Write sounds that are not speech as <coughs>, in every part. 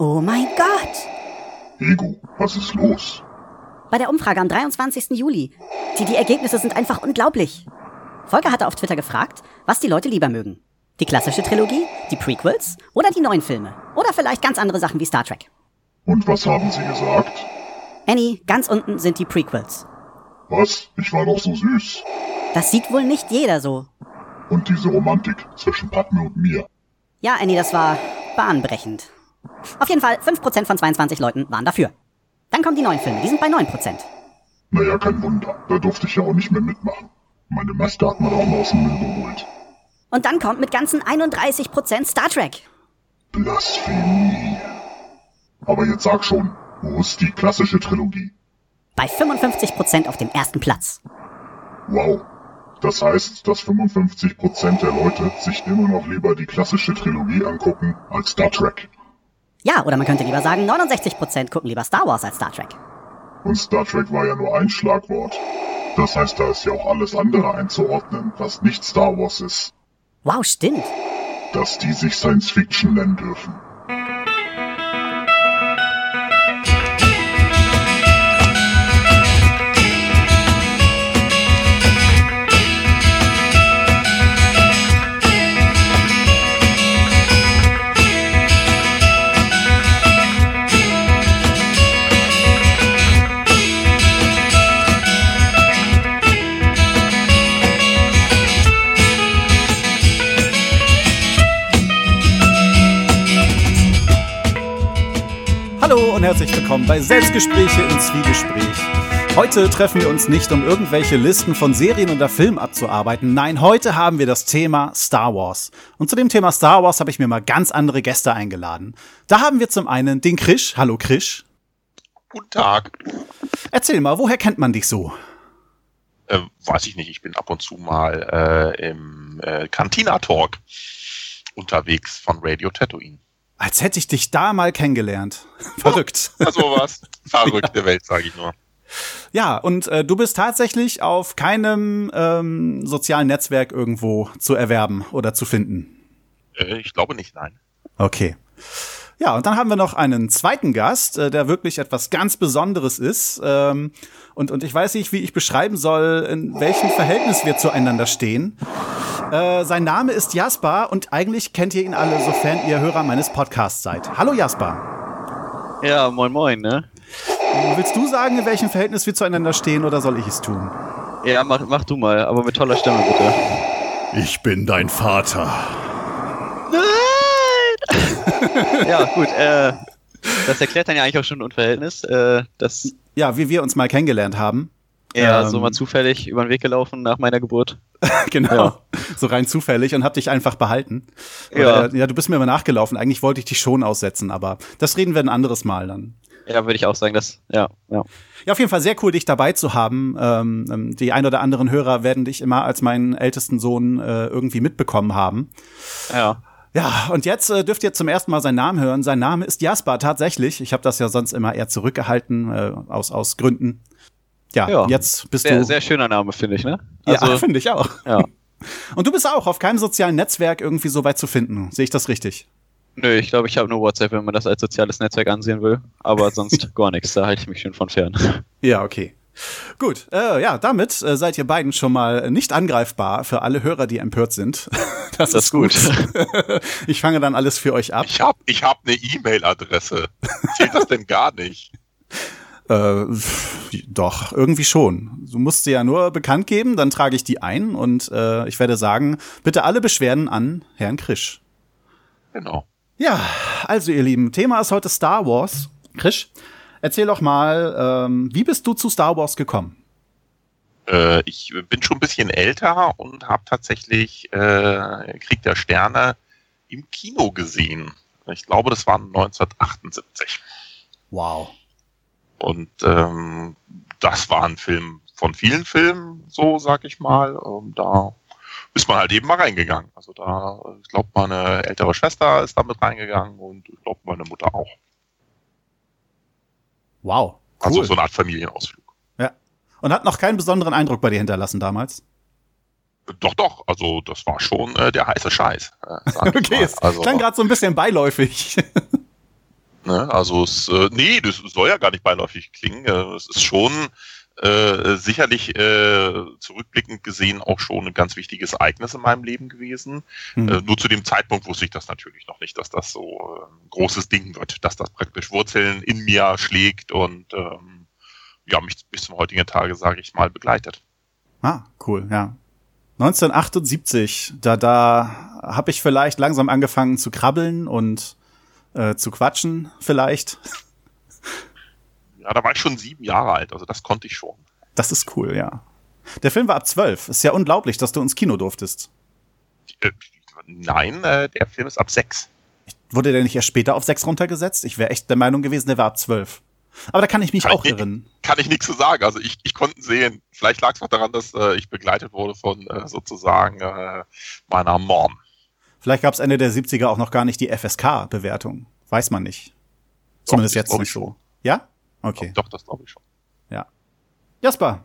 Oh mein Gott! Ego, was ist los? Bei der Umfrage am 23. Juli. Die, die Ergebnisse sind einfach unglaublich. Volker hatte auf Twitter gefragt, was die Leute lieber mögen. Die klassische Trilogie, die Prequels oder die neuen Filme. Oder vielleicht ganz andere Sachen wie Star Trek. Und was haben Sie gesagt? Annie, ganz unten sind die Prequels. Was? Ich war doch so süß. Das sieht wohl nicht jeder so. Und diese Romantik zwischen Padme und mir. Ja, Annie, das war bahnbrechend. Auf jeden Fall, 5% von 22 Leuten waren dafür. Dann kommen die neuen Filme, die sind bei 9%. Naja, kein Wunder. Da durfte ich ja auch nicht mehr mitmachen. Meine Maske hat man auch mal aus dem Müll geholt. Und dann kommt mit ganzen 31% Star Trek. Blasphemie. Aber jetzt sag schon, wo ist die klassische Trilogie? Bei 55% auf dem ersten Platz. Wow. Das heißt, dass 55% der Leute sich immer noch lieber die klassische Trilogie angucken als Star Trek. Ja, oder man könnte lieber sagen, 69% gucken lieber Star Wars als Star Trek. Und Star Trek war ja nur ein Schlagwort. Das heißt, da ist ja auch alles andere einzuordnen, was nicht Star Wars ist. Wow, stimmt. Dass die sich Science Fiction nennen dürfen. Hallo und herzlich willkommen bei Selbstgespräche im Zwiegespräch. Heute treffen wir uns nicht, um irgendwelche Listen von Serien oder Filmen abzuarbeiten. Nein, heute haben wir das Thema Star Wars. Und zu dem Thema Star Wars habe ich mir mal ganz andere Gäste eingeladen. Da haben wir zum einen den Krisch. Hallo Krisch. Guten Tag. Erzähl mal, woher kennt man dich so? Äh, weiß ich nicht, ich bin ab und zu mal äh, im äh, Cantina Talk unterwegs von Radio Tatooine. Als hätte ich dich da mal kennengelernt. <laughs> Verrückt. <laughs> Ja, sowas. Verrückte Welt, sage ich nur. Ja, und äh, du bist tatsächlich auf keinem ähm, sozialen Netzwerk irgendwo zu erwerben oder zu finden. Äh, ich glaube nicht, nein. Okay. Ja, und dann haben wir noch einen zweiten Gast, äh, der wirklich etwas ganz Besonderes ist. Ähm, und, und ich weiß nicht, wie ich beschreiben soll, in welchem Verhältnis wir zueinander stehen. Äh, sein Name ist Jasper und eigentlich kennt ihr ihn alle, sofern ihr Hörer meines Podcasts seid. Hallo Jasper. Ja, moin moin, ne? Willst du sagen, in welchem Verhältnis wir zueinander stehen oder soll ich es tun? Ja, mach, mach du mal, aber mit toller Stimme bitte. Ich bin dein Vater. Ja, gut, äh, das erklärt dann ja eigentlich auch schon ein Unverhältnis. Äh, das Ja, wie wir uns mal kennengelernt haben. ja Ähm. so mal zufällig über den Weg gelaufen nach meiner Geburt. <laughs> genau. Ja. So rein zufällig und hab dich einfach behalten. Ja. Oder, ja, du bist mir immer nachgelaufen. Eigentlich wollte ich dich schon aussetzen, aber das reden wir ein anderes Mal dann. Ja, würde ich auch sagen, dass, ja, ja. Ja, auf jeden Fall sehr cool, dich dabei zu haben. Ähm, ähm, die ein oder anderen Hörer werden dich immer als meinen ältesten Sohn äh, irgendwie mitbekommen haben. Ja, Ja, und jetzt äh, dürft ihr zum ersten Mal seinen Namen hören. Sein Name ist Jasper, tatsächlich. Ich habe das ja sonst immer eher zurückgehalten, äh, aus, aus Gründen. Ja, Ja. jetzt bist sehr, du. sehr schöner Name, finde ich, ne? ja, Also, <laughs> finde ich auch. ja. Und du bist auch auf keinem sozialen Netzwerk irgendwie so weit zu finden. Sehe ich das richtig? Nö, ich glaube, ich habe nur WhatsApp, wenn man das als soziales Netzwerk ansehen will. Aber <laughs> sonst gar nichts, da halte ich mich schön von fern. Ja, okay. Gut, äh, ja, damit äh, seid ihr beiden schon mal nicht angreifbar für alle Hörer, die empört sind. <laughs> Das, Das ist gut. <laughs> ich fange dann alles für euch ab. Ich hab, ich hab eine E-Mail-Adresse. Zählt das denn gar nicht? Äh, doch, irgendwie schon. Du musst sie ja nur bekannt geben, dann trage ich die ein und äh, ich werde sagen, bitte alle Beschwerden an Herrn Krisch. Genau. Ja, also ihr Lieben, Thema ist heute Star Wars. Krisch, erzähl doch mal, ähm, wie bist du zu Star Wars gekommen? Äh, ich bin schon ein bisschen älter und habe tatsächlich äh, Krieg der Sterne im Kino gesehen. Ich glaube, das war 1978. Wow. Und ähm, das war ein Film von vielen Filmen, so sag ich mal. Und da ist man halt eben mal reingegangen. Also da, ich glaube, meine ältere Schwester ist da mit reingegangen und ich glaube, meine Mutter auch. Wow. Cool. Also so eine Art Familienausflug. ja. Und hat noch keinen besonderen Eindruck bei dir hinterlassen damals? Doch, doch, also das war schon äh, der heiße Scheiß. Äh, <laughs> Okay, es also, klang gerade so ein bisschen beiläufig. <laughs> Ne? Also es, äh, nee, das soll ja gar nicht beiläufig klingen. Äh, es ist schon äh, sicherlich äh, zurückblickend gesehen auch schon ein ganz wichtiges Ereignis in meinem Leben gewesen. Hm. Äh, nur zu dem Zeitpunkt wusste ich das natürlich noch nicht, dass das so ein großes Ding wird, dass das praktisch Wurzeln in mir schlägt und ähm, ja, mich bis zum heutigen Tage, sage ich mal, begleitet. Ah, cool, ja. 1978, da, da habe ich vielleicht langsam angefangen zu krabbeln und äh, zu quatschen, vielleicht. Ja, da war ich schon sieben Jahre alt, also das konnte ich schon. Das ist cool, ja. Der Film war ab zwölf. Ist ja unglaublich, dass du ins Kino durftest. Äh, nein, äh, der Film ist ab sechs. Wurde der nicht erst später auf sechs runtergesetzt? Ich wäre echt der Meinung gewesen, der war ab zwölf. Aber da kann ich mich Kann auch ich- irren. Kann ich nichts zu sagen. Also ich, ich konnte sehen. Vielleicht lag es auch daran, dass äh, ich begleitet wurde von äh, sozusagen äh, meiner Mom. Vielleicht gab es Ende der 70er auch noch gar nicht die FSK-Bewertung. Weiß man nicht. Zumindest das jetzt nicht ich so. Ja? Okay. Doch, das glaube ich schon. Jasper,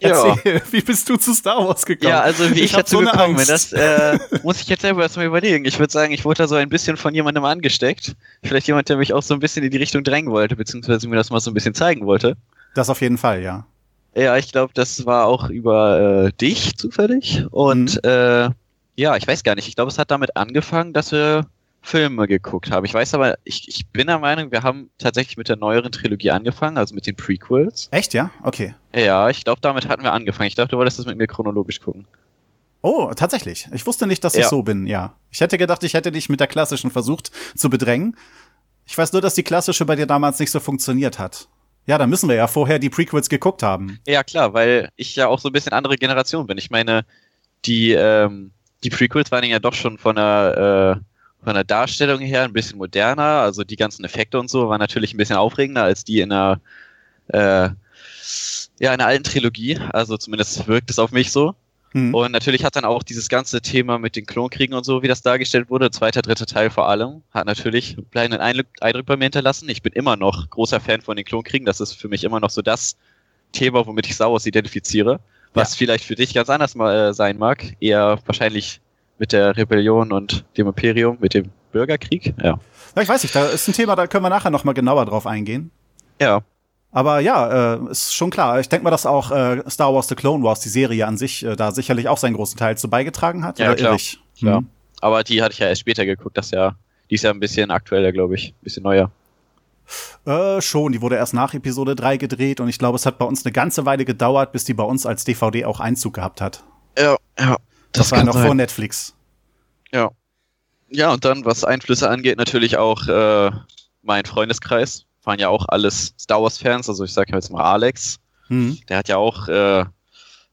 Ja. erzähl, <laughs> wie bist du zu Star Wars gekommen? Ja, also wie ich, hab dazu so eine gekommen bin, Angst. das äh, <laughs> muss ich jetzt selber erstmal überlegen. Ich würde sagen, ich wurde da so ein bisschen von jemandem angesteckt. Vielleicht jemand, der mich auch so ein bisschen in die Richtung drängen wollte, beziehungsweise mir das mal so ein bisschen zeigen wollte. Das auf jeden Fall, ja. Ja, ich glaube, das war auch über äh, dich zufällig. Und Mhm. äh, ja, ich weiß gar nicht. Ich glaube, es hat damit angefangen, dass wir Filme geguckt haben. Ich weiß aber, ich, ich bin der Meinung, wir haben tatsächlich mit der neueren Trilogie angefangen, also mit den Prequels. Echt, ja? Okay. Ja, ich glaube, damit hatten wir angefangen. Ich dachte, du wolltest das mit mir chronologisch gucken. Oh, tatsächlich. Ich wusste nicht, dass ich Ja. so bin, ja. Ich hätte gedacht, ich hätte dich mit der klassischen versucht zu bedrängen. Ich weiß nur, dass die klassische bei dir damals nicht so funktioniert hat. Ja, dann müssen wir ja vorher die Prequels geguckt haben. Ja, klar, weil ich ja auch so ein bisschen andere Generation bin. Ich meine, die, ähm, die Prequels waren ja doch schon von der, äh, von der Darstellung her ein bisschen moderner. Also die ganzen Effekte und so waren natürlich ein bisschen aufregender als die in der, äh, ja, in der alten Trilogie. Also zumindest wirkt es auf mich so. Hm. Und natürlich hat dann auch dieses ganze Thema mit den Klonkriegen und so, wie das dargestellt wurde, zweiter, dritter Teil vor allem, hat natürlich einen bleibenden Eindruck, bei mir hinterlassen. Ich bin immer noch großer Fan von den Klonkriegen. Das ist für mich immer noch so das Thema, womit ich Star Wars identifiziere. Was vielleicht für dich ganz anders mal äh, sein mag. Eher wahrscheinlich mit der Rebellion und dem Imperium, mit dem Bürgerkrieg. Ja. Ja, ich weiß nicht, da ist ein Thema, da können wir nachher noch mal genauer drauf eingehen. Ja. Aber ja, äh, ist schon klar. Ich denke mal, dass auch äh, Star Wars The Clone Wars, die Serie an sich, äh, da sicherlich auch seinen großen Teil zu beigetragen hat. Ja, oder klar. irre ich? Ja. Hm. Aber die hatte ich ja erst später geguckt. Das ja, die ist ja ein bisschen aktueller, glaube ich. Ein bisschen neuer. Äh, schon, die wurde erst nach Episode 3 gedreht und ich glaube, es hat bei uns eine ganze Weile gedauert, bis die bei uns als DVD auch Einzug gehabt hat. Ja, ja. Das, war noch vor Netflix. Ja. Ja, und dann, was Einflüsse angeht, natürlich auch äh, mein Freundeskreis. Waren ja auch alles Star Wars-Fans, also ich sage jetzt mal Alex. Hm. Der hat ja auch, äh,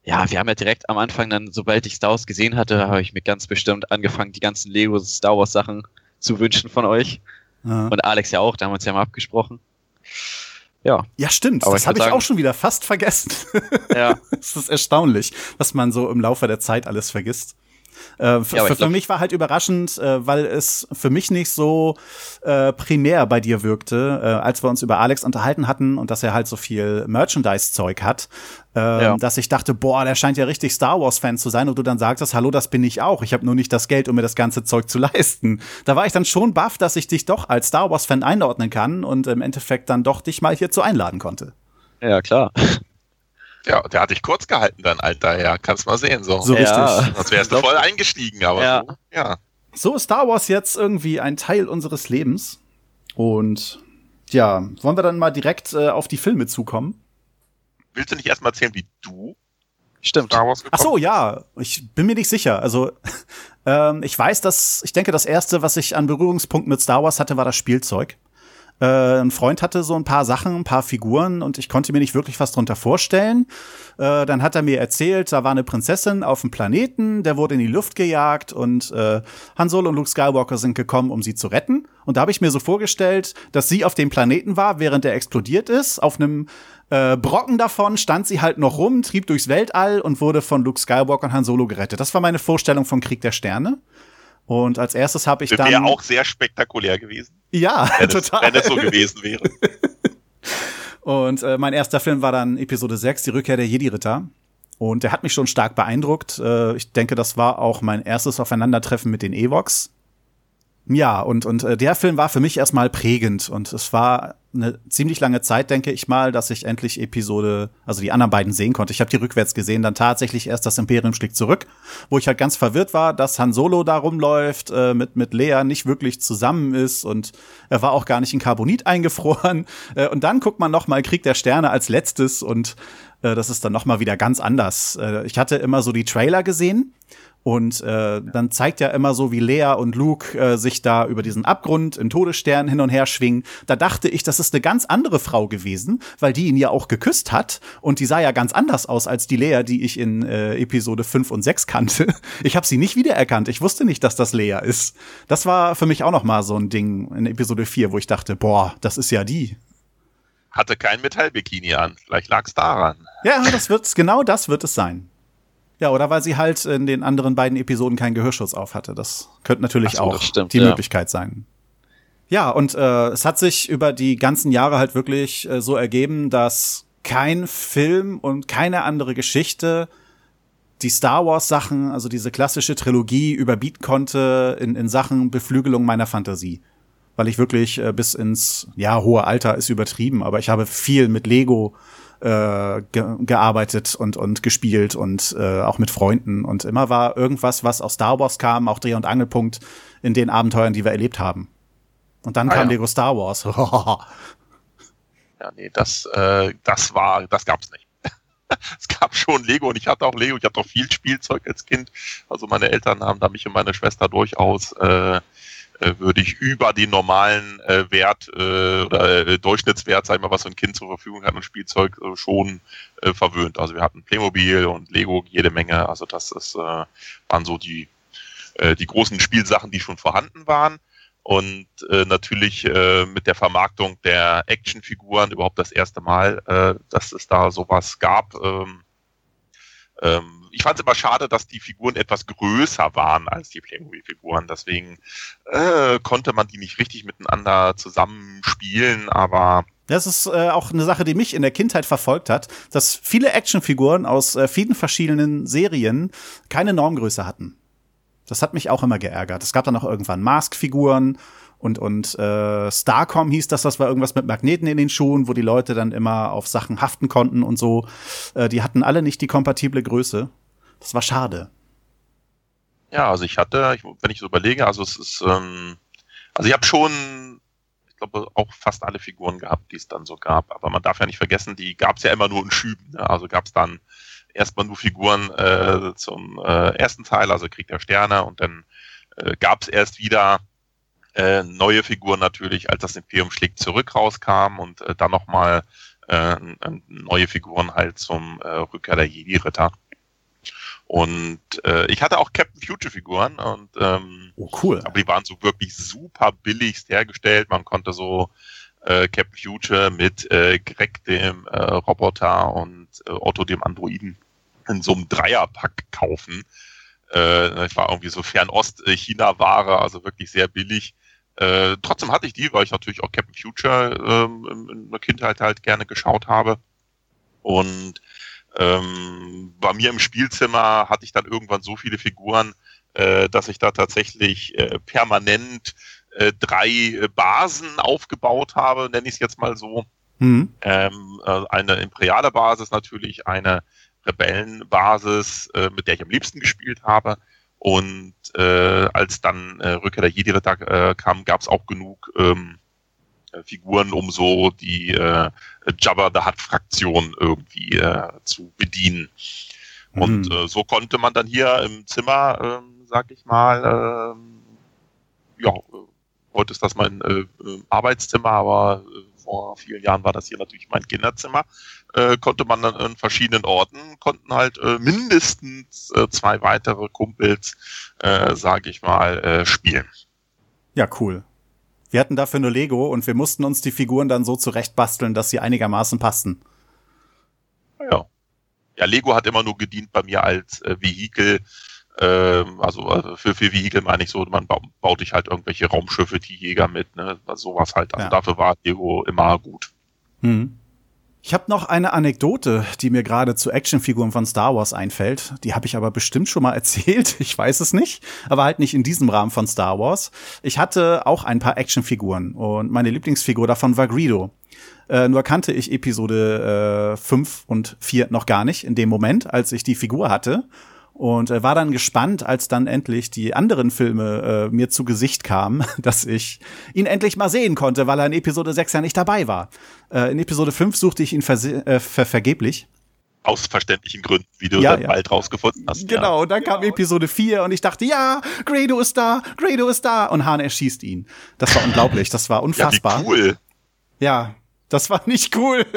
ja, wir haben ja direkt am Anfang dann, sobald ich Star Wars gesehen hatte, habe ich mir ganz bestimmt angefangen, die ganzen Lego Star Wars Sachen zu wünschen von euch. Ja. Und Alex ja auch, da haben wir uns ja mal abgesprochen. Ja, ja, stimmt. Aber das ich habe ich sagen- auch schon wieder fast vergessen. ja, <laughs> Es ist erstaunlich, was man so im Laufe der Zeit alles vergisst. Äh, für, Ja, glaub- für mich war halt überraschend, äh, weil es für mich nicht so äh, primär bei dir wirkte, äh, als wir uns über Alex unterhalten hatten und dass er halt so viel Merchandise-Zeug hat, äh, Ja. dass ich dachte, boah, der scheint ja richtig Star Wars-Fan zu sein und du dann sagtest, hallo, das bin ich auch. Ich habe nur nicht das Geld, um mir das ganze Zeug zu <laughs> leisten. Da war ich dann schon baff, dass ich dich doch als Star Wars-Fan einordnen kann und im Endeffekt dann doch dich mal hierzu einladen konnte. ja, klar. Ja, der hat dich kurz gehalten, dein Alter, ja. Kannst mal sehen, so. So Ja. richtig. Sonst wärst du voll eingestiegen, aber Ja. so, ja. So ist Star Wars jetzt irgendwie ein Teil unseres Lebens. Und ja, wollen wir dann mal direkt äh, auf die Filme zukommen? Willst du nicht erstmal erzählen, wie du Stimmt. Star Wars Ach gekommen so, ja, ich bin mir nicht sicher. Also <laughs> ähm, ich weiß, dass ich denke, das erste, was ich an Berührungspunkt mit Star Wars hatte, war das Spielzeug. Äh, ein Freund hatte so ein paar Sachen, ein paar Figuren und ich konnte mir nicht wirklich was drunter vorstellen. Äh, dann hat er mir erzählt, da war eine Prinzessin auf dem Planeten, der wurde in die Luft gejagt und äh, Han Solo und Luke Skywalker sind gekommen, um sie zu retten. Und da habe ich mir so vorgestellt, dass sie auf dem Planeten war, während er explodiert ist. Auf einem äh, Brocken davon stand sie halt noch rum, trieb durchs Weltall und wurde von Luke Skywalker und Han Solo gerettet. Das war meine Vorstellung vom Krieg der Sterne. Und als erstes habe ich dann Wäre auch sehr spektakulär gewesen, ja wenn es, total. wenn es so gewesen wäre. <laughs> Und äh, mein erster Film war dann Episode 6, die Rückkehr der Jedi-Ritter. Und der hat mich schon stark beeindruckt. Äh, ich denke, das war auch mein erstes Aufeinandertreffen mit den Ewoks. Ja, und, und äh, der Film war für mich erstmal prägend und es war eine ziemlich lange Zeit, denke ich mal, dass ich endlich Episode, also die anderen beiden sehen konnte. Ich habe die rückwärts gesehen, dann tatsächlich erst das Imperium schlägt zurück, wo ich halt ganz verwirrt war, dass Han Solo da rumläuft, äh, mit, mit Lea nicht wirklich zusammen ist und er war auch gar nicht in Carbonit <laughs> eingefroren. Äh, und dann guckt man noch mal Krieg der Sterne als letztes und äh, das ist dann noch mal wieder ganz anders. Äh, ich hatte immer so die Trailer gesehen und äh, dann zeigt ja immer so, wie Lea und Luke äh, sich da über diesen Abgrund im Todesstern hin und her schwingen. Da dachte ich, das ist eine ganz andere Frau gewesen, weil die ihn ja auch geküsst hat. Und die sah ja ganz anders aus als die Lea, die ich in äh, Episode 5 und 6 kannte. <laughs> Ich habe sie nicht wiedererkannt. Ich wusste nicht, dass das Lea ist. Das war für mich auch noch mal so ein Ding in Episode 4, wo ich dachte, boah, das ist ja die. Hatte kein Metallbikini an. Vielleicht lag es daran. Ja, das wird's, genau das wird es sein. Ja, oder weil sie halt in den anderen beiden Episoden keinen Gehörschutz auf hatte. Das könnte natürlich so, auch stimmt, die ja. Möglichkeit sein. Ja, und äh, es hat sich über die ganzen Jahre halt wirklich äh, so ergeben, dass kein Film und keine andere Geschichte die Star Wars Sachen, also diese klassische Trilogie, überbieten konnte in, in Sachen Beflügelung meiner Fantasie. Weil ich wirklich äh, bis ins, ja, hohe Alter ist übertrieben, aber ich habe viel mit Lego äh, ge gearbeitet und, und gespielt und äh, auch mit Freunden. Und immer war irgendwas, was aus Star Wars kam, auch Dreh- und Angelpunkt in den Abenteuern, die wir erlebt haben. Und dann Ah, kam ja. Lego Star Wars. <laughs> Ja, nee, das, äh, das war, das gab's nicht. <laughs> es gab schon Lego und ich hatte auch Lego, ich hatte auch viel Spielzeug als Kind. Also meine Eltern haben da mich und meine Schwester durchaus, äh, würde ich über den normalen äh, Wert äh, oder äh, Durchschnittswert, sag ich mal, was so ein Kind zur Verfügung hat und Spielzeug äh, schon äh, verwöhnt. Also wir hatten Playmobil und Lego jede Menge. Also das ist, äh, waren so die, äh, die großen Spielsachen, die schon vorhanden waren. Und äh, natürlich äh, mit der Vermarktung der Actionfiguren überhaupt das erste Mal, äh, dass es da sowas gab. Ähm, ähm, ich fand es immer schade, dass die Figuren etwas größer waren als die Playmobil-Figuren. Deswegen äh, konnte man die nicht richtig miteinander zusammenspielen, aber Das ist äh, auch eine Sache, die mich in der Kindheit verfolgt hat, dass viele Actionfiguren aus äh, vielen verschiedenen Serien keine Normgröße hatten. Das hat mich auch immer geärgert. Es gab dann auch irgendwann Mask-Figuren und, und äh, Starcom hieß das, das war irgendwas mit Magneten in den Schuhen, wo die Leute dann immer auf Sachen haften konnten und so. Äh, die hatten alle nicht die kompatible Größe. Das war schade. Ja, also ich hatte, ich, wenn ich so überlege, also es ist, ähm, also ich habe schon, ich glaube, auch fast alle Figuren gehabt, die es dann so gab. Aber man darf ja nicht vergessen, die gab es ja immer nur in Schüben. Ne? Also gab es dann erstmal nur Figuren äh, zum äh, ersten Teil, also Krieg der Sterne, und dann äh, gab es erst wieder äh, neue Figuren natürlich, als das Imperium schlägt zurück rauskam und äh, dann nochmal äh, neue Figuren halt zum äh, Rückkehr der Jedi-Ritter. Und äh, ich hatte auch Captain Future Figuren und ähm, Oh, cool. aber die waren so wirklich super billigst hergestellt. Man konnte so äh, Captain Future mit äh, Greg dem äh, Roboter und äh, Otto dem Androiden in so einem Dreierpack kaufen. Äh, das war irgendwie so Fernost-China-Ware, also wirklich sehr billig. Äh, trotzdem hatte ich die, weil ich natürlich auch Captain Future ähm, in, in der Kindheit halt gerne geschaut habe. Und ähm, bei mir im Spielzimmer hatte ich dann irgendwann so viele Figuren, äh, dass ich da tatsächlich äh, permanent äh, drei äh, Basen aufgebaut habe, nenne ich es jetzt mal so. Hm. Ähm, äh, eine imperiale Basis natürlich, eine Rebellenbasis, äh, mit der ich am liebsten gespielt habe. Und als dann Rückkehr der Jedi-Ritter kam, gab es auch genug ähm, äh, Figuren, um so die äh, Jabba the Hutt-Fraktion irgendwie äh, zu bedienen. Und Mhm. äh, so konnte man dann hier im Zimmer, ähm, sag ich mal, ähm, ja, äh, heute ist das mein äh, äh, Arbeitszimmer, aber äh, vor vielen Jahren war das hier natürlich mein Kinderzimmer, äh, konnte man dann an verschiedenen Orten, konnten halt äh, mindestens äh, zwei weitere Kumpels, äh, sage ich mal, äh, spielen. Ja, cool. Wir hatten dafür nur Lego und wir mussten uns die Figuren dann so zurechtbasteln, dass sie einigermaßen passten. Ja. Ja, Lego hat immer nur gedient bei mir als äh, Vehikel. Ähm, also äh, für, für Vehikel meine ich so, man ba baut sich halt irgendwelche Raumschiffe, die Jäger mit, ne? Also sowas halt. Also Ja. dafür war Lego immer gut. Hm. Ich habe noch eine Anekdote, die mir gerade zu Actionfiguren von Star Wars einfällt. Die habe ich aber bestimmt schon mal <laughs> erzählt. Ich weiß es nicht, aber halt nicht in diesem Rahmen von Star Wars. Ich hatte auch ein paar Actionfiguren und meine Lieblingsfigur davon war Greedo. Äh, nur kannte ich Episode äh, 5 und 4 noch gar nicht in dem Moment, als ich die Figur hatte. Und äh, war dann gespannt, als dann endlich die anderen Filme äh, mir zu Gesicht kamen, <laughs> dass ich ihn endlich mal sehen konnte, weil er in Episode 6 ja nicht dabei war. Äh, in Episode 5 suchte ich ihn äh, ver vergeblich. Aus verständlichen Gründen, wie du Ja, dann ja. bald rausgefunden hast. Genau, und dann kam Episode 4 und ich dachte, ja, Grado ist da, Grado ist da. Und Han erschießt ihn. Das war unglaublich, das war <laughs> Ja, ja unfassbar. wie cool. Ja, das war nicht cool. <laughs>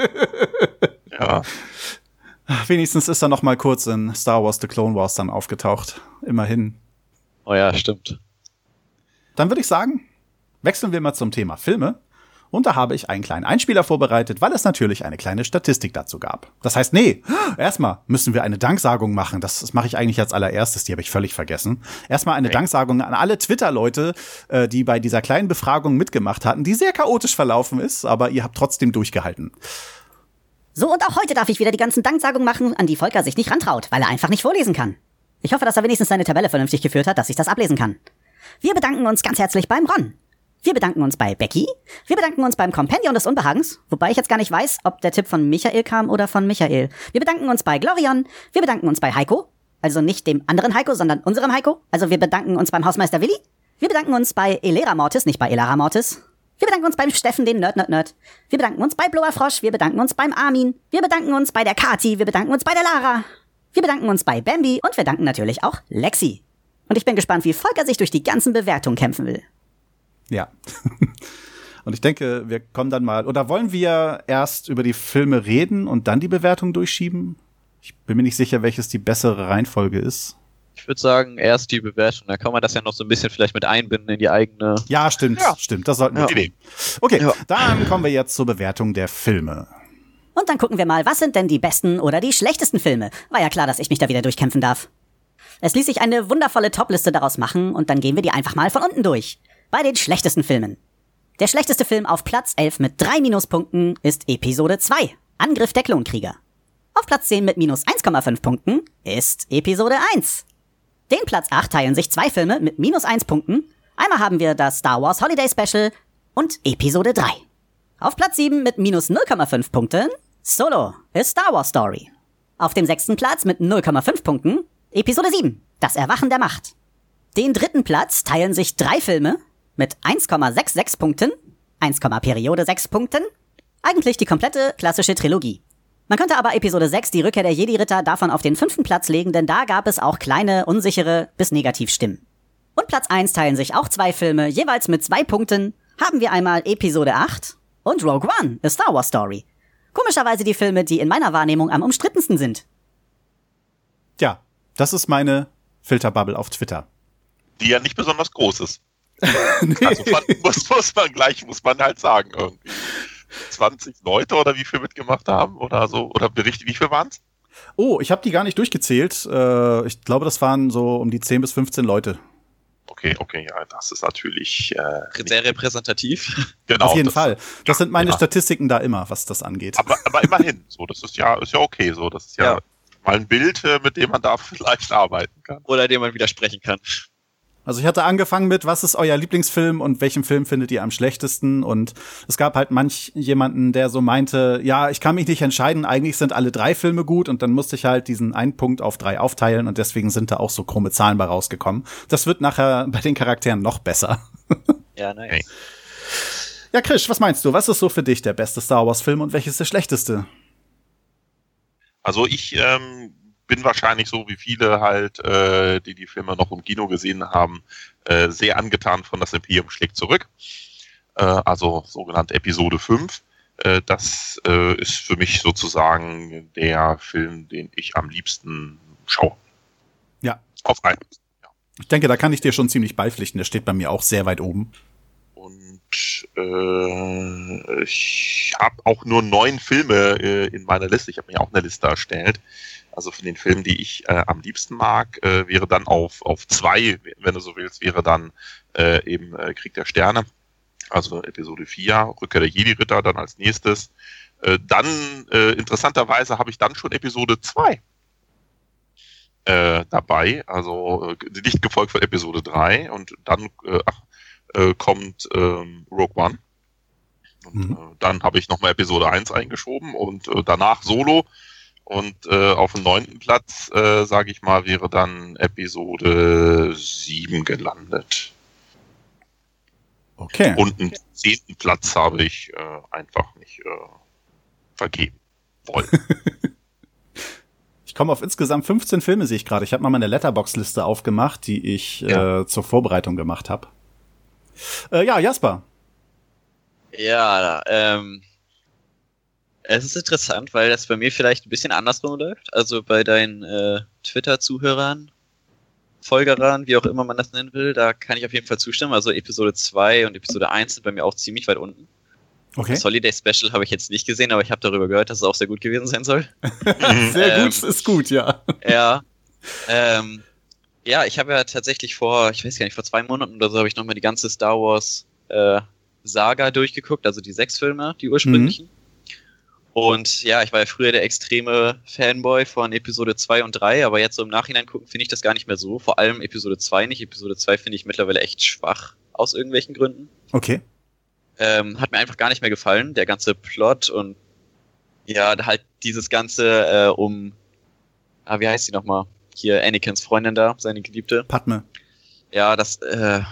Ja. Wenigstens ist er noch mal kurz in Star Wars The Clone Wars dann aufgetaucht. Immerhin. Oh ja, stimmt. Dann würde ich sagen, wechseln wir mal zum Thema Filme. Und da habe ich einen kleinen Einspieler vorbereitet, weil es natürlich eine kleine Statistik dazu gab. Das heißt, nee, erstmal müssen wir eine Danksagung machen. Das, das mache ich eigentlich als allererstes, die habe ich völlig vergessen. Erstmal eine Okay. Danksagung an alle Twitter-Leute, äh, die bei dieser kleinen Befragung mitgemacht hatten, die sehr chaotisch verlaufen ist, aber ihr habt trotzdem durchgehalten. So, und auch heute darf ich wieder die ganzen Danksagungen machen, an die Volker sich nicht rantraut, weil er einfach nicht vorlesen kann. Ich hoffe, dass er wenigstens seine Tabelle vernünftig geführt hat, dass ich das ablesen kann. Wir bedanken uns ganz herzlich beim Ron. Wir bedanken uns bei Becky. Wir bedanken uns beim Kompendium des Unbehagens, wobei ich jetzt gar nicht weiß, ob der Tipp von Michael kam oder von Michael. Wir bedanken uns bei Glorion. Wir bedanken uns bei Heiko. Also nicht dem anderen Heiko, sondern unserem Heiko. Also wir bedanken uns beim Hausmeister Willi. Wir bedanken uns bei Elera Mortis, nicht bei Elara Mortis. Wir bedanken uns beim Steffen, den Nerd, Nerd, Nerd. Wir bedanken uns bei Blower Frosch. Wir bedanken uns beim Armin. Wir bedanken uns bei der Kati. Wir bedanken uns bei der Lara. Wir bedanken uns bei Bambi. Und wir danken natürlich auch Lexi. Und ich bin gespannt, wie Volker sich durch die ganzen Bewertungen kämpfen will. Ja. <laughs> Und ich denke, wir kommen dann mal, oder wollen wir erst über die Filme reden und dann die Bewertung durchschieben? Ich bin mir nicht sicher, welches die bessere Reihenfolge ist. Ich würde sagen, erst die Bewertung. Da kann man das ja noch so ein bisschen vielleicht mit einbinden in die eigene. Ja, stimmt, Ja. stimmt. Das sollten wir. Ja. Okay, Ja. dann kommen wir jetzt zur Bewertung der Filme. Und dann gucken wir mal, was sind denn die besten oder die schlechtesten Filme? War ja klar, dass ich mich da wieder durchkämpfen darf. Es ließ sich eine wundervolle Topliste daraus machen und dann gehen wir die einfach mal von unten durch. Bei den schlechtesten Filmen. Der schlechteste Film auf Platz 11 mit drei Minuspunkten ist Episode 2, Angriff der Klonkrieger. Auf Platz 10 mit minus 1,5 Punkten ist Episode 1. Den Platz 8 teilen sich zwei Filme mit minus 1 Punkten. Einmal haben wir das Star Wars Holiday Special und Episode 3. Auf Platz 7 mit minus 0,5 Punkten Solo, A Star Wars Story. Auf dem sechsten Platz mit 0,5 Punkten Episode 7, Das Erwachen der Macht. Den dritten Platz teilen sich drei Filme mit 1,66 Punkten, 1, Periode 6 Punkten, eigentlich die komplette klassische Trilogie. Man könnte aber Episode 6, die Rückkehr der Jedi-Ritter, davon auf den fünften Platz legen, denn da gab es auch kleine, unsichere bis Negativstimmen. Und Platz 1 teilen sich auch zwei Filme, jeweils mit zwei Punkten. Haben wir einmal Episode 8 und Rogue One, A Star Wars Story. Komischerweise die Filme, die in meiner Wahrnehmung am umstrittensten sind. Tja, das ist meine Filterbubble auf Twitter. Die ja nicht besonders groß ist. <laughs> Also man, muss, muss man gleich, muss man halt sagen, irgendwie. 20 Leute oder wie viel mitgemacht haben oder so, oder Berichte, wie viel waren's? Oh, ich habe die gar nicht durchgezählt. Äh, ich glaube, das waren so um die 10 bis 15 Leute. Okay, okay, ja, das ist natürlich äh, Sehr repräsentativ. <laughs> genau. Auf jeden das, Fall. Das sind meine ja. Statistiken da immer, was das angeht. Aber, aber immerhin, so, das ist ja, ist ja okay, so, das ist ja, Ja. mal ein Bild, äh, mit dem man da <laughs> vielleicht arbeiten kann. Oder dem man widersprechen kann. Also ich hatte angefangen mit, was ist euer Lieblingsfilm und welchen Film findet ihr am schlechtesten? Und es gab halt manch jemanden, der so meinte, ja, ich kann mich nicht entscheiden, eigentlich sind alle drei Filme gut und dann musste ich halt diesen einen Punkt auf drei aufteilen und deswegen sind da auch so krumme Zahlen bei rausgekommen. Das wird nachher <laughs> bei den Charakteren noch besser. <laughs> Ja, nice. Okay. Ja, Krisch, was meinst du? Was ist so für dich der beste Star Wars Film und welches der schlechteste? Also ich ähm, bin wahrscheinlich so wie viele halt, äh, die die Filme noch im Kino gesehen haben, äh, sehr angetan von das Imperium schlägt zurück. Äh, also sogenannt Episode 5. Äh, das äh, ist für mich sozusagen der Film, den ich am liebsten schaue. Ja. Auf einen. Ich denke, da kann ich dir schon ziemlich beipflichten. Der steht bei mir auch sehr weit oben. Und äh, ich habe auch nur neun Filme in meiner Liste. Ich habe mir auch eine Liste erstellt. Also von den Filmen, die ich äh, am liebsten mag, äh, wäre dann auf, auf zwei, wenn du so willst, wäre dann äh, eben äh, Krieg der Sterne. Also Episode 4, Rückkehr der Jedi-Ritter dann als nächstes. Äh, dann, äh, interessanterweise, habe ich dann schon Episode 2 äh, dabei, also nicht gefolgt von Episode 3 und dann ach, kommt ähm, Rogue One. Und Mhm. dann habe ich nochmal Episode 1 eingeschoben und danach Solo. Und äh, auf dem neunten Platz, äh, sage ich mal, wäre dann Episode 7 gelandet. Okay. Und einen zehnten Platz habe ich äh, einfach nicht äh, vergeben wollen. <laughs> Ich komme auf insgesamt 15 Filme, sehe ich gerade. Ich habe mal meine Letterbox-Liste aufgemacht, die ich Ja. äh, zur Vorbereitung gemacht habe. Äh, ja, Jasper. Ja, ähm, es ist interessant, weil das bei mir vielleicht ein bisschen andersrum läuft. Also bei deinen äh, Twitter-Zuhörern, Folgerern, wie auch immer man das nennen will, da kann ich auf jeden Fall zustimmen. Also Episode 2 und Episode 1 sind bei mir auch ziemlich weit unten. Okay. Das Holiday Special habe ich jetzt nicht gesehen, aber ich habe darüber gehört, dass es auch sehr gut gewesen sein soll. <laughs> Sehr Ähm, gut, ist gut, ja. Ja. Ähm, ja, ich habe ja tatsächlich vor, ich weiß gar nicht, vor zwei Monaten oder so habe ich nochmal die ganze Star Wars äh, Saga durchgeguckt, also die sechs Filme, die ursprünglichen. Und ja, ich war ja früher der extreme Fanboy von Episode 2 und 3, aber jetzt so im Nachhinein gucken, finde ich das gar nicht mehr so. Vor allem Episode 2 nicht. Episode 2 finde ich mittlerweile echt schwach, aus irgendwelchen Gründen. Okay. Ähm, hat mir einfach gar nicht mehr gefallen, der ganze Plot und ja, halt dieses ganze äh, um, ah, wie heißt sie nochmal? Hier Anakins Freundin da, seine Geliebte. Padme. Ja, das äh,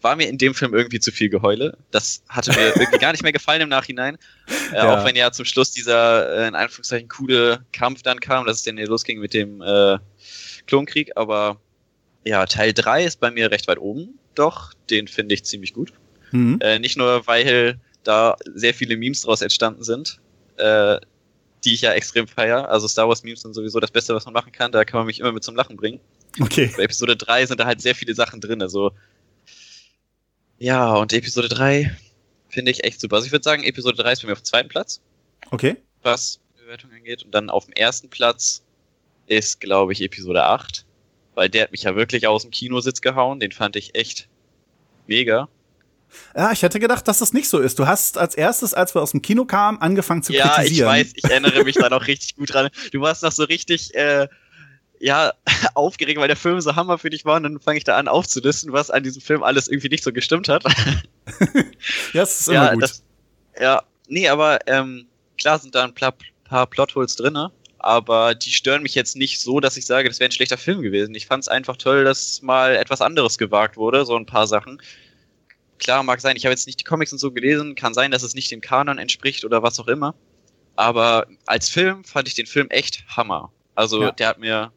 war mir in dem Film irgendwie zu viel Geheule. Das hatte mir <laughs> irgendwie gar nicht mehr gefallen im Nachhinein. Äh, Ja. Auch wenn ja zum Schluss dieser, äh, in Anführungszeichen, coole Kampf dann kam, dass es dann hier losging mit dem äh, Klonkrieg. Aber ja, Teil 3 ist bei mir recht weit oben. Doch, den finde ich ziemlich gut. Mhm. Äh, nicht nur, weil da sehr viele Memes draus entstanden sind, äh, die ich ja extrem feier. Also Star Wars Memes sind sowieso das Beste, was man machen kann. Da kann man mich immer mit zum Lachen bringen. Okay. Bei Episode 3 sind da halt sehr viele Sachen drin. Also ja, und Episode 3 finde ich echt super. Also ich würde sagen, Episode 3 ist bei mir auf dem zweiten Platz, Okay. was Bewertung angeht. Und dann auf dem ersten Platz ist, glaube ich, Episode 8. Weil der hat mich ja wirklich aus dem Kinositz gehauen. Den fand ich echt mega. Ja, ich hätte gedacht, dass das nicht so ist. Du hast als erstes, als wir aus dem Kino kamen, angefangen zu ja, ich kritisieren. weiß, ich erinnere mich da <laughs> noch richtig gut dran. Du warst noch so richtig, äh, ja, <laughs> aufgeregt, weil der Film so Hammer für dich war und dann fange ich da an aufzulisten, was an diesem Film alles irgendwie nicht so gestimmt hat. <laughs> Ja, das ist immer ja, gut. Das, ja, nee, aber ähm, klar sind da ein paar, paar Plotholes drinne, aber die stören mich jetzt nicht so, dass ich sage, das wäre ein schlechter Film gewesen. Ich fand es einfach toll, dass mal etwas anderes gewagt wurde, so ein paar Sachen. Klar, mag sein, ich habe jetzt nicht die Comics und so gelesen, kann sein, dass es nicht dem Kanon entspricht oder was auch immer. Aber als Film fand ich den Film echt Hammer. Also Ja. der hat mir,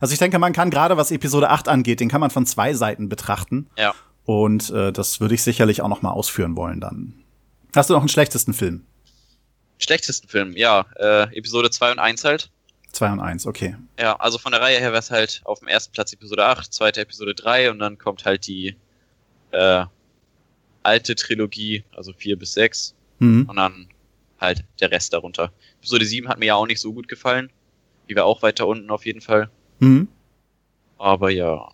Also ich denke, man kann gerade, was Episode 8 angeht, den kann man von zwei Seiten betrachten. ja, Und äh, das würde ich sicherlich auch noch mal ausführen wollen dann. Hast du noch einen schlechtesten Film? schlechtesten Film, ja, äh, Episode 2 und 1 halt. Zwei und eins, okay. Ja, also von der Reihe her wäre es halt auf dem ersten Platz Episode 8, zweite Episode 3 und dann kommt halt die äh, alte Trilogie, also 4 bis 6 Mhm. und dann halt der Rest darunter. Episode 7 hat mir ja auch nicht so gut gefallen. Die war auch weiter unten auf jeden Fall. Mhm. Aber ja,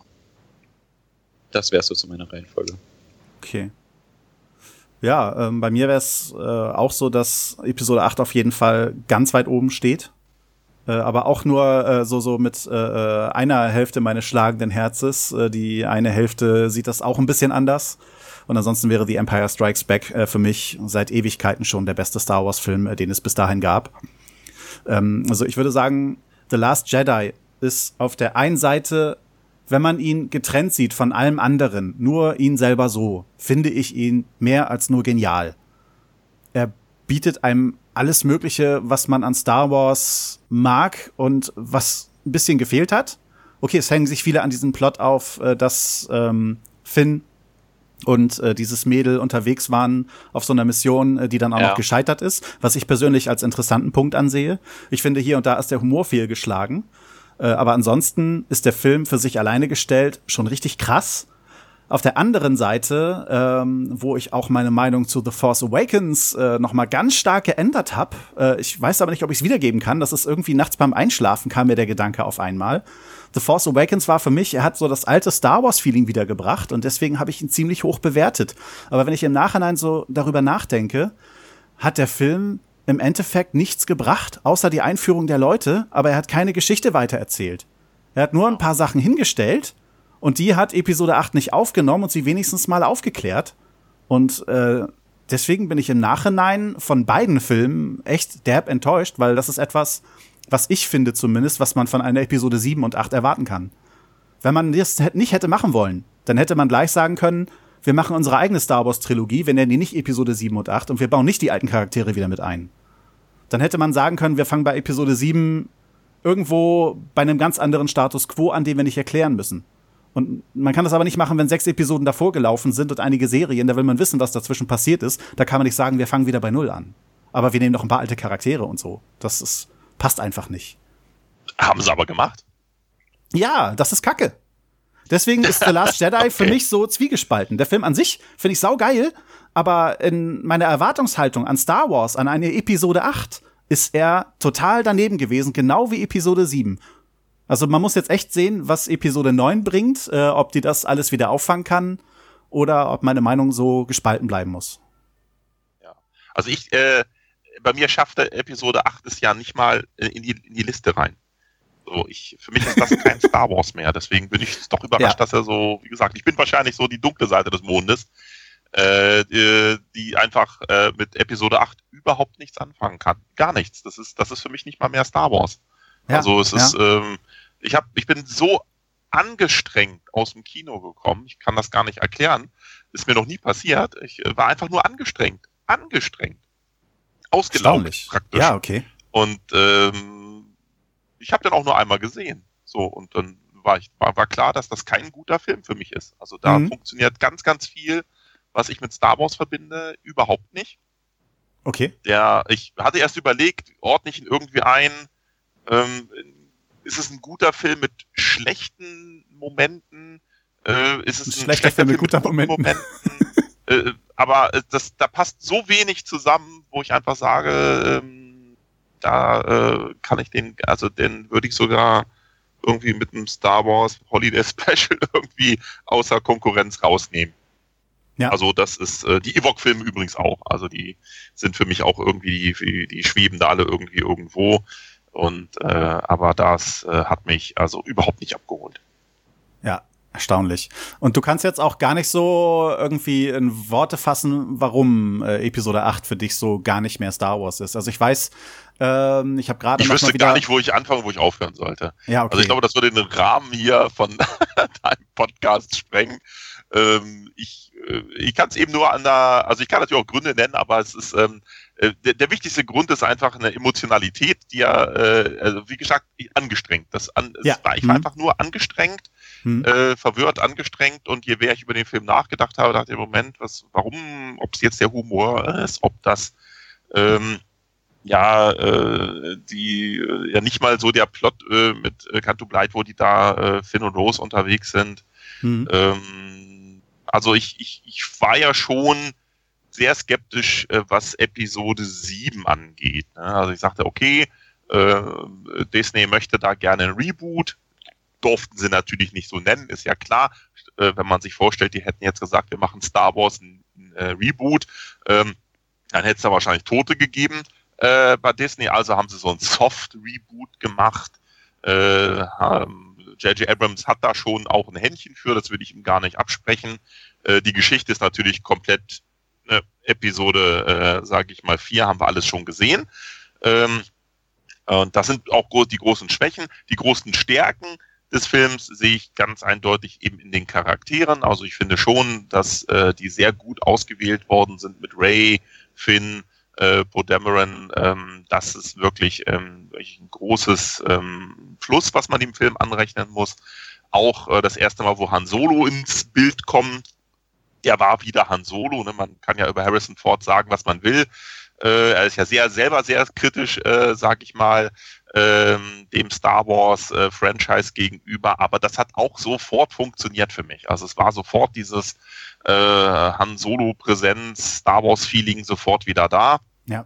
das wäre so zu meiner Reihenfolge. Okay. Ja, ähm, bei mir wäre es äh, auch so, dass Episode 8 auf jeden Fall ganz weit oben steht. Äh, aber auch nur äh, so, so mit äh, äh, einer Hälfte meines schlagenden Herzes. Äh, die eine Hälfte sieht das auch ein bisschen anders. Und ansonsten wäre The Empire Strikes Back für mich seit Ewigkeiten schon der beste Star Wars-Film, den es bis dahin gab. Ähm, also ich würde sagen, The Last Jedi ist auf der einen Seite wenn man ihn getrennt sieht von allem anderen, nur ihn selber so, finde ich ihn mehr als nur genial. Er bietet einem alles Mögliche, was man an Star Wars mag und was ein bisschen gefehlt hat. Okay, es hängen sich viele an diesem Plot auf, äh, dass ähm, Finn und äh, dieses Mädel unterwegs waren auf so einer Mission, äh, die dann auch Ja. noch gescheitert ist, was ich persönlich als interessanten Punkt ansehe. Ich finde, hier und da ist der Humor fehlgeschlagen. Äh, aber ansonsten ist der Film für sich alleine gestellt schon richtig krass. Auf der anderen Seite, ähm, wo ich auch meine Meinung zu The Force Awakens äh, noch mal ganz stark geändert habe, äh, ich weiß aber nicht, ob ich es wiedergeben kann, das ist irgendwie nachts beim Einschlafen kam mir der Gedanke auf einmal. The Force Awakens war für mich, er hat so das alte Star Wars Feeling wiedergebracht und deswegen habe ich ihn ziemlich hoch bewertet. Aber wenn ich im Nachhinein so darüber nachdenke, hat der Film im Endeffekt nichts gebracht, außer die Einführung der Leute, aber er hat keine Geschichte weitererzählt. Er hat nur ein paar Sachen hingestellt und die hat Episode 8 nicht aufgenommen und sie wenigstens mal aufgeklärt. Und äh, deswegen bin ich im Nachhinein von beiden Filmen echt derb enttäuscht, weil das ist etwas, was ich finde zumindest, was man von einer Episode 7 und 8 erwarten kann. Wenn man das nicht hätte machen wollen, dann hätte man gleich sagen können, wir machen unsere eigene Star Wars Trilogie, wir nennen die nicht Episode 7 und 8 und wir bauen nicht die alten Charaktere wieder mit ein. Dann hätte man sagen können, wir fangen bei Episode 7 irgendwo bei einem ganz anderen Status quo an, den wir nicht erklären müssen. Und man kann das aber nicht machen, wenn sechs Episoden davor gelaufen sind und einige Serien, da will man wissen, was dazwischen passiert ist. Da kann man nicht sagen, wir fangen wieder bei Null an. Aber wir nehmen noch ein paar alte Charaktere und so. Das ist, passt einfach nicht. Haben sie aber gemacht. Ja, das ist Kacke. Deswegen ist The Last <laughs> Jedi okay. für mich so zwiegespalten. Der Film an sich finde ich saugeil, aber in meiner Erwartungshaltung an Star Wars, an eine Episode 8, ist er total daneben gewesen, genau wie Episode 7. Also man muss jetzt echt sehen, was Episode 9 bringt, äh, ob die das alles wieder auffangen kann oder ob meine Meinung so gespalten bleiben muss. Ja. Also ich, äh, bei mir schaffte Episode 8 es ja nicht mal in die, in die Liste rein. So, ich, für mich ist das kein Star Wars mehr. Deswegen bin ich doch überrascht, ja. dass er so, wie gesagt, ich bin wahrscheinlich so die dunkle Seite des Mondes, äh, die, die einfach äh, mit Episode 8 überhaupt nichts anfangen kann. Gar nichts. Das ist, das ist für mich nicht mal mehr Star Wars. Ja, also es ist, ähm, ich habe, ich bin so angestrengt aus dem Kino gekommen. Ich kann das gar nicht erklären. Ist mir noch nie passiert. Ich äh, war einfach nur angestrengt, angestrengt, ausgelaugt praktisch. Ja, okay. Und ähm, ich habe den auch nur einmal gesehen. So und dann war ich war, war klar, dass das kein guter Film für mich ist. Also da mhm. funktioniert ganz, ganz viel, was ich mit Star Wars verbinde, überhaupt nicht. Okay. Der, ich hatte erst überlegt, ordne ich ihn irgendwie ein. Ähm, ist es ein guter Film mit schlechten Momenten? Äh, ist es ein, ein schlechter, Film mit guten Momenten? Momenten? äh, aber äh, das, da passt so wenig zusammen, wo ich einfach sage, ähm, da äh, kann ich den, also den würde ich sogar irgendwie mit einem Star Wars Holiday <laughs> Special irgendwie außer Konkurrenz rausnehmen. Ja. Also das ist äh, die Ewok-Filme übrigens auch. Also die sind für mich auch irgendwie, die, die schweben da alle irgendwie irgendwo. Und äh, aber das äh, hat mich also überhaupt nicht abgeholt. Ja, erstaunlich. Und du kannst jetzt auch gar nicht so irgendwie in Worte fassen, warum äh, Episode 8 für dich so gar nicht mehr Star Wars ist. Also ich weiß, ähm, ich habe gerade Ich wüsste gar nicht, wo ich anfange, wo ich aufhören sollte. Ja, okay. Also ich glaube, das würde den Rahmen hier von <laughs> deinem Podcast sprengen. Ähm, ich äh, ich kann es eben nur an der, also ich kann natürlich auch Gründe nennen, aber es ist ähm, äh, der, der wichtigste Grund ist einfach eine Emotionalität, die ja, äh, also wie gesagt, angestrengt. Das an, ja. war, ich war hm. einfach nur angestrengt, hm. äh, verwirrt, angestrengt und je mehr ich über den Film nachgedacht habe, dachte ich, Moment, was, warum, ob es jetzt der Humor ist, ob das ähm, ja, äh, die äh, ja nicht mal so der Plot äh, mit äh, Canto Blight, wo die da äh, Finn und Rose unterwegs sind. Hm. Ähm, also ich, ich, ich war ja schon sehr skeptisch, was Episode 7 angeht. Ne? Also ich sagte, okay, Disney möchte da gerne ein Reboot. Durften sie natürlich nicht so nennen, ist ja klar. Äh, wenn man sich vorstellt, die hätten jetzt gesagt, wir machen Star Wars ein, ein äh, Reboot, ähm, dann hätte es da wahrscheinlich Tote gegeben äh, bei Disney. Also haben sie so ein Soft-Reboot gemacht. J.J. Abrams hat da schon auch ein Händchen für, das will ich ihm gar nicht absprechen. die Geschichte ist natürlich komplett ne, Episode, äh, sage ich mal, vier haben wir alles schon gesehen. Ähm, und das sind auch die großen Schwächen. Die großen Stärken des Films sehe ich ganz eindeutig eben in den Charakteren. Also ich finde schon, dass äh, die sehr gut ausgewählt worden sind mit Ray, Finn, äh, Dameron. Ähm, das ist wirklich ähm, ein großes ähm, Plus, was man dem Film anrechnen muss. Auch äh, das erste Mal, wo Han Solo ins Bild kommt, der war wieder Han Solo. Ne? Man kann ja über Harrison Ford sagen, was man will. Äh, er ist ja sehr selber sehr kritisch, äh, sag ich mal, ähm, dem Star Wars äh, Franchise gegenüber, aber das hat auch sofort funktioniert für mich. Also es war sofort dieses äh, Han Solo Präsenz, Star Wars Feeling sofort wieder da. Ja.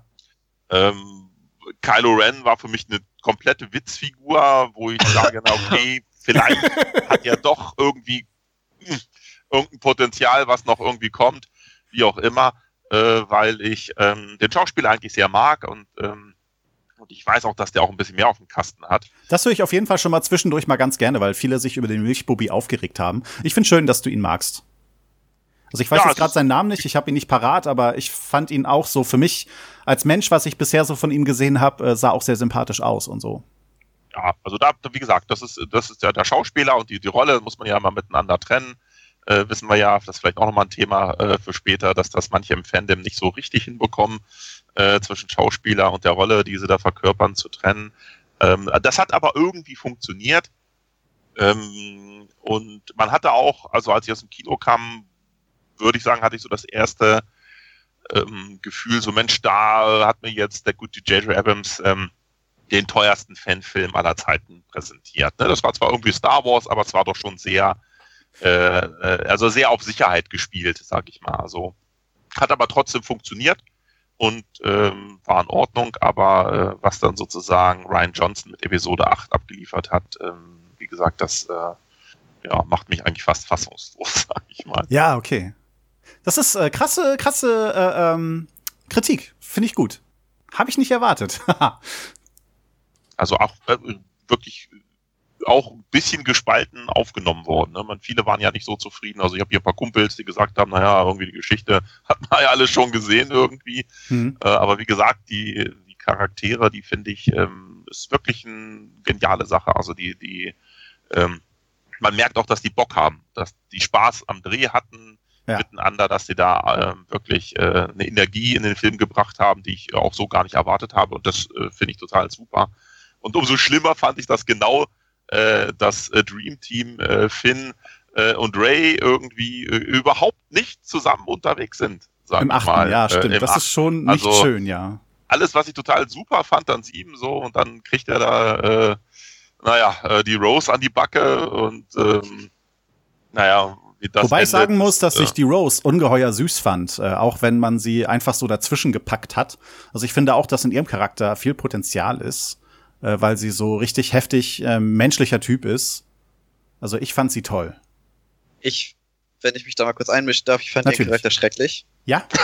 Ähm, Kylo Ren war für mich eine komplette Witzfigur, wo ich <laughs> sage, na okay, vielleicht hat er doch irgendwie hm, irgendein Potenzial, was noch irgendwie kommt, wie auch immer, äh, weil ich ähm, den Schauspieler eigentlich sehr mag und ähm, und ich weiß auch, dass der auch ein bisschen mehr auf dem Kasten hat. Das höre ich auf jeden Fall schon mal zwischendurch mal ganz gerne, weil viele sich über den Milchbubi aufgeregt haben. Ich finde schön, dass du ihn magst. Also ich weiß ja, jetzt gerade seinen Namen nicht, ich habe ihn nicht parat, aber ich fand ihn auch so für mich als Mensch, was ich bisher so von ihm gesehen habe, äh, sah auch sehr sympathisch aus und so. Ja, also da, wie gesagt, das ist, das ist ja der Schauspieler und die, die Rolle muss man ja mal miteinander trennen. Äh, wissen wir ja, das ist vielleicht auch nochmal ein Thema äh, für später, dass das manche im Fandom nicht so richtig hinbekommen, äh, zwischen Schauspieler und der Rolle, die sie da verkörpern, zu trennen. Ähm, das hat aber irgendwie funktioniert. Ähm, und man hatte auch, also als ich aus dem Kino kam, würde ich sagen, hatte ich so das erste ähm, Gefühl, so Mensch, da hat mir jetzt der gute J.J. Abrams ähm, den teuersten Fanfilm aller Zeiten präsentiert. Ne? Das war zwar irgendwie Star Wars, aber es war doch schon sehr, äh, äh, also sehr auf Sicherheit gespielt, sag ich mal. Also hat aber trotzdem funktioniert und ähm, war in Ordnung, aber äh, was dann sozusagen Ryan Johnson mit Episode 8 abgeliefert hat, ähm, wie gesagt, das äh, ja, macht mich eigentlich fast fassungslos, <laughs> sag ich mal. Ja, okay. Das ist äh, krasse, krasse äh, ähm, Kritik. Finde ich gut. Habe ich nicht erwartet. <laughs> also auch äh, wirklich auch ein bisschen gespalten aufgenommen worden. Ne? Man, viele waren ja nicht so zufrieden. Also ich habe hier ein paar Kumpels, die gesagt haben, naja, irgendwie die Geschichte <laughs> hat man ja alles schon gesehen irgendwie. Mhm. Äh, aber wie gesagt, die, die Charaktere, die finde ich, ähm, ist wirklich eine geniale Sache. Also die, die, ähm, man merkt auch, dass die Bock haben, dass die Spaß am Dreh hatten ja. miteinander, dass sie da äh, wirklich äh, eine Energie in den Film gebracht haben, die ich auch so gar nicht erwartet habe. Und das äh, finde ich total super. Und umso schlimmer fand ich das genau, das äh, Dream Team äh, Finn äh, und Ray irgendwie äh, überhaupt nicht zusammen unterwegs sind. Sag Im achten, mal. ja, stimmt. Äh, das achten. ist schon nicht also, schön, ja. Alles, was ich total super fand an sieben so und dann kriegt er da, äh, naja, äh, die Rose an die Backe und ähm, naja, Wobei ich sagen muss, dass ja. ich die Rose ungeheuer süß fand, äh, auch wenn man sie einfach so dazwischen gepackt hat. Also ich finde auch, dass in ihrem Charakter viel Potenzial ist äh, weil sie so richtig heftig äh, menschlicher Typ ist. Also ich fand sie toll. Ich, wenn ich mich da mal kurz einmischen darf, ich fand Natürlich. den Charakter schrecklich. Ja? <laughs>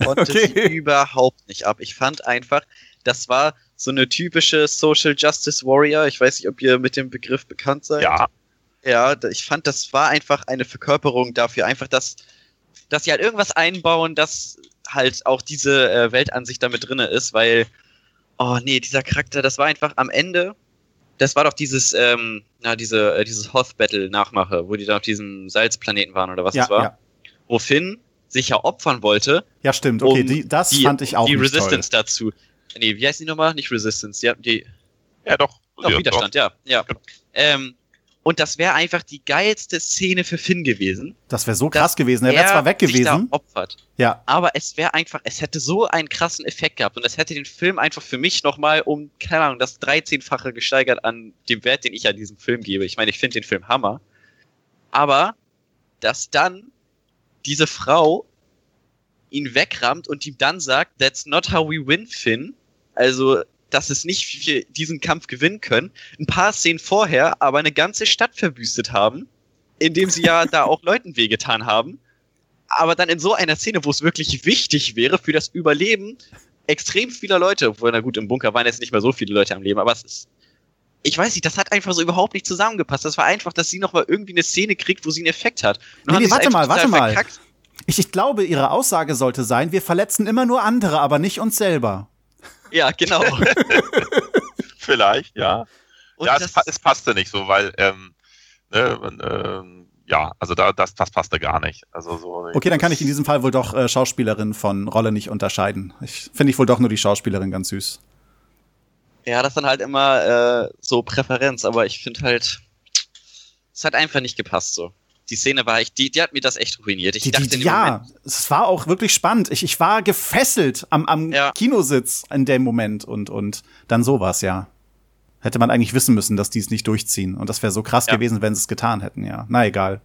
Ich konnte okay. sie überhaupt nicht ab. Ich fand einfach, das war so eine typische Social Justice Warrior. Ich weiß nicht, ob ihr mit dem Begriff bekannt seid. Ja. Ja, ich fand, das war einfach eine Verkörperung dafür. Einfach, dass, dass sie halt irgendwas einbauen, dass halt auch diese äh, Weltansicht damit drinne ist, weil Oh nee, dieser Charakter, das war einfach am Ende. Das war doch dieses, ähm, na, diese, äh, dieses Hoth-Battle-Nachmache, wo die da auf diesem Salzplaneten waren oder was ja, das war. Ja. Wo Finn sich ja opfern wollte. Ja, stimmt, okay, um die, das die, fand ich auch Die Resistance toll. dazu. Nee, wie heißt die nochmal? Nicht Resistance, die, die Ja, doch. Doch, Widerstand, doch. ja. ja. Genau. Ähm, und das wäre einfach die geilste Szene für Finn gewesen. Das wäre so krass gewesen. Er wäre zwar weg gewesen. opfert. Ja. Aber es wäre einfach, es hätte so einen krassen Effekt gehabt und es hätte den Film einfach für mich nochmal um, keine Ahnung, das 13-fache gesteigert an dem Wert, den ich an diesem Film gebe. Ich meine, ich finde den Film Hammer. Aber, dass dann diese Frau ihn wegrammt und ihm dann sagt, that's not how we win, Finn. Also, dass es nicht wir diesen Kampf gewinnen können. Ein paar Szenen vorher aber eine ganze Stadt verwüstet haben, indem sie ja da auch <laughs> Leuten wehgetan haben. Aber dann in so einer Szene, wo es wirklich wichtig wäre für das Überleben extrem vieler Leute, obwohl, na gut, im Bunker waren jetzt nicht mehr so viele Leute am Leben, aber es ist, ich weiß nicht, das hat einfach so überhaupt nicht zusammengepasst. Das war einfach, dass sie nochmal irgendwie eine Szene kriegt, wo sie einen Effekt hat. Nee, nee, warte mal, warte mal. Ich, ich glaube, ihre Aussage sollte sein, wir verletzen immer nur andere, aber nicht uns selber. Ja, genau. <laughs> Vielleicht, ja. Und ja, es, es, passte nicht so, weil, ähm, ne, ähm, ja, also da, das, das passte gar nicht. Also so, okay, dann kann ich in diesem Fall wohl doch äh, Schauspielerin von Rolle nicht unterscheiden. Ich finde ich wohl doch nur die Schauspielerin ganz süß. Ja, das ist dann halt immer äh, so Präferenz, aber ich finde halt, es hat einfach nicht gepasst so. Die Szene war ich, die, die hat mir das echt ruiniert. Ich Die, dachte die, in dem ja, Moment, es war auch wirklich spannend. Ich, ich war gefesselt am, am Ja. Kinositz in dem Moment und, und dann sowas, ja. Hätte man eigentlich wissen müssen, dass die es nicht durchziehen. Und das wäre so krass Ja. gewesen, wenn sie es getan hätten, ja. Na egal.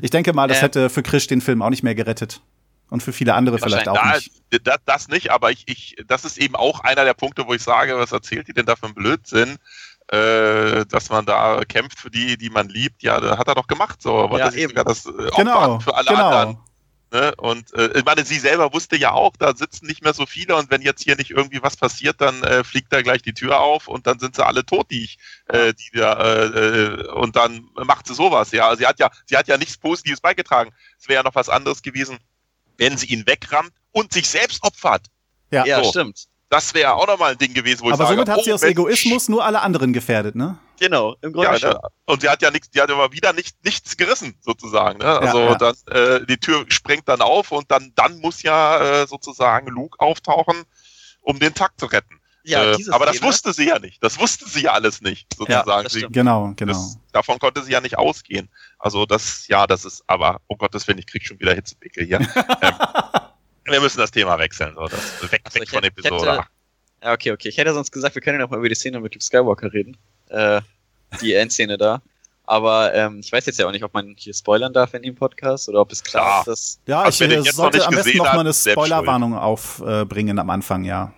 Ich denke mal, das Äh. hätte für Krisch den Film auch nicht mehr gerettet. Und für viele andere vielleicht auch Wahrscheinlich- nicht. Da, das, das nicht, aber ich, ich, das ist eben auch einer der Punkte, wo ich sage, was erzählt die denn da für einen Blödsinn? Äh, dass man da kämpft für die, die man liebt, ja, da hat er doch gemacht, so, wollte Ja, sich eben. sogar das äh, Genau, opfern für alle genau. anderen. Ne? Und äh, ich meine, sie selber wusste ja auch, da sitzen nicht mehr so viele und wenn jetzt hier nicht irgendwie was passiert, dann äh, fliegt da gleich die Tür auf und dann sind sie alle tot, die ich, äh, die da, äh, äh, und dann macht sie sowas, ja. Sie hat ja, sie hat ja nichts Positives beigetragen. Es wäre ja noch was anderes gewesen, wenn sie ihn wegrammt und sich selbst opfert. Ja. ja, so. stimmt. Das wäre auch nochmal ein Ding gewesen, wo Aber ich sage, somit hat sie oh, aus Mensch. Egoismus nur alle anderen gefährdet, ne? Genau, im Grunde Ja, schon. ne? Und sie hat ja nichts, die hat aber wieder nicht, nichts gerissen, sozusagen. Ne? Also ja. Dann, äh, die Tür sprengt dann auf und dann, dann muss ja äh, sozusagen Luke auftauchen, um den Tag zu retten. Ja, äh, aber das Szene- wusste sie ja nicht. Das wusste sie ja alles nicht, sozusagen. sie. Genau, genau. das, davon konnte sie ja nicht ausgehen. Also das, ja, das ist, aber, um Gottes Willen, ich krieg schon wieder Hitzepickel hier. <laughs> ähm, wir müssen das Thema wechseln. So, das, weg Ach so, weg ich von hätte- ich Episode hätte- 8. Ja, okay, okay. Ich hätte sonst gesagt, wir können ja noch mal über die Szene mit Luke Skywalker reden. Äh, die Endszene da. Aber ähm, ich weiß jetzt ja auch nicht, ob man hier spoilern darf in dem Podcast oder ob es klar Ja. ist, dass. Ja, Also, ich noch sollte nicht am besten gesehen noch hat, mal eine Spoilerwarnung aufbringen am Anfang, ja.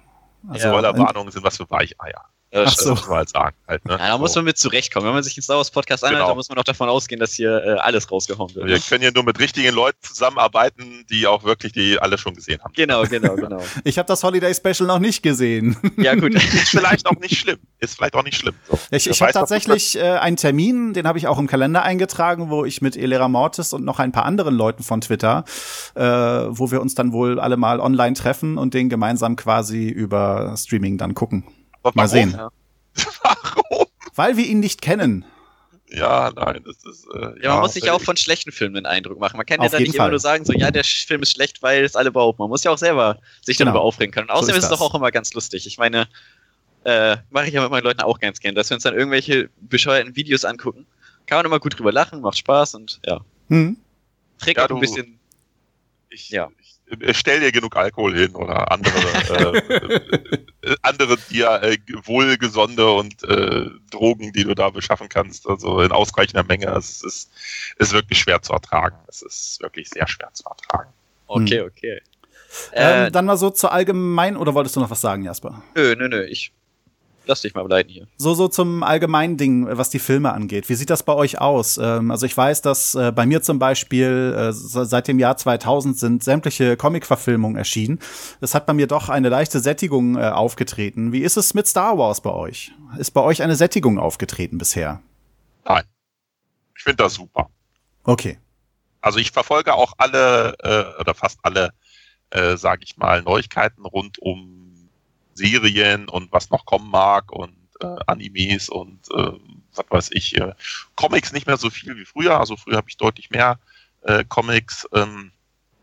Also, Spoilerwarnungen sind was für Weicheier. Äh, Ach so. Das muss man halt sagen. Halt, ne? Ja, da muss man mit zurechtkommen. Wenn man sich einen Star Wars Podcast anhört, Genau. dann muss man auch davon ausgehen, dass hier äh, alles rausgehauen wird. Wir können ja nur mit richtigen Leuten zusammenarbeiten, die auch wirklich die alle schon gesehen haben. Genau, genau, genau. <laughs> Ich habe das Holiday Special noch nicht gesehen. <laughs> Ja, gut. Ist vielleicht auch nicht schlimm. Ist vielleicht auch nicht schlimm. So. Ich, ich habe tatsächlich äh, einen Termin, den habe ich auch im Kalender eingetragen, wo ich mit Elera Mortis und noch ein paar anderen Leuten von Twitter, äh, wo wir uns dann wohl alle mal online treffen und den gemeinsam quasi über Streaming dann gucken. Aber Mal warum? sehen. Ja. <laughs> Warum? Weil wir ihn nicht kennen. Ja, nein, das ist. Äh, Ja, man muss sich auch von schlechten Filmen einen Eindruck machen. Man kann ja Auf da jeden nicht immer Fall. nur sagen, so, ja, der Film ist schlecht, weil es alle behaupten. Man muss ja auch selber sich Genau. darüber aufregen können. Und außerdem ist ist, es doch auch immer ganz lustig. Ich meine, äh, mache ich ja mit meinen Leuten auch ganz gern, dass wir uns dann irgendwelche bescheuerten Videos angucken. Kann man immer gut drüber lachen, macht Spaß und ja, Hm? trägt Ja, auch ein du- bisschen. Ich, Ja. ich stell dir genug Alkohol hin oder andere, äh, <laughs> äh, andere dir äh, wohlgesonde und äh, Drogen, die du da beschaffen kannst, also in ausreichender Menge. Es ist, ist wirklich schwer zu ertragen. Es ist wirklich sehr schwer zu ertragen. Okay, okay. Äh, Ähm, dann mal so zur allgemein oder wolltest du noch was sagen, Jasper? nö, nö, nö, ich lass dich mal leiten hier. So, so zum allgemeinen Ding, was die Filme angeht. Wie sieht das bei euch aus? Ähm, also ich weiß, dass äh, bei mir zum Beispiel äh, se- seit dem Jahr 2000 sind sämtliche Comic-Verfilmungen erschienen. Es hat bei mir doch eine leichte Sättigung äh, aufgetreten. Wie ist es mit Star Wars bei euch? Ist bei euch eine Sättigung aufgetreten bisher? Nein. Ich finde das super. Okay. Also ich verfolge auch alle äh, oder fast alle, äh, sage ich mal, Neuigkeiten rund um Serien und was noch kommen mag und äh, Animes und äh, was weiß ich, äh, Comics nicht mehr so viel wie früher. Also früher habe ich deutlich mehr äh, Comics ähm,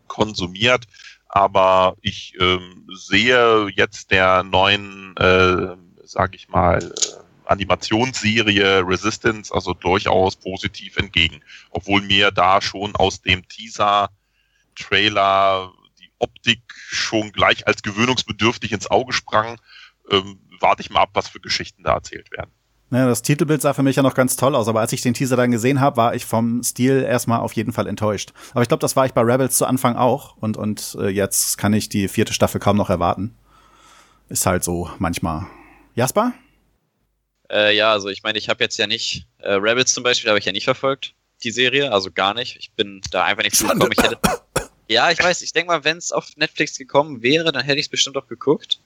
konsumiert, aber ich ähm, sehe jetzt der neuen, äh, sage ich mal, Animationsserie Resistance also durchaus positiv entgegen obwohl mir da schon aus dem Teaser-Trailer die Optik schon gleich als gewöhnungsbedürftig ins Auge sprang, ähm, warte ich mal ab, was für Geschichten da erzählt werden. Ja, das Titelbild sah für mich ja noch ganz toll aus, aber als ich den Teaser dann gesehen habe, war ich vom Stil erstmal auf jeden Fall enttäuscht. Aber ich glaube, das war ich bei Rebels zu Anfang auch und, und äh, jetzt kann ich die vierte Staffel kaum noch erwarten. Ist halt so manchmal. Jasper? Äh, ja, also ich meine, ich habe jetzt ja nicht, äh, Rebels zum Beispiel habe ich ja nicht verfolgt, die Serie, also gar nicht. Ich bin da einfach nicht zugekommen. Ich hätte, ja, ich weiß, ich denke mal, wenn es auf Netflix gekommen wäre, dann hätte ich es bestimmt auch geguckt.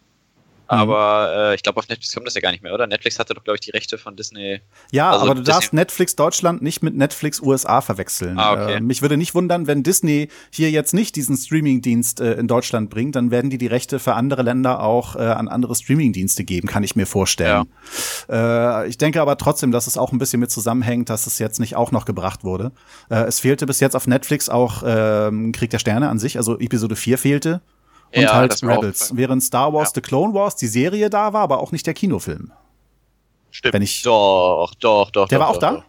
Mhm. Aber äh, ich glaube, auf Netflix kommt das ja gar nicht mehr, oder? Netflix hatte doch, glaube ich, die Rechte von Disney. Ja, Also aber du darfst Disney- Netflix Deutschland nicht mit Netflix USA verwechseln. Ah, okay. äh, mich würde nicht wundern, wenn Disney hier jetzt nicht diesen Streamingdienst äh, in Deutschland bringt, dann werden die die Rechte für andere Länder auch äh, an andere Streamingdienste geben, kann ich mir vorstellen. Äh, ich denke aber trotzdem, dass es auch ein bisschen mit zusammenhängt, dass es jetzt nicht auch noch gebracht wurde. Äh, es fehlte bis jetzt auf Netflix auch ähm, Krieg der Sterne an sich, also Episode 4 fehlte. Und Ja, halt Rebels. Während Star Wars Ja. The Clone Wars die Serie da war, aber auch nicht der Kinofilm. Stimmt. Wenn ich. Doch, doch, doch. Der doch, war auch doch,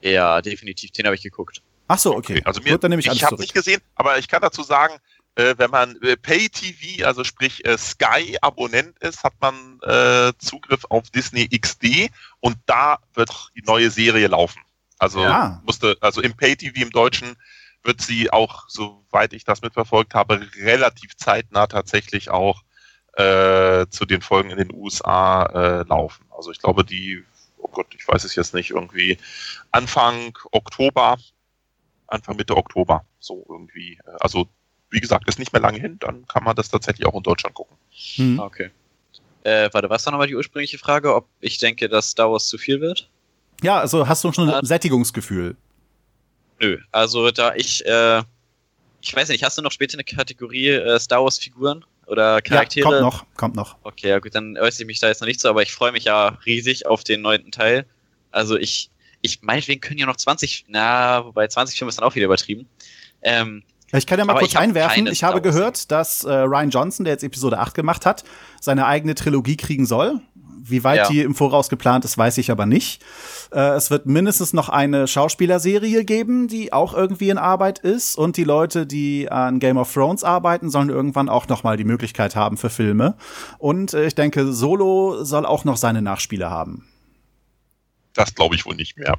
da? Ja, definitiv. Den habe ich geguckt. Ach so, okay. Okay, also mir, Gut, dann nehme ich ich habe nicht gesehen, aber ich kann dazu sagen, äh, wenn man äh, Pay-TV, also sprich äh, Sky-Abonnent ist, hat man äh, Zugriff auf Disney XD und da wird die neue Serie laufen. Also Ja. musste, also im Pay-TV im Deutschen wird sie auch, soweit ich das mitverfolgt habe, relativ zeitnah tatsächlich auch äh, zu den Folgen in den USA äh, laufen. Also ich glaube, die, oh Gott, ich weiß es jetzt nicht, irgendwie Anfang Oktober, Anfang Mitte Oktober, so irgendwie. Also wie gesagt, ist nicht mehr lange hin, dann kann man das tatsächlich auch in Deutschland gucken. Hm. Okay. Äh, warte, was war nochmal die ursprüngliche Frage? Ob ich denke, dass Star Wars zu viel wird? Ja, also hast du schon ein Äh, Sättigungsgefühl? Nö. Also da ich, äh, ich weiß nicht, hast du noch später eine Kategorie äh, Star Wars Figuren oder Ja, Charaktere? kommt noch, kommt noch. Okay, ja gut, dann äußere ich mich da jetzt noch nicht so, aber ich freue mich ja riesig auf den neunten Teil. Also ich, ich meinetwegen können ja noch 20, na, wobei 20 Filme ist dann auch wieder übertrieben. Ähm, Ich kann ja mal Aber kurz ich einwerfen. Ich habe gehört, dass äh, Ryan Johnson, der jetzt Episode 8 gemacht hat, seine eigene Trilogie kriegen soll. Wie weit Ja. die im Voraus geplant ist, weiß ich aber nicht. Äh, es wird mindestens noch eine Schauspielerserie geben, die auch irgendwie in Arbeit ist. Und die Leute, die an Game of Thrones arbeiten, sollen irgendwann auch noch mal die Möglichkeit haben für Filme. Und äh, ich denke, Solo soll auch noch seine Nachspiele haben. Das glaube ich wohl nicht mehr.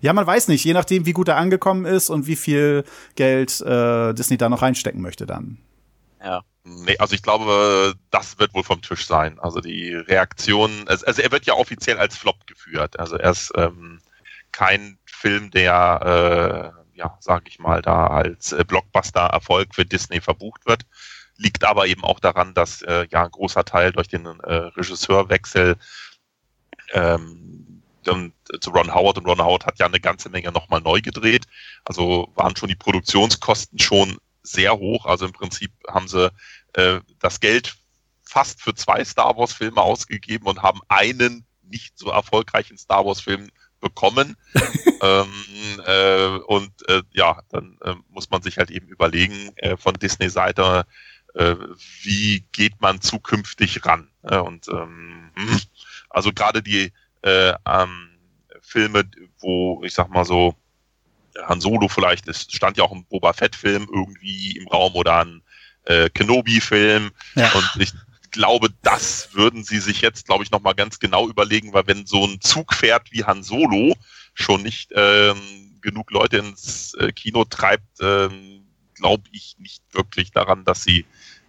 Ja, man weiß nicht, je nachdem, wie gut er angekommen ist und wie viel Geld äh, Disney da noch reinstecken möchte dann. ja. Nee, also ich glaube, das wird wohl vom Tisch sein. Also die Reaktion, also er wird ja offiziell als Flop geführt. Also er ist ähm, kein Film, der, äh, ja, sag ich mal, da als äh, Blockbuster-Erfolg für Disney verbucht wird. Liegt aber eben auch daran, dass äh, ja ein großer Teil durch den äh, Regisseurwechsel ähm, dann zu Ron Howard und Ron Howard hat ja eine ganze Menge nochmal neu gedreht. Also waren schon die Produktionskosten schon sehr hoch. Also im Prinzip haben sie äh, das Geld fast für zwei Star Wars Filme ausgegeben und haben einen nicht so erfolgreichen Star Wars Film bekommen. <laughs> ähm, äh, und äh, ja, dann äh, muss man sich halt eben überlegen äh, von Disney Seite, äh, wie geht man zukünftig ran. Äh, und ähm, hm, also gerade die äh, ähm, Filme, wo ich sag mal so Han Solo vielleicht, es stand ja auch ein Boba Fett-Film irgendwie im Raum oder ein äh, Kenobi-Film. Ja. Und ich glaube, das würden sie sich jetzt, glaube ich, nochmal ganz genau überlegen, weil wenn so ein Zug fährt wie Han Solo schon nicht ähm, genug Leute ins äh, Kino treibt, ähm, glaube ich nicht wirklich daran, dass sie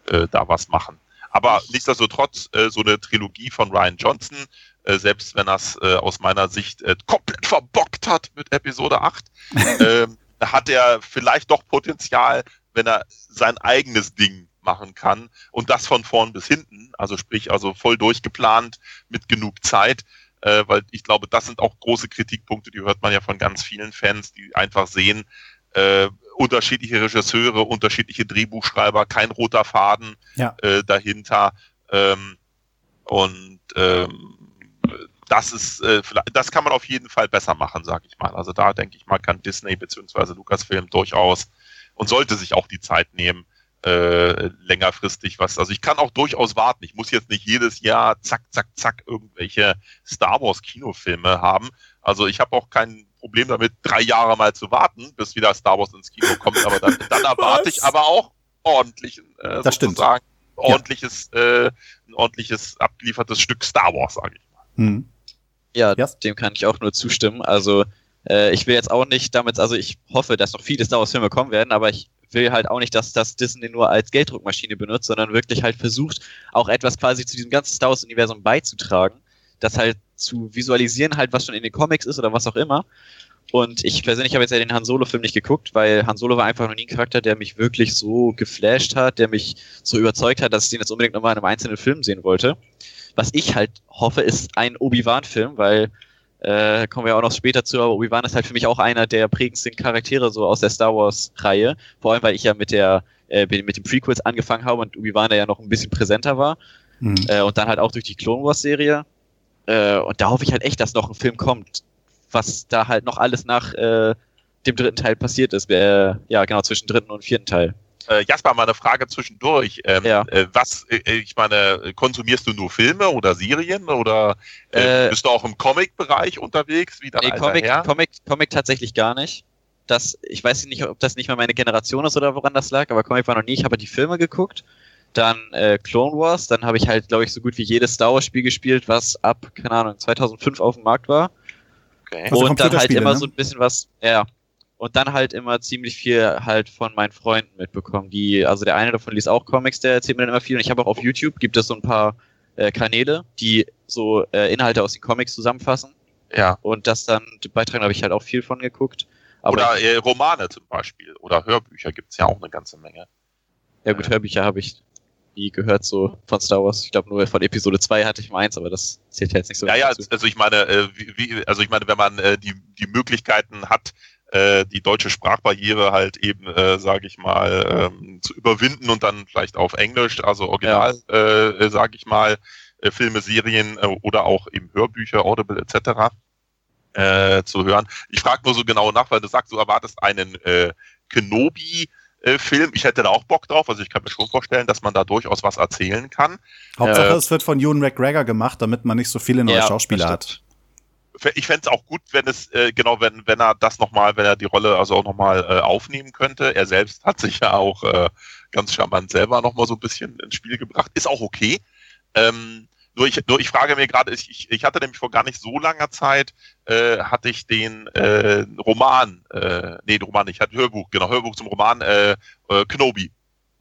äh, da was machen. Aber nichtsdestotrotz, äh, so eine Trilogie von Ryan Johnson, äh, selbst wenn er es äh, aus meiner Sicht äh, komplett verbockt hat mit Episode 8, <laughs> ähm, hat er vielleicht doch Potenzial, wenn er sein eigenes Ding machen kann und das von vorn bis hinten, also sprich also voll durchgeplant mit genug Zeit, äh, weil ich glaube, das sind auch große Kritikpunkte, die hört man ja von ganz vielen Fans, die einfach sehen, äh, unterschiedliche Regisseure, unterschiedliche Drehbuchschreiber, kein roter Faden Ja. äh, dahinter ähm, und ähm, das ist, äh, vielleicht, das kann man auf jeden Fall besser machen, sag ich mal. Also da denke ich mal, kann Disney bzw. Lucasfilm durchaus und sollte sich auch die Zeit nehmen, äh, längerfristig was. Also ich kann auch durchaus warten. Ich muss jetzt nicht jedes Jahr zack, zack, zack irgendwelche Star Wars Kinofilme haben. Also ich habe auch kein Problem damit, drei Jahre mal zu warten, bis wieder Star Wars ins Kino kommt. Aber dann, dann erwarte <laughs> ich aber auch ordentlichen, äh, Das stimmt. sozusagen, ordentliches, äh, ein ordentliches abgeliefertes Stück Star Wars, sage ich. Hm. Ja, Ja. dem kann ich auch nur zustimmen. Also äh, ich will jetzt auch nicht damit, also ich hoffe, dass noch viele Star Wars Filme kommen werden, aber ich will halt auch nicht, dass das Disney nur als Gelddruckmaschine benutzt, sondern wirklich halt versucht, auch etwas quasi zu diesem ganzen Star Wars Universum beizutragen, das halt zu visualisieren halt, was schon in den Comics ist oder was auch immer. Und ich persönlich habe jetzt ja den Han Solo Film nicht geguckt, weil Han Solo war einfach noch nie ein Charakter, der mich wirklich so geflasht hat, der mich so überzeugt hat, dass ich den jetzt unbedingt nochmal in einem einzelnen Film sehen wollte. Was ich halt hoffe, ist ein Obi-Wan-Film, weil äh, kommen wir auch noch später zu, aber Obi-Wan ist halt für mich auch einer der prägendsten Charaktere so aus der Star Wars-Reihe. Vor allem, weil ich ja mit der äh, mit den Prequels angefangen habe und Obi-Wan da ja noch ein bisschen präsenter war. Hm. Äh, und dann halt auch durch die Clone Wars-Serie. Äh, und da hoffe ich halt echt, dass noch ein Film kommt, was da halt noch alles nach äh, dem dritten Teil passiert ist. Äh, ja, genau, zwischen dritten und vierten Teil. Äh, Jasper, mal eine Frage zwischendurch. Ähm, Ja. äh, was, äh, ich meine, konsumierst du nur Filme oder Serien oder äh, Äh, bist du auch im Comic-Bereich unterwegs? Wie Nee, Comic, Herr? Comic, Comic tatsächlich gar nicht. dass, ich weiß nicht, ob das nicht mal meine Generation ist oder woran das lag, aber Comic war noch nie. Ich habe die Filme geguckt, dann äh, Clone Wars, dann habe ich halt, glaube ich, so gut wie jedes Star Wars Spiel gespielt, was ab, keine Ahnung, 2005 auf dem Markt war. Okay. Also und dann halt immer ne? so ein bisschen was, ja. Und dann halt immer ziemlich viel halt von meinen Freunden mitbekommen. Die, also der eine davon liest auch Comics, der erzählt mir dann immer viel. Und ich habe auch auf YouTube gibt es so ein paar äh, Kanäle, die so äh, Inhalte aus den Comics zusammenfassen. Ja. Und das dann, die Beiträge habe ich halt auch viel von geguckt. Aber Oder äh, Romane zum Beispiel. Oder Hörbücher gibt's ja auch eine ganze Menge. ja gut, Hörbücher habe ich nie gehört, so von Star Wars. Ich glaube nur von Episode 2 hatte ich meins, aber das zählt ja jetzt nicht so Ja, ja, dazu. also ich meine, äh, wie, wie, also ich meine, wenn man äh, die, die Möglichkeiten hat, äh, die deutsche Sprachbarriere halt eben, äh, sage ich mal, ähm, zu überwinden und dann vielleicht auf Englisch, also Original, äh, äh, sage ich mal, äh, Filme, Serien äh, oder auch eben Hörbücher, Audible etc. Äh, zu hören. Ich frage nur so genau nach, weil du sagst, du erwartest einen äh, Kenobi. Film, ich hätte da auch Bock drauf, also ich kann mir schon vorstellen, dass man da durchaus was erzählen kann. Hauptsache, Äh, es wird von Ewan McGregor gemacht, damit man nicht so viele neue Ja, Schauspieler hat. Ich fände es auch gut, wenn es, äh, genau, wenn, wenn er das nochmal, wenn er die Rolle also auch nochmal äh, aufnehmen könnte. Er selbst hat sich ja auch äh, ganz charmant selber nochmal so ein bisschen ins Spiel gebracht. Ist auch okay. Ähm, nur ich, nur ich frage mir gerade, ich, ich, ich hatte nämlich vor gar nicht so langer Zeit, äh, hatte ich den äh, Roman, äh, nee, den Roman nicht, hatte Hörbuch, genau, Hörbuch zum Roman äh, äh, Knobi,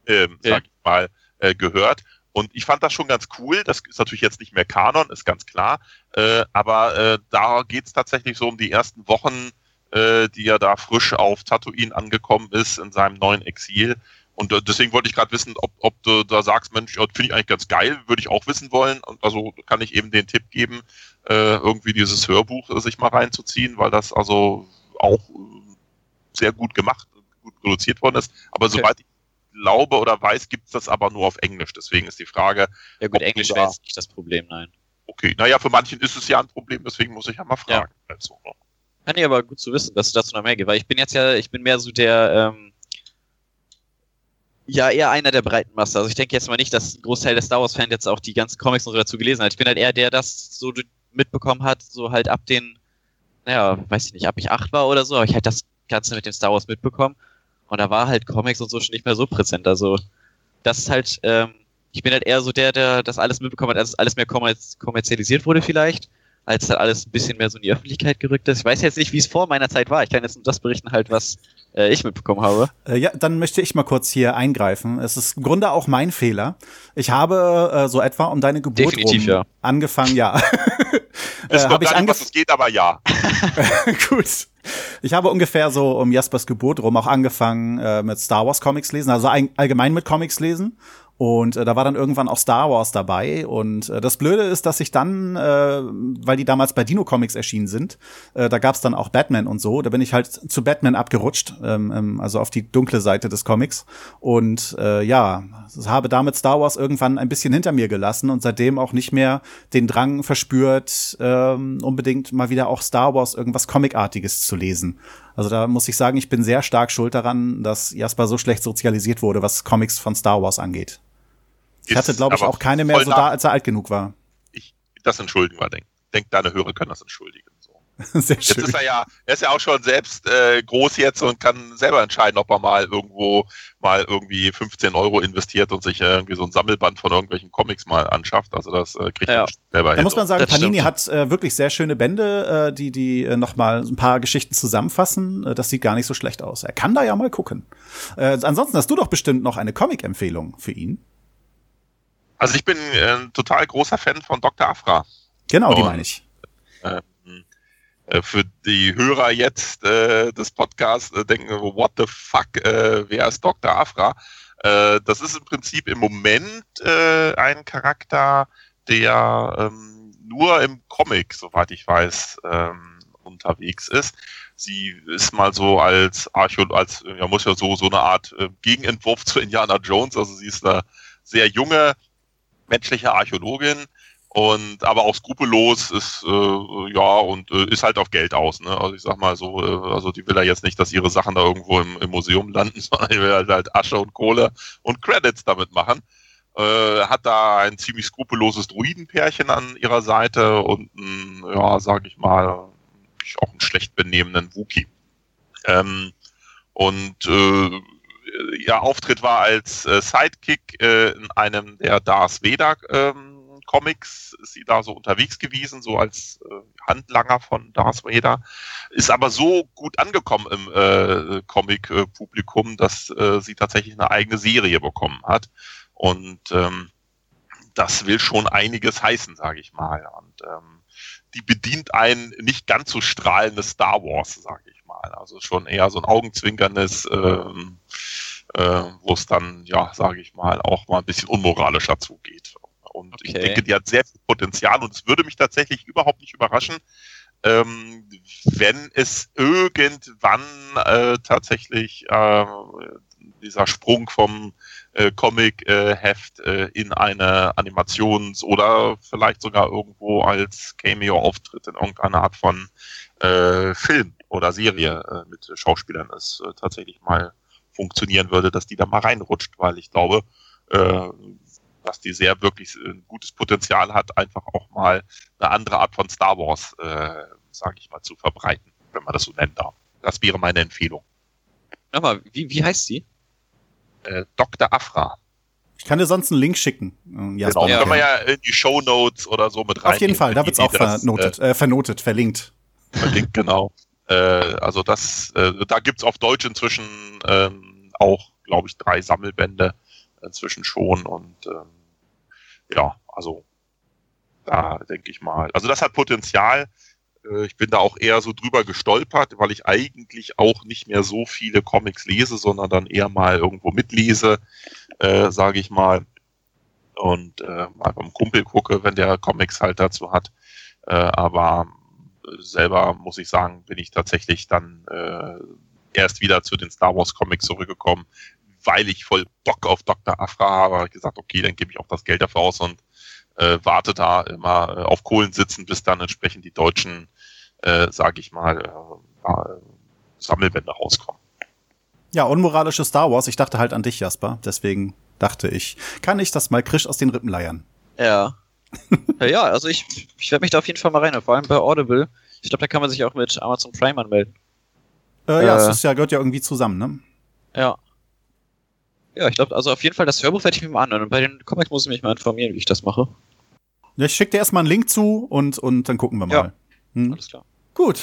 Ja. sag ich mal, äh, gehört. Und ich fand das schon ganz cool. Das ist natürlich jetzt nicht mehr Kanon, ist ganz klar. Äh, aber äh, da geht's tatsächlich so um die ersten Wochen, äh, die er da frisch auf Tatooine angekommen ist in seinem neuen Exil. Und äh, deswegen wollte ich gerade wissen, ob, ob du da sagst, Mensch, finde ich eigentlich ganz geil, würde ich auch wissen wollen. Und also kann ich eben den Tipp geben, äh, irgendwie dieses Hörbuch äh, sich mal reinzuziehen, weil das also auch sehr gut gemacht, gut produziert worden ist. Aber Okay. soweit ich glaube oder weiß, gibt's das aber nur auf Englisch. Deswegen ist die Frage, Ja gut, du Englisch wäre jetzt nicht das Problem, nein. okay, naja, für manchen ist es ja ein Problem, deswegen muss ich ja mal fragen. Also, ne? Ja, nee, aber gut zu wissen, dass es dazu noch mehr gibt, weil ich bin jetzt ja, ich bin mehr so der, ähm, ja, eher einer der breiten Masse. Also ich denke jetzt mal nicht, dass ein Großteil der Star Wars-Fans jetzt auch die ganzen Comics und so dazu gelesen hat. Ich bin halt eher der, das so mitbekommen hat, so halt ab den, naja, weiß ich nicht, ab ich acht war oder so, aber ich halt das Ganze mit dem Star Wars mitbekommen. Und da war halt Comics und so schon nicht mehr so präsent. Also das ist halt, ähm, ich bin halt eher so der, der das alles mitbekommen hat, als es alles mehr kommerz kommerzialisiert wurde vielleicht, als dann alles ein bisschen mehr so in die Öffentlichkeit gerückt ist. Ich weiß jetzt nicht, wie es vor meiner Zeit war. Ich kann jetzt nur das berichten halt, was äh, ich mitbekommen habe. Äh, ja, dann möchte ich mal kurz hier eingreifen. Es ist im Grunde auch mein Fehler. Ich habe äh, so etwa um deine Geburt Definitiv, rum ja. angefangen, ja. <laughs> Es äh, kommt ich gar nicht, was es geht, aber ja. <laughs> Gut. Ich habe ungefähr so um Jaspers Geburt rum auch angefangen äh, mit Star Wars Comics lesen, also ein, allgemein mit Comics lesen. Und äh, da war dann irgendwann auch Star Wars dabei. Und äh, das Blöde ist, dass ich dann, äh, weil die damals bei Dino Comics erschienen sind, äh, da gab's dann auch Batman und so. Da bin ich halt zu Batman abgerutscht, ähm, ähm, also auf die dunkle Seite des Comics. Und äh, ja, habe damit Star Wars irgendwann ein bisschen hinter mir gelassen und seitdem auch nicht mehr den Drang verspürt, ähm, unbedingt mal wieder auch Star Wars irgendwas Comicartiges zu lesen. Also da muss ich sagen, ich bin sehr stark schuld daran, dass Jasper so schlecht sozialisiert wurde, was Comics von Star Wars angeht. Ich hatte, glaube ich, auch keine mehr so da, als er alt genug war. Ich, das entschuldigen wir, denk. Denk, deine Hörer können das entschuldigen. So. <laughs> Sehr Jetzt schön. ist er ja, er ist ja auch schon selbst äh, groß jetzt und kann selber entscheiden, ob er mal irgendwo mal irgendwie 15 Euro investiert und sich äh, irgendwie so ein Sammelband von irgendwelchen Comics mal anschafft. Also das äh, kriegt Ja. er selber Da hin. muss man sagen, Das Panini stimmt. hat äh, wirklich sehr schöne Bände, äh, die die äh, noch mal ein paar Geschichten zusammenfassen. Äh, das sieht gar nicht so schlecht aus. Er kann da ja mal gucken. Äh, ansonsten hast du doch bestimmt noch eine Comic-Empfehlung für ihn. Also ich bin äh, ein total großer Fan von Dr. Afra. Genau, die Und- meine ich. Ähm, äh, für die Hörer jetzt äh, des Podcasts äh, denken, what the fuck, äh, wer ist Dr. Afra? Äh, das ist im Prinzip im Moment äh, ein Charakter, der ähm, nur im Comic, soweit ich weiß, ähm, unterwegs ist. Sie ist mal so als Archä als ja muss ja so so eine Art äh, Gegenentwurf zu Indiana Jones. Also sie ist eine sehr junge menschliche Archäologin und aber auch skrupellos ist äh, ja und äh, ist halt auf Geld aus. Ne? Also ich sag mal so, äh, also die will ja jetzt nicht, dass ihre Sachen da irgendwo im, im Museum landen, <laughs> sondern die will halt, halt Asche und Kohle und Credits damit machen. Äh, hat da ein ziemlich skrupelloses Druidenpärchen an ihrer Seite und ein, ja, sag ich mal, auch einen schlecht benehmenden Wookie. Ähm, Und äh, ihr Auftritt war als äh, Sidekick äh, in einem der Darth Vader ähm, Comics, ist sie da so unterwegs gewesen, so als äh, Handlanger von Darth Vader, ist aber so gut angekommen im äh, Comic-Publikum, dass äh, sie tatsächlich eine eigene Serie bekommen hat. Und ähm, das will schon einiges heißen, sage ich mal. Und ähm, die bedient ein nicht ganz so strahlendes Star Wars, sage ich mal. Also schon eher so ein augenzwinkerndes, ähm, äh, wo es dann, ja, sage ich mal, auch mal ein bisschen unmoralischer zugeht. Und okay. ich denke, die hat sehr viel Potenzial und es würde mich tatsächlich überhaupt nicht überraschen, ähm, wenn es irgendwann äh, tatsächlich äh, dieser Sprung vom äh, Comic-Heft äh, in eine Animations- oder vielleicht sogar irgendwo als Cameo-Auftritt in irgendeiner Art von äh, Film oder Serie äh, mit Schauspielern es äh, tatsächlich mal funktionieren würde, dass die da mal reinrutscht, weil ich glaube, äh, dass die sehr wirklich äh, ein gutes Potenzial hat, einfach auch mal eine andere Art von Star Wars, äh, sage ich mal, zu verbreiten, wenn man das so nennen darf. Das wäre meine Empfehlung. Nochmal, wie, wie heißt sie? Äh, Dr. Afra. Ich kann dir sonst einen Link schicken. Äh, Jasper. Genau, ja. können wir ja in die Show Notes oder so mit rein. Auf jeden Fall, da wird es auch vernotet, äh, äh, vernotet, verlinkt. Verlinkt, genau. äh, also das, äh, da gibt's auf Deutsch inzwischen ähm, auch, glaube ich, drei Sammelbände inzwischen schon und ähm, ja, also da denke ich mal. Also das hat Potenzial. Äh, ich bin da auch eher so drüber gestolpert, weil ich eigentlich auch nicht mehr so viele Comics lese, sondern dann eher mal irgendwo mitlese, äh, sage ich mal. Und äh, mal beim Kumpel gucke, wenn der Comics halt dazu hat. Äh, aber selber muss ich sagen, bin ich tatsächlich dann äh, erst wieder zu den Star Wars Comics zurückgekommen, weil ich voll Bock auf Dr. Afra habe, habe ich gesagt, okay, dann gebe ich auch das Geld dafür aus und äh, warte da immer äh, auf Kohlen sitzen, bis dann entsprechend die deutschen, äh, sage ich mal, äh, äh, Sammelbände rauskommen. Ja, unmoralische Star Wars. Ich dachte halt an dich, Jasper. Deswegen dachte ich, kann ich das mal krisch aus den Rippen leiern. Ja. <laughs> ja, also ich, ich werde mich da auf jeden Fall mal rein, vor allem bei Audible. Ich glaube, da kann man sich auch mit Amazon Prime anmelden. Äh, ja, es ist ja, gehört ja irgendwie zusammen, ne? Ja. Ja, ich glaube, also auf jeden Fall, das Hörbuch werde ich mir mal anhören. Und bei den Comics muss ich mich mal informieren, wie ich das mache. Ja, ich schicke dir erstmal einen Link zu und, und dann gucken wir mal. Ja, hm? alles klar. Gut,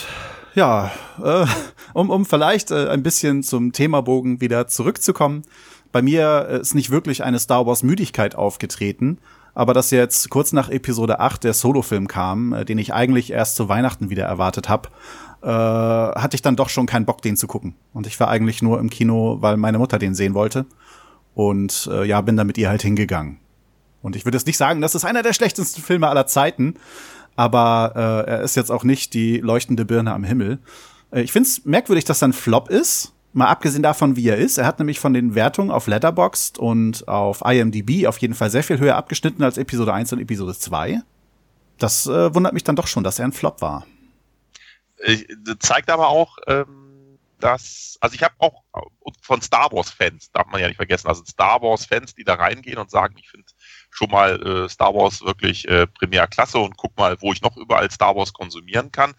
ja, äh, um, um vielleicht äh, ein bisschen zum Themabogen wieder zurückzukommen. Bei mir äh, ist nicht wirklich eine Star Wars Müdigkeit aufgetreten, aber dass jetzt kurz nach Episode 8 der Solofilm kam, äh, den ich eigentlich erst zu Weihnachten wieder erwartet habe, äh, hatte ich dann doch schon keinen Bock, den zu gucken. Und ich war eigentlich nur im Kino, weil meine Mutter den sehen wollte. Und äh, ja, bin da mit ihr halt hingegangen. Und ich würde jetzt nicht sagen, das ist einer der schlechtesten Filme aller Zeiten, aber äh, er ist jetzt auch nicht die leuchtende Birne am Himmel. Äh, ich finde es merkwürdig, dass er ein Flop ist. Mal abgesehen davon, wie er ist. Er hat nämlich von den Wertungen auf Letterboxd und auf IMDb auf jeden Fall sehr viel höher abgeschnitten als Episode 1 und Episode 2. Das äh, wundert mich dann doch schon, dass er ein Flop war. Ich, zeigt aber auch, ähm dass, also ich habe auch von Star Wars-Fans, darf man ja nicht vergessen, also Star Wars-Fans, die da reingehen und sagen, ich finde schon mal äh, Star Wars wirklich äh, Primärklasse und guck mal, wo ich noch überall Star Wars konsumieren kann.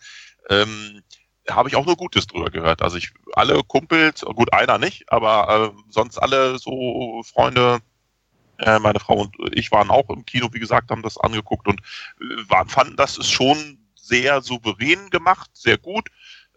Ähm, habe ich auch nur Gutes drüber gehört. Also ich, alle Kumpels, gut, einer nicht, aber äh, sonst alle so Freunde, äh, meine Frau und ich waren auch im Kino, wie gesagt, haben das angeguckt und äh, waren, fanden, das ist schon sehr souverän gemacht, sehr gut.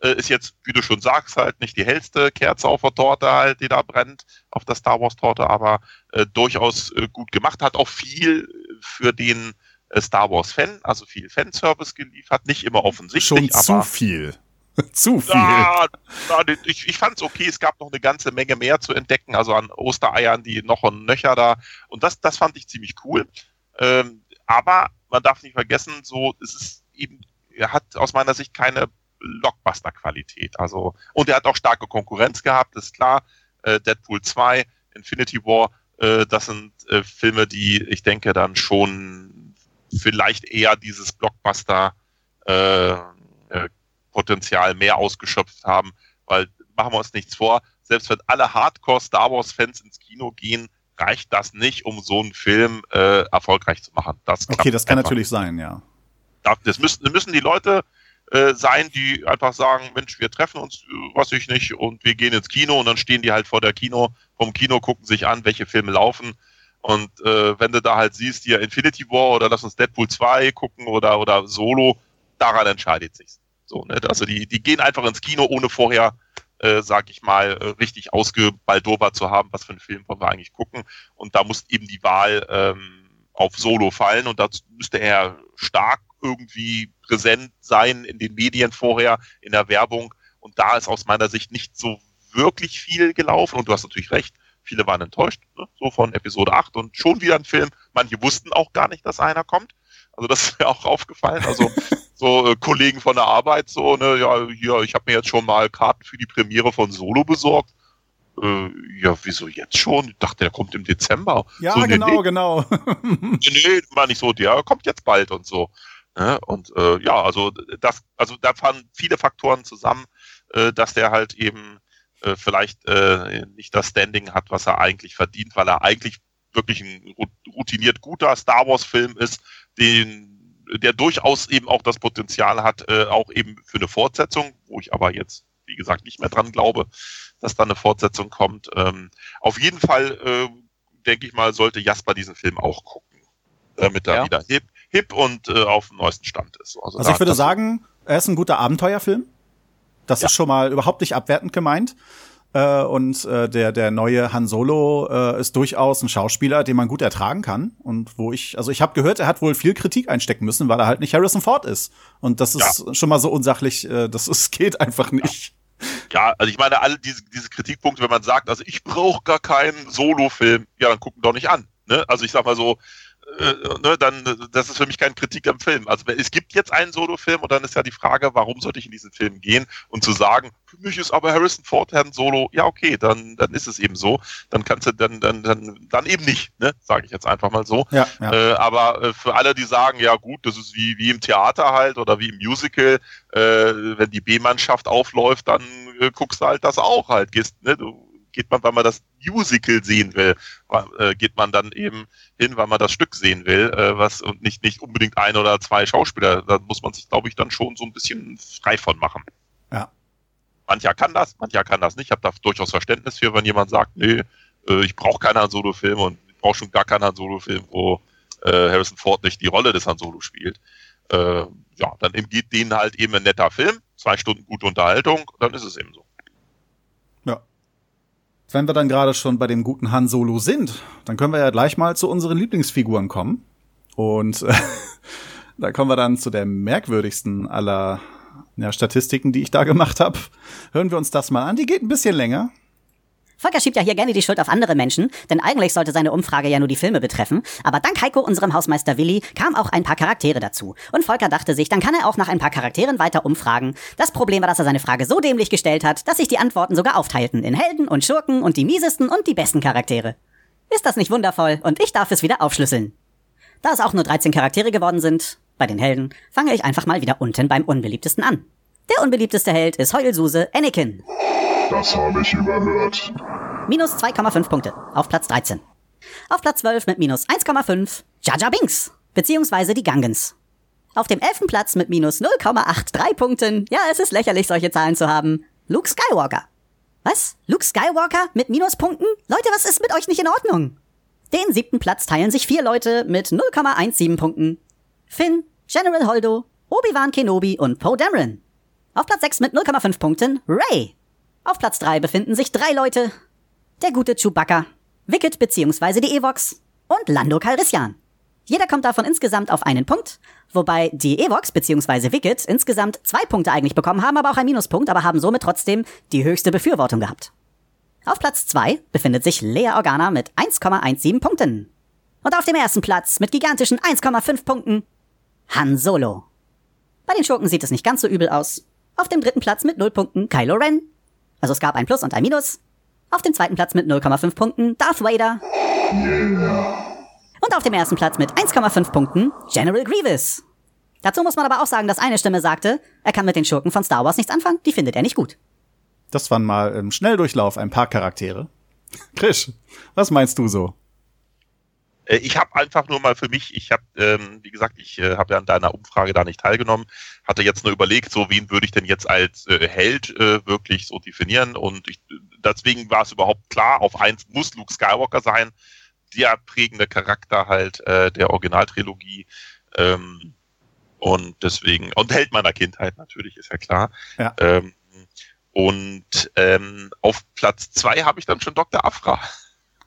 Äh, ist jetzt, wie du schon sagst, halt nicht die hellste Kerze auf der Torte halt, die da brennt, auf der Star Wars Torte, aber äh, durchaus äh, gut gemacht, hat auch viel für den äh, Star Wars Fan, also viel Fanservice geliefert, nicht immer offensichtlich. Schon zu viel. <laughs> zu viel. Ja, ich, ich fand es okay, es gab noch eine ganze Menge mehr zu entdecken, also an Ostereiern, die noch und nöcher da. Und das, das fand ich ziemlich cool. Ähm, aber man darf nicht vergessen, so, es ist eben, er hat aus meiner Sicht keine Blockbuster-Qualität. Also, und er hat auch starke Konkurrenz gehabt, ist klar. Äh, Deadpool 2, Infinity War, äh, das sind äh, Filme, die ich denke dann schon vielleicht eher dieses Blockbuster äh, äh, Potenzial mehr ausgeschöpft haben, weil machen wir uns nichts vor, selbst wenn alle Hardcore Star Wars Fans ins Kino gehen, reicht das nicht, um so einen Film äh, erfolgreich zu machen. Das okay, das kann natürlich sein, ja. Das müssen, müssen die Leute äh, sein, die einfach sagen, Mensch, wir treffen uns, äh, was ich nicht, und wir gehen ins Kino und dann stehen die halt vor der Kino, vom Kino, gucken sich an, welche Filme laufen. Und äh, wenn du da halt siehst, hier Infinity War oder lass uns Deadpool 2 gucken oder, oder Solo, daran entscheidet sich's. So, ne? Also die, die gehen einfach ins Kino, ohne vorher, äh, sag ich mal, äh, richtig ausgebaldobert zu haben, was für einen Film wollen wir eigentlich gucken. Und da muss eben die Wahl ähm, auf Solo fallen und dazu müsste er stark irgendwie präsent sein in den Medien vorher, in der Werbung. Und da ist aus meiner Sicht nicht so wirklich viel gelaufen. Und du hast natürlich recht, viele waren enttäuscht, ne? so von Episode 8 und schon wieder ein Film. Manche wussten auch gar nicht, dass einer kommt. Also das <laughs> ist mir auch aufgefallen. Also so äh, Kollegen von der Arbeit, so, ne, ja, hier, ich habe mir jetzt schon mal Karten für die Premiere von Solo besorgt. Äh, ja, wieso jetzt schon? Ich dachte, der kommt im Dezember. Ja, so, nee, genau, nee, genau. <laughs> nee, nee, war nicht so, der kommt jetzt bald und so. Ne? Und äh, ja, also das, also da fahren viele Faktoren zusammen, äh, dass der halt eben äh, vielleicht äh, nicht das Standing hat, was er eigentlich verdient, weil er eigentlich wirklich ein routiniert guter Star Wars-Film ist, den der durchaus eben auch das Potenzial hat, äh, auch eben für eine Fortsetzung, wo ich aber jetzt, wie gesagt, nicht mehr dran glaube, dass da eine Fortsetzung kommt. Ähm, auf jeden Fall, äh, denke ich mal, sollte Jasper diesen Film auch gucken, damit er Ja. wieder hip, hip und äh, auf dem neuesten Stand ist. Also da- ich würde sagen, er ist ein guter Abenteuerfilm. Das Ja. ist schon mal überhaupt nicht abwertend gemeint. Äh, und äh, der, der neue Han Solo äh, ist durchaus ein Schauspieler, den man gut ertragen kann. Und wo ich, also ich habe gehört, er hat wohl viel Kritik einstecken müssen, weil er halt nicht Harrison Ford ist. Und das ist schon mal so unsachlich, äh, das ist, <laughs> geht einfach nicht. Ja, also ich meine, alle diese, diese Kritikpunkte, wenn man sagt, also ich brauche gar keinen Solo-Film, ja, dann gucken doch nicht an. Ne? Also ich sag mal so, äh, ne, dann, das ist für mich keine Kritik am Film. Also es gibt jetzt einen Solo-Film und dann ist ja die Frage, warum sollte ich in diesen Film gehen und zu sagen, für mich ist aber Harrison Ford Herrn Solo, ja okay, dann, dann ist es eben so. Dann kannst du dann, dann, dann, dann eben nicht, ne? Sage ich jetzt einfach mal so. Ja, ja. Äh, aber äh, für alle, die sagen, ja gut, das ist wie, wie im Theater halt oder wie im Musical, äh, wenn die B-Mannschaft aufläuft, dann äh, guckst du halt das auch halt. Gehst, ne, du, geht man, weil man das Musical sehen will, äh, geht man dann eben hin, weil man das Stück sehen will, äh, was und nicht, nicht unbedingt ein oder zwei Schauspieler. Da muss man sich, glaube ich, dann schon so ein bisschen frei von machen. Ja. Mancher kann das, mancher kann das nicht. Ich habe da durchaus Verständnis für, wenn jemand sagt, nee, äh, ich brauche keinen Han Solo-Film und ich brauche schon gar keinen Han Solo-Film, wo Harrison Ford nicht die Rolle des Han Solo spielt. Ja, dann geht denen halt eben ein netter Film, zwei Stunden gute Unterhaltung, dann ist es eben so. Wenn wir dann gerade schon bei dem guten Han Solo sind, dann können wir ja gleich mal zu unseren Lieblingsfiguren kommen. Und äh, <laughs> da kommen wir dann zu der merkwürdigsten aller ja, Statistiken, die ich da gemacht habe. Hören wir uns das mal an. Die geht ein bisschen länger. Volker schiebt ja hier gerne die Schuld auf andere Menschen, denn eigentlich sollte seine Umfrage ja nur die Filme betreffen. Aber dank Heiko, unserem Hausmeister Willi, kamen auch ein paar Charaktere dazu. Und Volker dachte sich, dann kann er auch nach ein paar Charakteren weiter umfragen. Das Problem war, dass er seine Frage so dämlich gestellt hat, dass sich die Antworten sogar aufteilten in Helden und Schurken und die miesesten und die besten Charaktere. Ist das nicht wundervoll? Und ich darf es wieder aufschlüsseln. Da es auch nur 13 Charaktere geworden sind, bei den Helden, fange ich einfach mal wieder unten beim unbeliebtesten an. Der unbeliebteste Held ist Heulsuse Anakin. Das habe ich überhört. Minus 2,5 Punkte. Auf Platz 13. Auf Platz 12 mit minus 1,5 Jaja Binks. Beziehungsweise die Gangens. Auf dem 11. Platz mit minus 0,83 Punkten. Ja, es ist lächerlich, solche Zahlen zu haben. Luke Skywalker. Was? Luke Skywalker mit Minuspunkten? Leute, was ist mit euch nicht in Ordnung? Den siebten Platz teilen sich vier Leute mit 0,17 Punkten. Finn, General Holdo, Obi-Wan Kenobi und Poe Dameron. Auf Platz 6 mit 0,5 Punkten Ray. Auf Platz 3 befinden sich drei Leute. Der gute Chewbacca, Wicket bzw. die Evox und Lando Calrissian. Jeder kommt davon insgesamt auf einen Punkt, wobei die Evox bzw. Wicket insgesamt zwei Punkte eigentlich bekommen haben, aber auch einen Minuspunkt, aber haben somit trotzdem die höchste Befürwortung gehabt. Auf Platz 2 befindet sich Lea Organa mit 1,17 Punkten. Und auf dem ersten Platz mit gigantischen 1,5 Punkten Han Solo. Bei den Schurken sieht es nicht ganz so übel aus. Auf dem dritten Platz mit 0 Punkten Kylo Ren. Also es gab ein Plus und ein Minus. Auf dem zweiten Platz mit 0,5 Punkten Darth Vader. Und auf dem ersten Platz mit 1,5 Punkten General Grievous. Dazu muss man aber auch sagen, dass eine Stimme sagte, er kann mit den Schurken von Star Wars nichts anfangen, die findet er nicht gut. Das waren mal im Schnelldurchlauf ein paar Charaktere. Krisch, was meinst du so? Äh, ich habe einfach nur mal für mich, ich habe, ähm, wie gesagt, ich äh, habe ja an deiner Umfrage da nicht teilgenommen, hatte jetzt nur überlegt, so wen würde ich denn jetzt als äh, Held äh, wirklich so definieren und ich, deswegen war es überhaupt klar, auf eins muss Luke Skywalker sein, der prägende Charakter halt äh, der Originaltrilogie. Ähm, und deswegen, und Held meiner Kindheit natürlich, ist ja klar. Ja. Ähm, und ähm, auf Platz zwei habe ich dann schon Dr. Afra.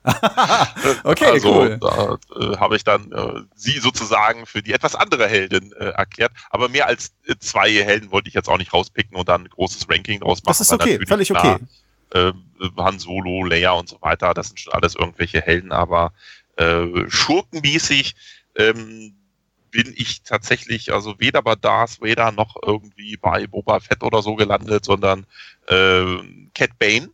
<laughs> okay, also, cool. Da äh, habe ich dann äh, sie sozusagen für die etwas andere Heldin äh, erklärt. Aber mehr als äh, zwei Helden wollte ich jetzt auch nicht rauspicken und dann ein großes Ranking draus machen. Das ist okay, völlig okay. Klar, äh, Han Solo, Leia und so weiter, das sind schon alles irgendwelche Helden, aber äh, schurkenmäßig ähm, bin ich tatsächlich also weder bei Darth Vader noch irgendwie bei Boba Fett oder so gelandet, sondern äh, Cat Bane.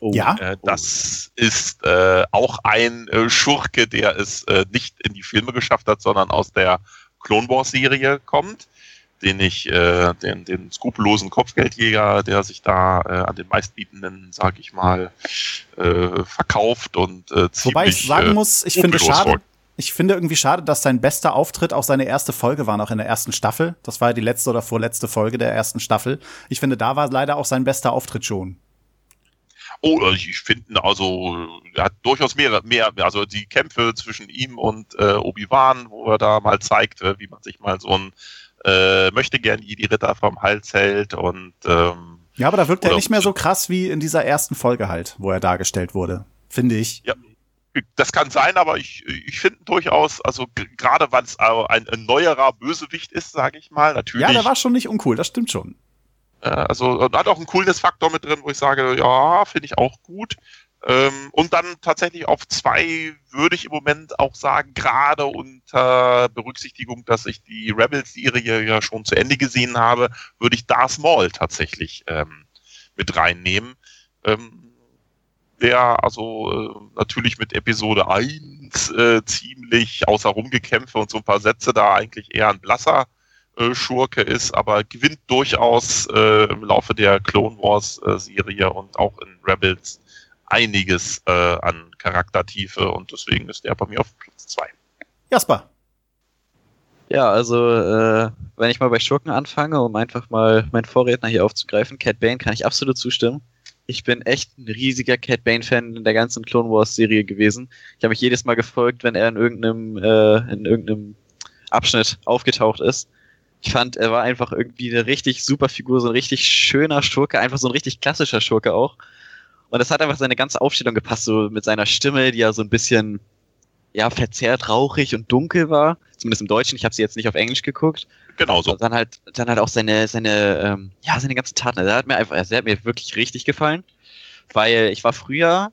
Oh, ja. Äh, das ist äh, auch ein äh, Schurke, der es äh, nicht in die Filme geschafft hat, sondern aus der Clone Wars Serie kommt, den ich, äh, den, den skrupellosen Kopfgeldjäger, der sich da äh, an den meistbietenden, sag ich mal, äh, verkauft und äh, ziemlich, Wobei ich sagen muss, ich finde schade, folgt. ich finde irgendwie schade, dass sein bester Auftritt auch seine erste Folge war, noch in der ersten Staffel. Das war ja die letzte oder vorletzte Folge der ersten Staffel. Ich finde, da war leider auch sein bester Auftritt schon. Oh, also ich finde, also er hat durchaus mehr, mehr, also die Kämpfe zwischen ihm und äh, Obi-Wan, wo er da mal zeigt, äh, wie man sich mal so ein äh, möchte gern die Ritter vom Hals hält und ähm, Ja, aber da wirkt er nicht mehr so krass wie in dieser ersten Folge halt, wo er dargestellt wurde. Finde ich. Ja, das kann sein, aber ich, ich finde durchaus, also gerade weil es auch ein, ein neuerer Bösewicht ist, sage ich mal, natürlich. Ja, der war schon nicht uncool, das stimmt schon. Äh, also hat auch einen Coolness-Faktor mit drin, wo ich sage, ja, finde ich auch gut. Ähm, und dann tatsächlich auf zwei würde ich im Moment auch sagen, gerade unter Berücksichtigung, dass ich die Rebels-Serie ja schon zu Ende gesehen habe, würde ich Darth Maul tatsächlich ähm, mit reinnehmen. Ähm, der also äh, natürlich mit Episode 1 äh, ziemlich außer rumgekämpfe und so ein paar Sätze da eigentlich eher ein blasser Schurke ist, aber gewinnt durchaus äh, im Laufe der Clone Wars äh, Serie und auch in Rebels einiges äh, an Charaktertiefe und deswegen ist er bei mir auf Platz 2. Jasper. Ja, also äh, wenn ich mal bei Schurken anfange, um einfach mal meinen Vorredner hier aufzugreifen, Cat Bane kann ich absolut zustimmen. Ich bin echt ein riesiger Cat Bane-Fan in der ganzen Clone Wars-Serie gewesen. Ich habe mich jedes Mal gefolgt, wenn er in irgendeinem, äh, in irgendeinem Abschnitt aufgetaucht ist. Ich fand, er war einfach irgendwie eine richtig super Figur, so ein richtig schöner Schurke, einfach so ein richtig klassischer Schurke auch. Und es hat einfach seine ganze Aufstellung gepasst, so mit seiner Stimme, die ja so ein bisschen ja, verzerrt, rauchig und dunkel war. Zumindest im Deutschen. Ich habe sie jetzt nicht auf Englisch geguckt. Genau so. Dann halt, dann halt auch seine, seine, ähm, ja, seine ganzen Taten. Der hat mir einfach, der hat mir wirklich richtig gefallen. Weil ich war früher,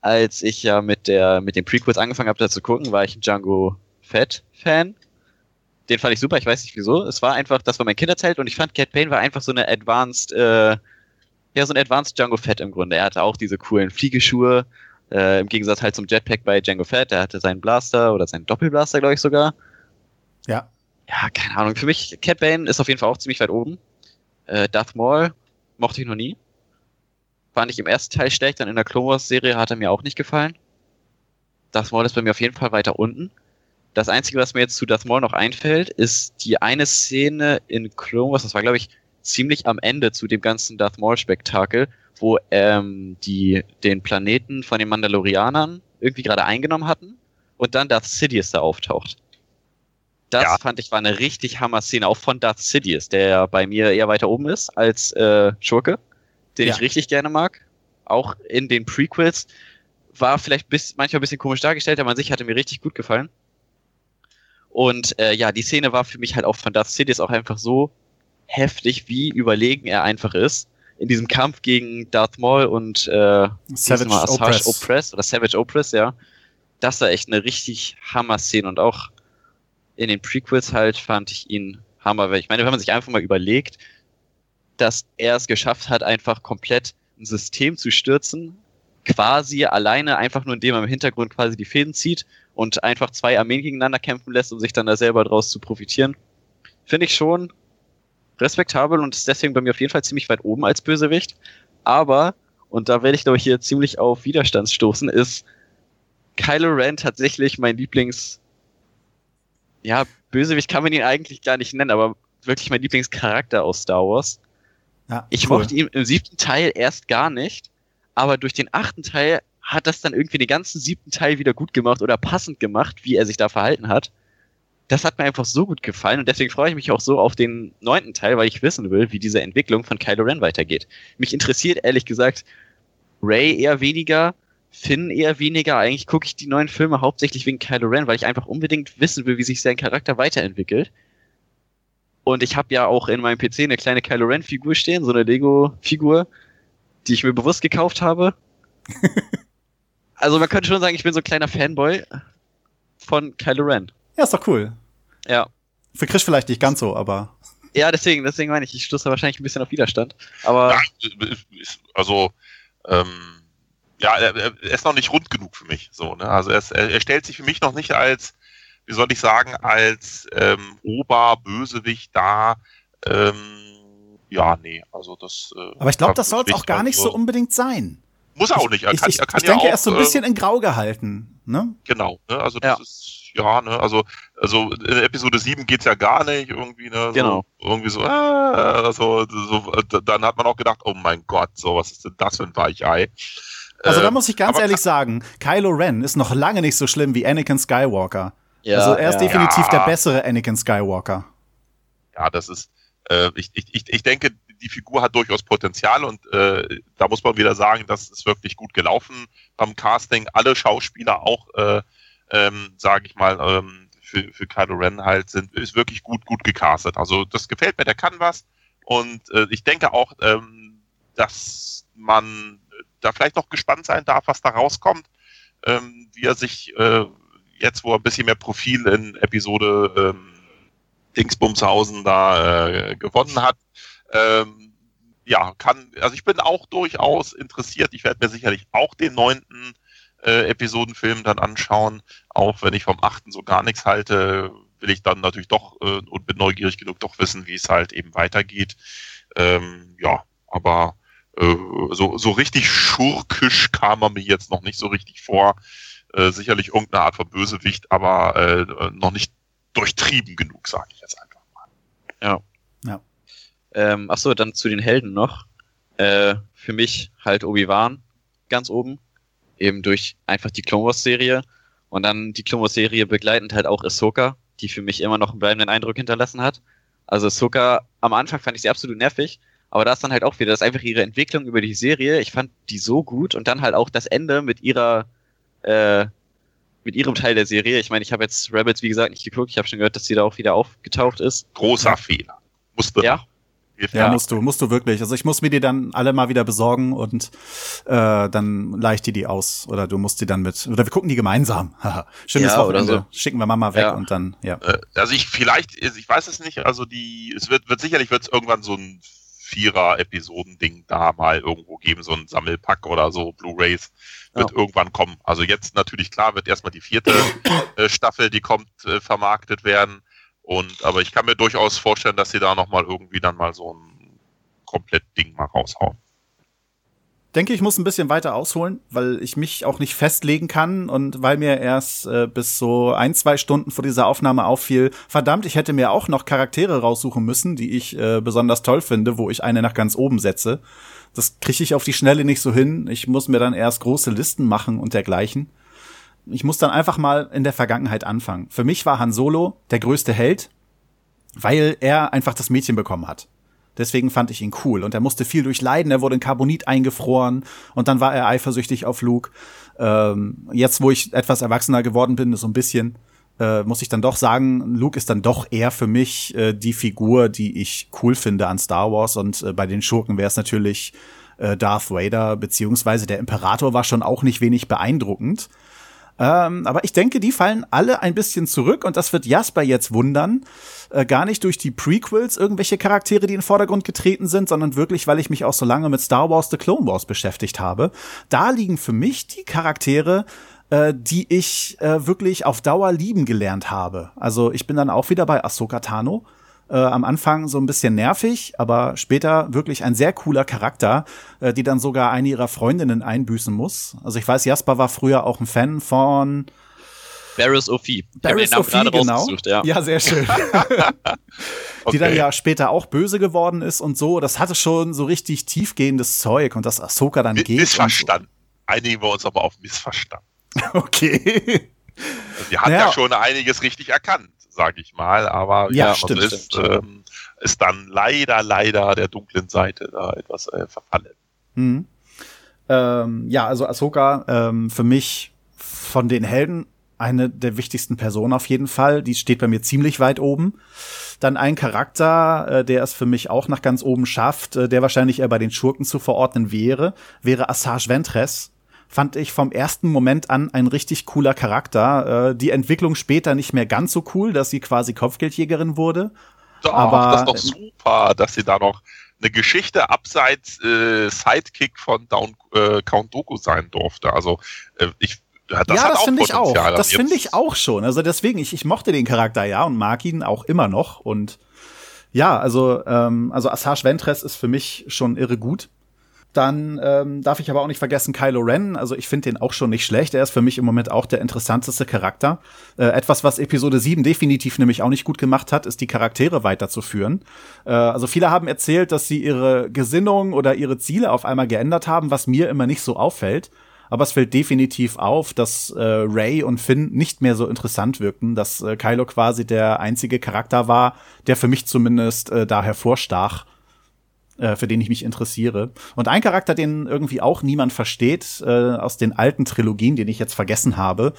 als ich ja mit der, mit den Prequels angefangen habe, da zu gucken, war ich ein Django Fett Fan. Den fand ich super, ich weiß nicht wieso. Es war einfach, das war mein Kinderzelt und ich fand Cat Bane war einfach so eine advanced, äh, ja, so ein advanced Django Fett im Grunde. Er hatte auch diese coolen Fliegeschuhe, äh, im Gegensatz halt zum Jetpack bei Django Fett. Er hatte seinen Blaster oder seinen Doppelblaster, glaube ich sogar Ja. ja, keine Ahnung. Für mich, Cat Bane ist auf jeden Fall auch ziemlich weit oben. Äh, Darth Maul mochte ich noch nie. Fand ich im ersten Teil schlecht, dann in der Clone Wars Serie hat er mir auch nicht gefallen. Darth Maul ist bei mir auf jeden Fall weiter unten. Das Einzige, was mir jetzt zu Darth Maul noch einfällt, ist die eine Szene in Clone Wars, das war glaube ich ziemlich am Ende zu dem ganzen Darth Maul Spektakel, wo ähm, die den Planeten von den Mandalorianern irgendwie gerade eingenommen hatten und dann Darth Sidious da auftaucht. Das Ja. fand ich war eine richtig Hammer-Szene, auch von Darth Sidious, der bei mir eher weiter oben ist als äh, Schurke, den Ja. ich richtig gerne mag. Auch in den Prequels war vielleicht bis, manchmal ein bisschen komisch dargestellt, aber an sich hatte mir richtig gut gefallen. Und äh, ja, die Szene war für mich halt auch von Darth Sidious auch einfach so heftig, wie überlegen er einfach ist. In diesem Kampf gegen Darth Maul und äh, Savage Opress. Opress oder Savage Opress, ja. Das war echt eine richtig Hammer-Szene und auch in den Prequels halt fand ich ihn Hammer, weil ich meine, wenn man sich einfach mal überlegt, dass er es geschafft hat, einfach komplett ein System zu stürzen, quasi alleine, einfach nur indem er im Hintergrund quasi die Fäden zieht und einfach zwei Armeen gegeneinander kämpfen lässt, um sich dann da selber draus zu profitieren. Finde ich schon respektabel und ist deswegen bei mir auf jeden Fall ziemlich weit oben als Bösewicht. Aber, und da werde ich glaube ich hier ziemlich auf Widerstand stoßen, ist Kylo Ren tatsächlich mein Lieblings, ja, Bösewicht kann man ihn eigentlich gar nicht nennen, aber wirklich mein Lieblingscharakter aus Star Wars. Ja, Ich cool. mochte ihn im siebten Teil erst gar nicht, aber durch den achten Teil hat das dann irgendwie den ganzen siebten Teil wieder gut gemacht oder passend gemacht, wie er sich da verhalten hat. Das hat mir einfach so gut gefallen und deswegen freue ich mich auch so auf den neunten Teil, weil ich wissen will, wie diese Entwicklung von Kylo Ren weitergeht. Mich interessiert ehrlich gesagt Ray eher weniger, Finn eher weniger. Eigentlich gucke ich die neuen Filme hauptsächlich wegen Kylo Ren, weil ich einfach unbedingt wissen will, wie sich sein Charakter weiterentwickelt. Und ich habe ja auch in meinem PC eine kleine Kylo Ren Figur stehen, so eine Lego Figur, die ich mir bewusst gekauft habe. <laughs> also man könnte schon sagen, ich bin so ein kleiner Fanboy von Kylo Ren. Ja, ist doch cool. Ja. Für Chris vielleicht nicht ganz so, aber Ja, deswegen, deswegen meine ich, ich stoße wahrscheinlich ein bisschen auf Widerstand. Aber Ja, also, ähm, ja, er, ist noch nicht rund genug für mich. So, ne? Also er, ist, er, er stellt sich für mich noch nicht als, wie soll ich sagen, als ähm, Oberbösewicht da. Ähm, ja, nee, also das. Äh, aber ich glaube, das soll es auch gar nicht so unbedingt sein. Muss er auch nicht. Er ich kann, ich, er kann ich ja denke, auch, er ist so ein äh, bisschen in Grau gehalten. Ne? Genau, ne? Also das Ja. ist, ja, ne, also, also in Episode 7 geht's ja gar nicht, irgendwie, ne? So, Genau. Irgendwie so, äh, so, so, äh, dann hat man auch gedacht, oh mein Gott, so, was ist denn das für ein Weichei? Also da Äh, muss ich ganz aber ehrlich sagen, Kylo Ren ist noch lange nicht so schlimm wie Anakin Skywalker. ja, also er ist ja. definitiv Ja. der bessere Anakin Skywalker. Ja, das ist, äh, ich, ich, ich, ich denke, die Figur hat durchaus Potenzial und äh, da muss man wieder sagen, das ist wirklich gut gelaufen beim Casting. Alle Schauspieler auch, äh, ähm, sage ich mal, ähm, für, für Kylo Ren halt sind, ist wirklich gut, gut gecastet. Also das gefällt mir, der kann was und äh, ich denke auch, ähm, dass man da vielleicht noch gespannt sein darf, was da rauskommt, ähm, wie er sich äh, jetzt, wo er ein bisschen mehr Profil in Episode ähm, Dingsbumshausen da äh, gewonnen hat. Ähm, ja, kann, also ich bin auch durchaus interessiert. Ich werde mir sicherlich auch den neunten äh, Episodenfilm dann anschauen. Auch wenn ich vom achten so gar nichts halte, will ich dann natürlich doch äh, und bin neugierig genug doch wissen, wie es halt eben weitergeht. Ähm, ja, aber äh, so, so richtig schurkisch kam er mir jetzt noch nicht so richtig vor. Äh, sicherlich irgendeine Art von Bösewicht, aber äh, noch nicht durchtrieben genug, sage ich jetzt einfach mal. Ähm, ach so, dann zu den Helden noch. Äh, für mich halt Obi-Wan ganz oben. Eben durch einfach die Clone Wars Serie. Und dann die Clone Wars Serie begleitend halt auch Ahsoka, die für mich immer noch einen bleibenden Eindruck hinterlassen hat. Also Ahsoka, am Anfang fand ich sie absolut nervig. Aber da ist dann halt auch wieder, das ist einfach ihre Entwicklung über die Serie. Ich fand die so gut. Und dann halt auch das Ende mit ihrer, äh, mit ihrem Teil der Serie. Ich meine, ich habe jetzt Rebels, wie gesagt, nicht geguckt. Ich habe schon gehört, dass sie da auch wieder aufgetaucht ist. Großer. Fehler. Musste Ja. Hilft Ja, Ja. musst du, musst du wirklich. Also ich muss mir die dann alle mal wieder besorgen und äh, dann leih ich dir die aus. Oder du musst die dann mit. Oder wir gucken die gemeinsam. <laughs> Schönes Ja, oder Wochenende. so. Schicken wir Mama weg Ja. und dann, ja. Äh, also ich vielleicht, ich weiß es nicht, also die, es wird, wird sicherlich wird es irgendwann so ein Vierer-Episoden-Ding da mal irgendwo geben, so ein Sammelpack oder so, Blu-Rays, wird irgendwann kommen. Also jetzt natürlich klar wird erstmal die vierte <coughs> äh, Staffel, die kommt, äh, vermarktet werden. Und aber ich kann mir durchaus vorstellen, dass sie da nochmal irgendwie dann mal so ein komplett Ding mal raushauen. denke, ich muss ein bisschen weiter ausholen, weil ich mich auch nicht festlegen kann und weil mir erst äh, bis so ein, zwei Stunden vor dieser Aufnahme auffiel, verdammt, ich hätte mir auch noch Charaktere raussuchen müssen, die ich äh, besonders toll finde, wo ich eine nach ganz oben setze. Das kriege ich auf die Schnelle nicht so hin. Ich muss mir dann erst große Listen machen und dergleichen. Ich muss dann einfach mal in der Vergangenheit anfangen. Für mich war Han Solo der größte Held, weil er einfach das Mädchen bekommen hat. Deswegen fand ich ihn cool. Und er musste viel durchleiden. Er wurde in Carbonit eingefroren. Und dann war er eifersüchtig auf Luke. Ähm, jetzt, wo ich etwas erwachsener geworden bin, so ein bisschen, äh, muss ich dann doch sagen, Luke ist dann doch eher für mich äh, die Figur, die ich cool finde an Star Wars. Und äh, bei den Schurken wäre es natürlich äh, Darth Vader, beziehungsweise der Imperator war schon auch nicht wenig beeindruckend. Ähm, aber ich denke, die fallen alle ein bisschen zurück und das wird Jasper jetzt wundern. Äh, gar nicht durch die Prequels irgendwelche Charaktere, die in den Vordergrund getreten sind, sondern wirklich, weil ich mich auch so lange mit Star Wars The Clone Wars beschäftigt habe. Da liegen für mich die Charaktere, äh, die ich äh, wirklich auf Dauer lieben gelernt habe. Also ich bin dann auch wieder bei Ahsoka Tano. Äh, am Anfang so ein bisschen nervig, aber später wirklich ein sehr cooler Charakter, äh, die dann sogar eine ihrer Freundinnen einbüßen muss. Also ich weiß, Jasper war früher auch ein Fan von Barris Ophi. Barris Ophi, genau. Ja. ja. sehr schön. okay. <laughs> Die dann ja später auch böse geworden ist und so. Das hatte schon so richtig tiefgehendes Zeug und dass Ahsoka dann M geht. Missverstanden. So. Einigen wir uns aber auf Missverstanden. <laughs> okay. Sie hat naja. ja schon einiges richtig erkannt, sage ich mal, aber ja, ja stimmt, ist, stimmt. Ähm, ist dann leider, leider der dunklen Seite da etwas äh, verfallen. Mhm. Ähm, ja, also Ahsoka ähm, für mich von den Helden eine der wichtigsten Personen auf jeden Fall. Die steht bei mir ziemlich weit oben. Dann ein Charakter, äh, der es für mich auch nach ganz oben schafft, äh, der wahrscheinlich eher bei den Schurken zu verordnen wäre, wäre Assage Ventress. Fand ich vom ersten Moment an ein richtig cooler Charakter. Äh, die Entwicklung später nicht mehr ganz so cool, dass sie quasi Kopfgeldjägerin wurde. Doch, aber das ist doch super, dass sie da noch eine Geschichte abseits äh, Sidekick von Down, äh, Count Doku sein durfte. Also äh, ich das ja, das finde ich auch. Das finde ich auch schon. Also deswegen, ich, ich mochte den Charakter ja und mag ihn auch immer noch. Und ja, also, ähm, also Assage Ventress ist für mich schon irre gut. Dann ähm, darf ich aber auch nicht vergessen Kylo Ren. Also ich finde den auch schon nicht schlecht. Er ist für mich im Moment auch der interessanteste Charakter. Äh, etwas, was Episode 7 definitiv nämlich auch nicht gut gemacht hat, ist die Charaktere weiterzuführen. Äh, also viele haben erzählt, dass sie ihre Gesinnung oder ihre Ziele auf einmal geändert haben, was mir immer nicht so auffällt aber es fällt definitiv auf, dass äh, Ray und Finn nicht mehr so interessant wirkten, dass äh, Kylo quasi der einzige Charakter war, der für mich zumindest äh, da hervorstach, äh, für den ich mich interessiere. Und ein Charakter, den irgendwie auch niemand versteht, äh, aus den alten Trilogien, den ich jetzt vergessen habe,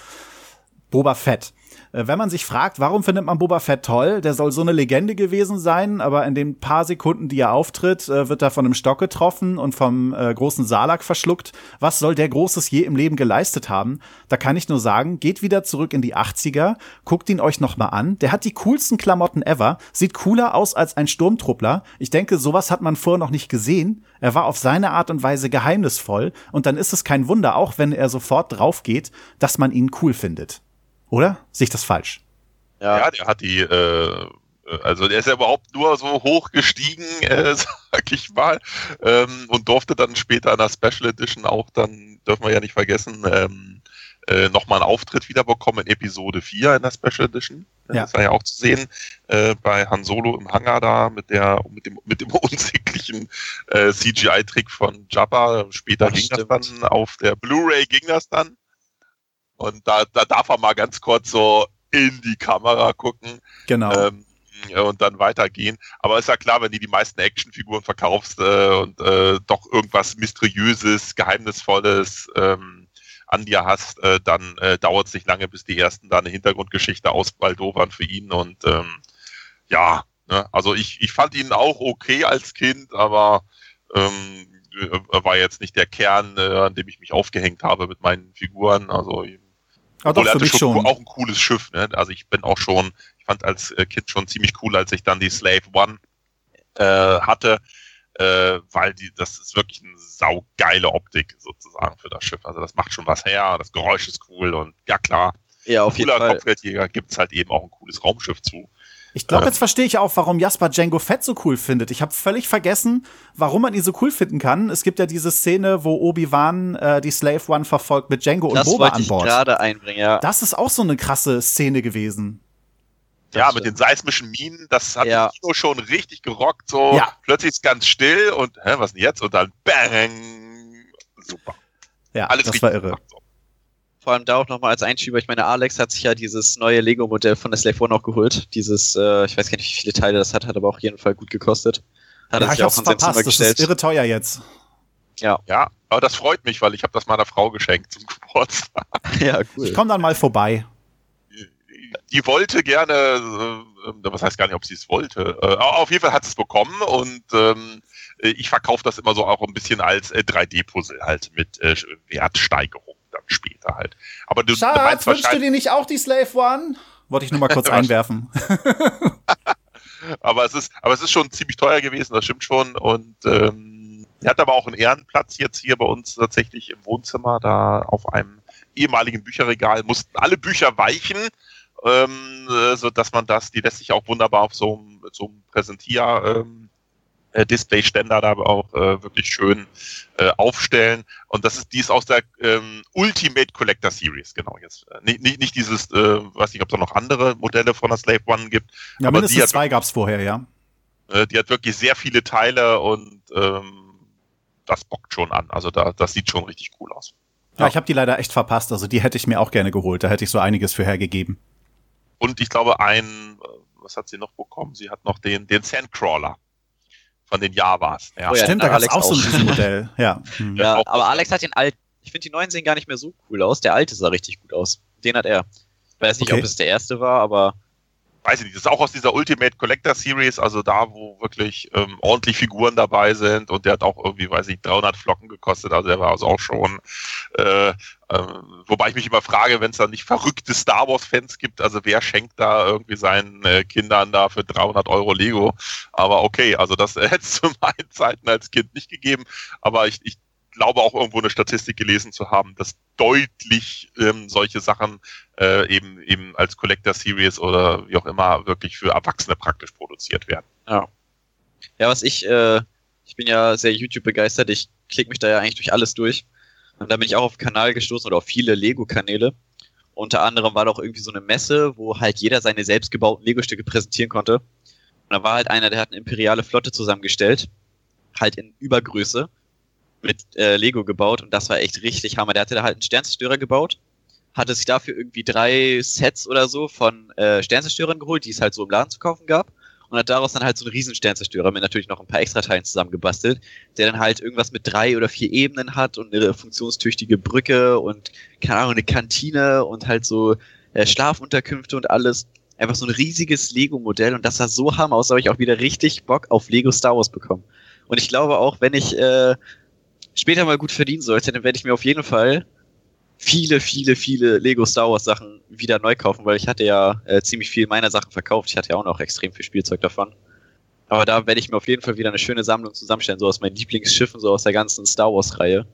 Boba Fett. Äh, wenn man sich fragt, warum findet man Boba Fett toll? Der soll so eine Legende gewesen sein, aber in den paar Sekunden, die er auftritt, äh, wird er von einem Stock getroffen und vom äh, großen Salak verschluckt. Was soll der Großes je im Leben geleistet haben? Da kann ich nur sagen, geht wieder zurück in die 80er, guckt ihn euch noch mal an. Der hat die coolsten Klamotten ever, sieht cooler aus als ein Sturmtruppler. Ich denke, sowas hat man vorher noch nicht gesehen. Er war auf seine Art und Weise geheimnisvoll und dann ist es kein Wunder, auch wenn er sofort drauf geht, dass man ihn cool findet. Oder? Sehe ich das falsch? Ja, ja der hat die, äh, also der ist ja überhaupt nur so hoch gestiegen, <laughs> äh, sag ich mal, ähm, und durfte dann später in der Special Edition auch dann, dürfen wir ja nicht vergessen, ähm, äh, nochmal einen Auftritt wiederbekommen in Episode 4 in der Special Edition. Ja. Das war ja auch zu sehen äh, bei Han Solo im Hangar da mit der mit dem mit dem <laughs> unsäglichen äh, CGI-Trick von Jabba. Später das ging stimmt. das dann auf der Blu-ray ging das dann. Und da, da darf er mal ganz kurz so in die Kamera gucken. Genau. Ähm, und dann weitergehen. Aber ist ja klar, wenn du die meisten Actionfiguren verkaufst äh, und äh, doch irgendwas Mysteriöses, Geheimnisvolles ähm, an dir hast, äh, dann äh, dauert es nicht lange, bis die ersten da eine Hintergrundgeschichte ausbaldovern für ihn. Und ähm, ja, ne? also ich, ich fand ihn auch okay als Kind, aber ähm, war jetzt nicht der Kern, äh, an dem ich mich aufgehängt habe mit meinen Figuren. Also Ah, doch, mich schon, schon. auch ein cooles Schiff. Ne? Also ich bin auch schon, ich fand als äh, Kind schon ziemlich cool, als ich dann die Slave One äh, hatte, äh, weil die, das ist wirklich eine saugeile Optik sozusagen für das Schiff. Also das macht schon was her, das Geräusch ist cool und ja klar, ja, auf jeden Fall. Kopfgeldjäger gibt es halt eben auch ein cooles Raumschiff zu. Ich glaube, jetzt verstehe ich auch, warum Jasper Django Fett so cool findet. Ich habe völlig vergessen, warum man ihn so cool finden kann. Es gibt ja diese Szene, wo Obi-Wan äh, die Slave One verfolgt mit Django das und Boba an Bord. Das wollte ich gerade einbringen, ja. Das ist auch so eine krasse Szene gewesen. Ja, mit den seismischen Minen, das hat ja. Kino schon richtig gerockt. So ja. plötzlich ist ganz still und hä, was denn jetzt? Und dann bang! Super. Ja, Alles das war irre. Gemacht, so vor allem da auch nochmal als Einschieber, ich meine, Alex hat sich ja dieses neue Lego-Modell von der Slave One auch geholt. Dieses, äh, ich weiß gar nicht, wie viele Teile das hat, hat aber auch jeden Fall gut gekostet. Hat ja, er sich auch in sein Zimmer gestellt. Das ist irre teuer jetzt. Ja. Ja, aber das freut mich, weil ich habe das meiner Frau geschenkt zum <laughs> Geburtstag. <laughs> ja, cool. Ich komme dann mal vorbei. Die wollte gerne, äh, was heißt gar nicht, ob sie es wollte. Äh, auf jeden Fall hat sie es bekommen und ähm, ich verkaufe das immer so auch ein bisschen als äh, 3D-Puzzle halt mit äh, Wertsteigerung dann später halt. Aber du, Schatz, du meinst wünschst du dir nicht auch die Slave One? Wollte ich nur mal kurz <laughs> einwerfen. <laughs> aber es ist, aber es ist schon ziemlich teuer gewesen, das stimmt schon. Und ähm, er hat aber auch einen Ehrenplatz jetzt hier bei uns tatsächlich im Wohnzimmer, da auf einem ehemaligen Bücherregal mussten alle Bücher weichen. ähm, äh, so dass man das, die lässt sich auch wunderbar auf so einem, so einem Präsentier ähm, äh, Display-Ständer da auch äh, wirklich schön äh, aufstellen. Und das ist, die ist aus der ähm, Ultimate Collector Series, genau jetzt. Äh, nicht, nicht, nicht dieses, äh, weiß nicht, ob es da noch andere Modelle von der Slave One gibt. Ja, aber mindestens die hat, zwei gab's vorher, ja. äh, die hat wirklich sehr viele Teile und ähm, das bockt schon an. Also da, das sieht schon richtig cool aus. Ja, ich habe die leider echt verpasst. Also die hätte ich mir auch gerne geholt. Da hätte ich so einiges für hergegeben. Und ich glaube, ein, äh, was hat sie noch bekommen? Sie hat noch den, den Sandcrawler von den Javas. Ja. Oh ja, Stimmt, da gab's Alex auch so ein Riesenmodell. <laughs> Ja. Hm. Ja, auch- aber Alex hat den alten. Ich finde die neuen sehen gar nicht mehr so cool aus. Der alte sah richtig gut aus. Den hat er. Ich weiß nicht, Okay. ob es der erste war, aber weiß ich nicht, das ist auch aus dieser Ultimate Collector Series, also da, wo wirklich ähm, ordentlich Figuren dabei sind und der hat auch irgendwie, weiß ich, 300 Flocken gekostet, also der war also auch schon, äh, äh, wobei ich mich immer frage, wenn es da nicht verrückte Star Wars Fans gibt, also wer schenkt da irgendwie seinen äh, Kindern da für 300 Euro Lego, aber okay, also das <laughs> hätte es zu meinen Zeiten als Kind nicht gegeben, aber ich, ich glaube auch irgendwo eine Statistik gelesen zu haben, dass deutlich ähm, solche Sachen äh, eben eben als Collector Series oder wie auch immer wirklich für Erwachsene praktisch produziert werden. Ja, was ich, äh, ich bin ja sehr YouTube begeistert, ich klicke mich da ja eigentlich durch alles durch. Und da bin ich auch auf Kanal gestoßen oder auf viele Lego-Kanäle. Unter anderem war da auch irgendwie so eine Messe, wo halt jeder seine selbstgebauten Lego-Stücke präsentieren konnte. Und da war halt einer, der hat eine imperiale Flotte zusammengestellt, halt in Übergröße, mit äh, Lego gebaut und das war echt richtig Hammer. Der hatte da halt einen Sternzerstörer gebaut, hatte sich dafür irgendwie drei Sets oder so von äh, Sternzerstörern geholt, die es halt so im Laden zu kaufen gab und hat daraus dann halt so einen riesen Sternzerstörer mit natürlich noch ein paar Extrateilen zusammengebastelt, der dann halt irgendwas mit drei oder vier Ebenen hat und eine funktionstüchtige Brücke und keine Ahnung, eine Kantine und halt so äh, Schlafunterkünfte und alles. Einfach so ein riesiges Lego-Modell und das sah so hammer aus, da habe ich auch wieder richtig Bock auf Lego Star Wars bekommen. Und ich glaube auch, wenn ich äh, später mal gut verdienen sollte, dann werde ich mir auf jeden Fall viele, viele, viele Lego Star Wars Sachen wieder neu kaufen, weil ich hatte ja äh, ziemlich viel meiner Sachen verkauft. Ich hatte ja auch noch extrem viel Spielzeug davon. Aber da werde ich mir auf jeden Fall wieder eine schöne Sammlung zusammenstellen, so aus meinen Lieblingsschiffen, so aus der ganzen Star Wars Reihe.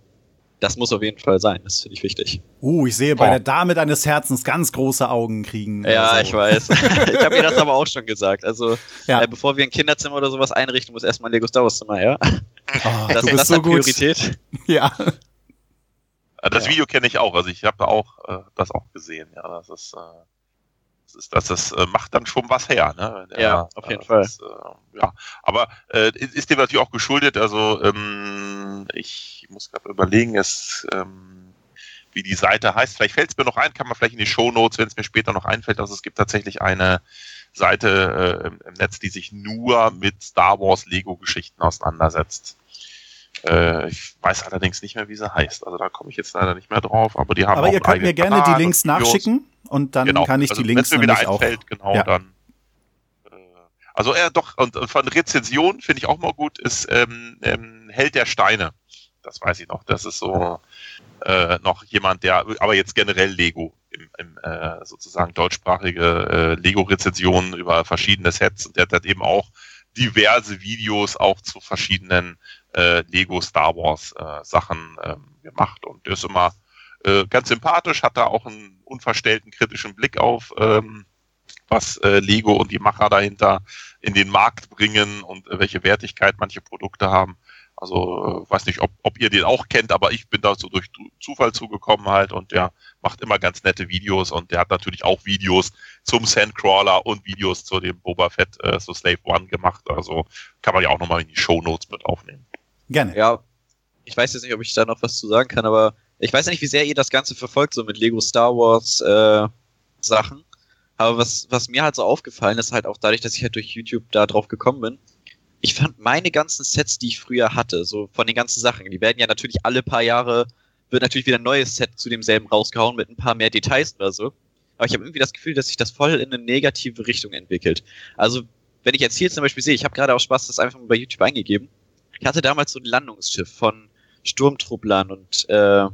Das muss auf jeden Fall sein, das finde ich wichtig. Uh, ich sehe bei Oh. der Dame deines Herzens ganz große Augen kriegen. Ja, Also, ich weiß. <laughs> ich habe mir das aber auch schon gesagt. Also, Ja. äh, bevor wir ein Kinderzimmer oder sowas einrichten, muss erstmal ein Lego Star Wars Zimmer her. Oh, Das, du bist das so hat gut. Priorität. <laughs> Ja. Äh, Das Ja. Video kenne ich auch, also ich habe auch äh, das auch gesehen. Ja, das ist, äh, das, ist, das, das äh, macht dann schon was her. Ne? wenn Ja, auf jeden Fall. Das, äh, ja, aber äh, ist ist dem natürlich auch geschuldet. Also ähm, ich muss gerade überlegen, es, ähm, wie die Seite heißt. Vielleicht fällt es mir noch ein, kann man vielleicht in die Show Notes, wenn es mir später noch einfällt. Also es gibt tatsächlich eine Seite äh, im, Netz, die sich nur mit Star Wars Lego Geschichten auseinandersetzt. Äh, ich weiß allerdings nicht mehr, wie sie heißt. Also da komme ich jetzt leider nicht mehr drauf, aber die haben Aber auch ihr könnt mir gerne die Kanal Links und nachschicken und dann Genau. kann ich also, die Links mir wieder auch. genau, Ja. dann. Äh, also er doch, und und von Rezension finde ich auch mal gut, ist ähm, ähm, Held der Steine. Das weiß ich noch. Das ist so äh, noch jemand, der, aber jetzt generell Lego im, im äh, sozusagen deutschsprachige äh, Lego-Rezensionen über verschiedene Sets. Und der hat halt eben auch diverse Videos auch zu verschiedenen äh, Lego Star Wars äh, Sachen ähm, gemacht und der ist immer äh, ganz sympathisch, hat da auch einen unverstellten kritischen Blick auf, ähm, was äh, Lego und die Macher dahinter in den Markt bringen und äh, welche Wertigkeit manche Produkte haben. Also äh, weiß nicht, ob, ob ihr den auch kennt, aber ich bin da so durch Du- Zufall zugekommen halt und der macht immer ganz nette Videos und der hat natürlich auch Videos zum Sandcrawler und Videos zu dem Boba Fett, äh, so Slave One gemacht. Also kann man ja auch nochmal in die Show Notes mit aufnehmen. Gerne. Ja, ich weiß jetzt nicht, ob ich da noch was zu sagen kann, aber ich weiß ja nicht, wie sehr ihr das Ganze verfolgt, so mit Lego Star Wars äh, Sachen. Aber was, was mir halt so aufgefallen ist, halt auch dadurch, dass ich halt durch YouTube da drauf gekommen bin, ich fand meine ganzen Sets, die ich früher hatte, so von den ganzen Sachen, die werden ja natürlich alle paar Jahre, wird natürlich wieder ein neues Set zu demselben rausgehauen mit ein paar mehr Details oder so. Aber ich habe irgendwie das Gefühl, dass sich das voll in eine negative Richtung entwickelt. Also, wenn ich jetzt hier zum Beispiel sehe, ich habe gerade auch Spaß das einfach mal bei YouTube eingegeben. Ich hatte damals so ein Landungsschiff von Sturmtrupplern und äh,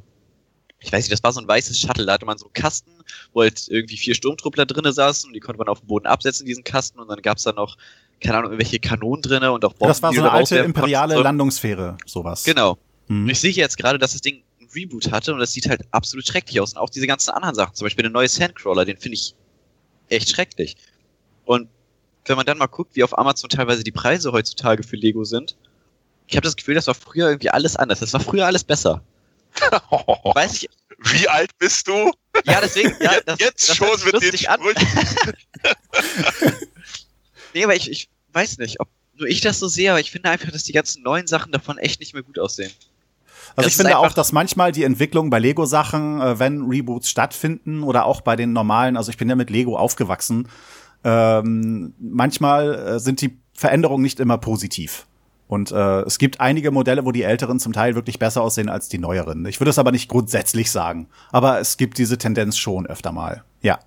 ich weiß nicht, das war so ein weißes Shuttle, da hatte man so einen Kasten, wo halt irgendwie vier Sturmtruppler drinne saßen und die konnte man auf den Boden absetzen, diesen Kasten, und dann gab's da noch, keine Ahnung, irgendwelche Kanonen drinne und auch Bomben. Das war so eine alte imperiale. Landungssphäre, sowas. Genau. Und Mhm. ich sehe jetzt gerade, dass das Ding ein Reboot hatte und das sieht halt absolut schrecklich aus. Und auch diese ganzen anderen Sachen, zum Beispiel der neue Sandcrawler, den finde ich echt schrecklich. Und wenn man dann mal guckt, wie auf Amazon teilweise die Preise heutzutage für Lego sind, ich habe das Gefühl, das war früher irgendwie alles anders. Das war früher alles besser. <laughs> Weiß ich. Wie alt bist du? Ja, deswegen. Ja, <laughs> das, jetzt das schon mit den an. <laughs> nee, aber ich, ich weiß nicht, ob nur ich das so sehe, aber ich finde einfach, dass die ganzen neuen Sachen davon echt nicht mehr gut aussehen. Also das ich finde auch, dass manchmal die Entwicklung bei Lego-Sachen, äh, wenn Reboots stattfinden oder auch bei den normalen, also ich bin ja mit Lego aufgewachsen, ähm, manchmal äh, sind die Veränderungen nicht immer positiv. Und äh, es gibt einige Modelle, wo die älteren zum Teil wirklich besser aussehen als die neueren. Ich würde es aber nicht grundsätzlich sagen. Aber es gibt diese Tendenz schon öfter mal. Ja.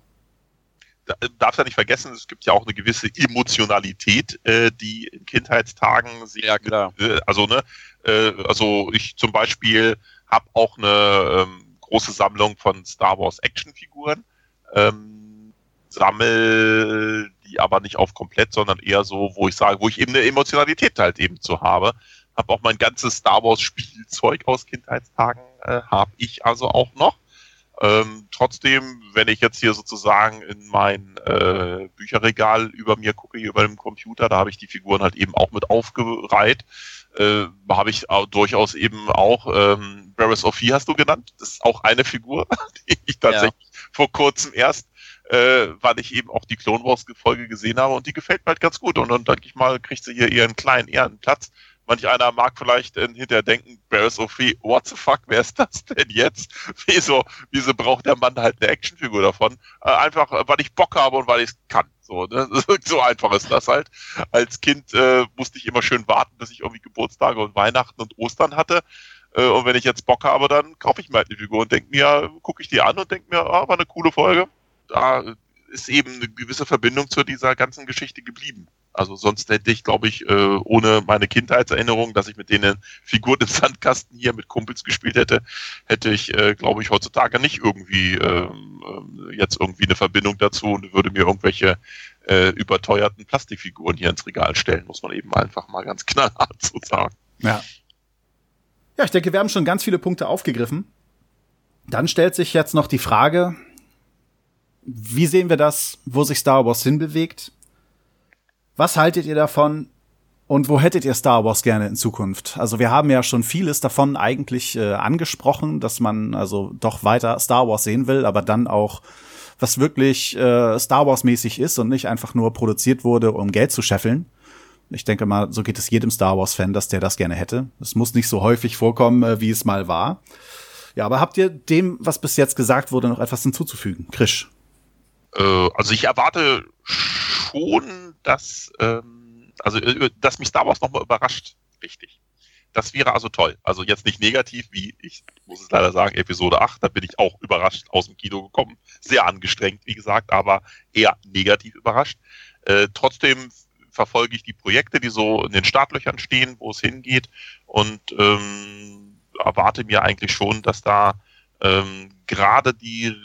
Darfst ja nicht vergessen, es gibt ja auch eine gewisse Emotionalität, äh, die in Kindheitstagen sich, ja, klar. Äh, also ne, äh, also ich zum Beispiel habe auch eine ähm, große Sammlung von Star Wars Actionfiguren. Ähm, sammel die aber nicht auf komplett, sondern eher so, wo ich sage, wo ich eben eine Emotionalität halt eben zu habe. Habe auch mein ganzes Star Wars Spielzeug aus Kindheitstagen, äh, habe ich also auch noch. Ähm, trotzdem, wenn ich jetzt hier sozusagen in mein äh, Bücherregal über mir gucke, hier über dem Computer, da habe ich die Figuren halt eben auch mit aufgereiht. Äh, habe ich durchaus eben auch ähm, Barris of Fee hast du genannt. Das ist auch eine Figur, <laughs> die ich tatsächlich ja. vor kurzem erst äh, weil ich eben auch die Clone Wars Folge gesehen habe und die gefällt mir halt ganz gut. Und dann denke ich mal, kriegt sie hier ihren kleinen Ehrenplatz. Manch einer mag vielleicht äh, hinterher denken, Barris of Free, what the fuck, wer ist das denn jetzt? <laughs> Wieso, wieso braucht der Mann halt eine Actionfigur davon? Äh, einfach, weil ich Bock habe und weil ich es kann. So, ne? <laughs> so einfach ist das halt. Als Kind äh, musste ich immer schön warten, bis ich irgendwie Geburtstage und Weihnachten und Ostern hatte. Äh, und wenn ich jetzt Bock habe, dann kaufe ich mir halt eine Figur und denke mir, gucke ich die an und denke mir, ah, war eine coole Folge da ist eben eine gewisse Verbindung zu dieser ganzen Geschichte geblieben. Also sonst hätte ich, glaube ich, äh, ohne meine Kindheitserinnerung, dass ich mit denen Figuren im Sandkasten hier mit Kumpels gespielt hätte, hätte ich, äh, glaube ich, heutzutage nicht irgendwie ähm, äh, jetzt irgendwie eine Verbindung dazu und würde mir irgendwelche äh, überteuerten Plastikfiguren hier ins Regal stellen, muss man eben einfach mal ganz <laughs> knallhart so sagen. Ja. Ja, ich denke, wir haben schon ganz viele Punkte aufgegriffen. Dann stellt sich jetzt noch die Frage, wie sehen wir das, wo sich Star Wars hinbewegt? Was haltet ihr davon? Und wo hättet ihr Star Wars gerne in Zukunft? Also wir haben ja schon vieles davon eigentlich äh, angesprochen, dass man also doch weiter Star Wars sehen will, aber dann auch was wirklich äh, Star Wars mäßig ist und nicht einfach nur produziert wurde, um Geld zu scheffeln. Ich denke mal, so geht es jedem Star Wars Fan, dass der das gerne hätte. Es muss nicht so häufig vorkommen, äh, wie es mal war. Ja, aber habt ihr dem, was bis jetzt gesagt wurde, noch etwas hinzuzufügen? Krisch. Äh, also ich erwarte schon, dass, ähm, also, äh, dass mich Star Wars nochmal überrascht. Richtig. Das wäre also toll. Also jetzt nicht negativ, wie ich muss es leider sagen, Episode 8, da bin ich auch überrascht aus dem Kino gekommen. Sehr angestrengt, wie gesagt, aber eher negativ überrascht. Äh, trotzdem verfolge ich die Projekte, die so in den Startlöchern stehen, wo es hingeht und ähm, erwarte mir eigentlich schon, dass da ähm, gerade die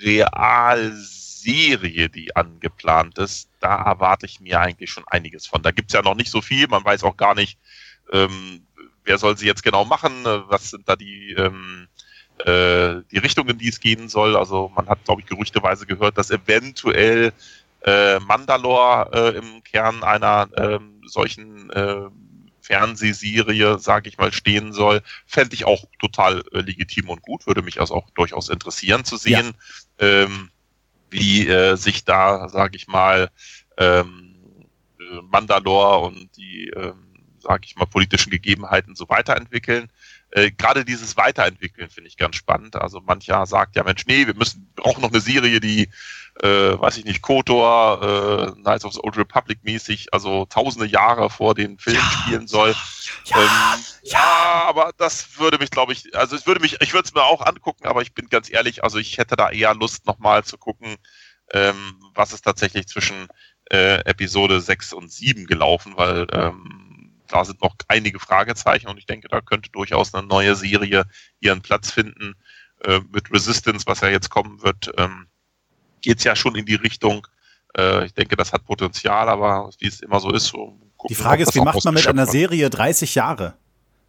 real Serie, die angeplant ist, da erwarte ich mir eigentlich schon einiges von. Da gibt es ja noch nicht so viel, man weiß auch gar nicht, ähm, wer soll sie jetzt genau machen, was sind da die, ähm, äh, die Richtungen, die es gehen soll. Also man hat, glaube ich, gerüchteweise gehört, dass eventuell äh, Mandalore äh, im Kern einer äh, solchen äh, Fernsehserie, sage ich mal, stehen soll, fände ich auch total äh, legitim und gut, würde mich also auch durchaus interessieren zu sehen. Ja. Ähm, wie äh, sich da, sage ich mal, ähm, äh, Mandalore und die, ähm, sage ich mal, politischen Gegebenheiten so weiterentwickeln. Äh, Gerade dieses Weiterentwickeln finde ich ganz spannend. Also mancher sagt ja, Mensch, nee, wir müssen brauchen noch eine Serie, die, äh, weiß ich nicht, KOTOR, äh, Knights of the Old Republic mäßig, also tausende Jahre vor den Filmen ja, spielen soll. Ja, ähm, ja, ja, aber das würde mich, glaube ich, also es würde mich, ich würde es mir auch angucken, aber ich bin ganz ehrlich, also ich hätte da eher Lust, nochmal zu gucken, ähm, was ist tatsächlich zwischen äh, Episode 6 und 7 gelaufen, weil ähm, da sind noch einige Fragezeichen und ich denke, da könnte durchaus eine neue Serie ihren Platz finden. Äh, mit Resistance, was ja jetzt kommen wird, ähm, geht es ja schon in die Richtung. Äh, ich denke, das hat Potenzial, aber wie es immer so ist, so gucken, Die Frage ist, wie macht man mit einer Serie 30 Jahre?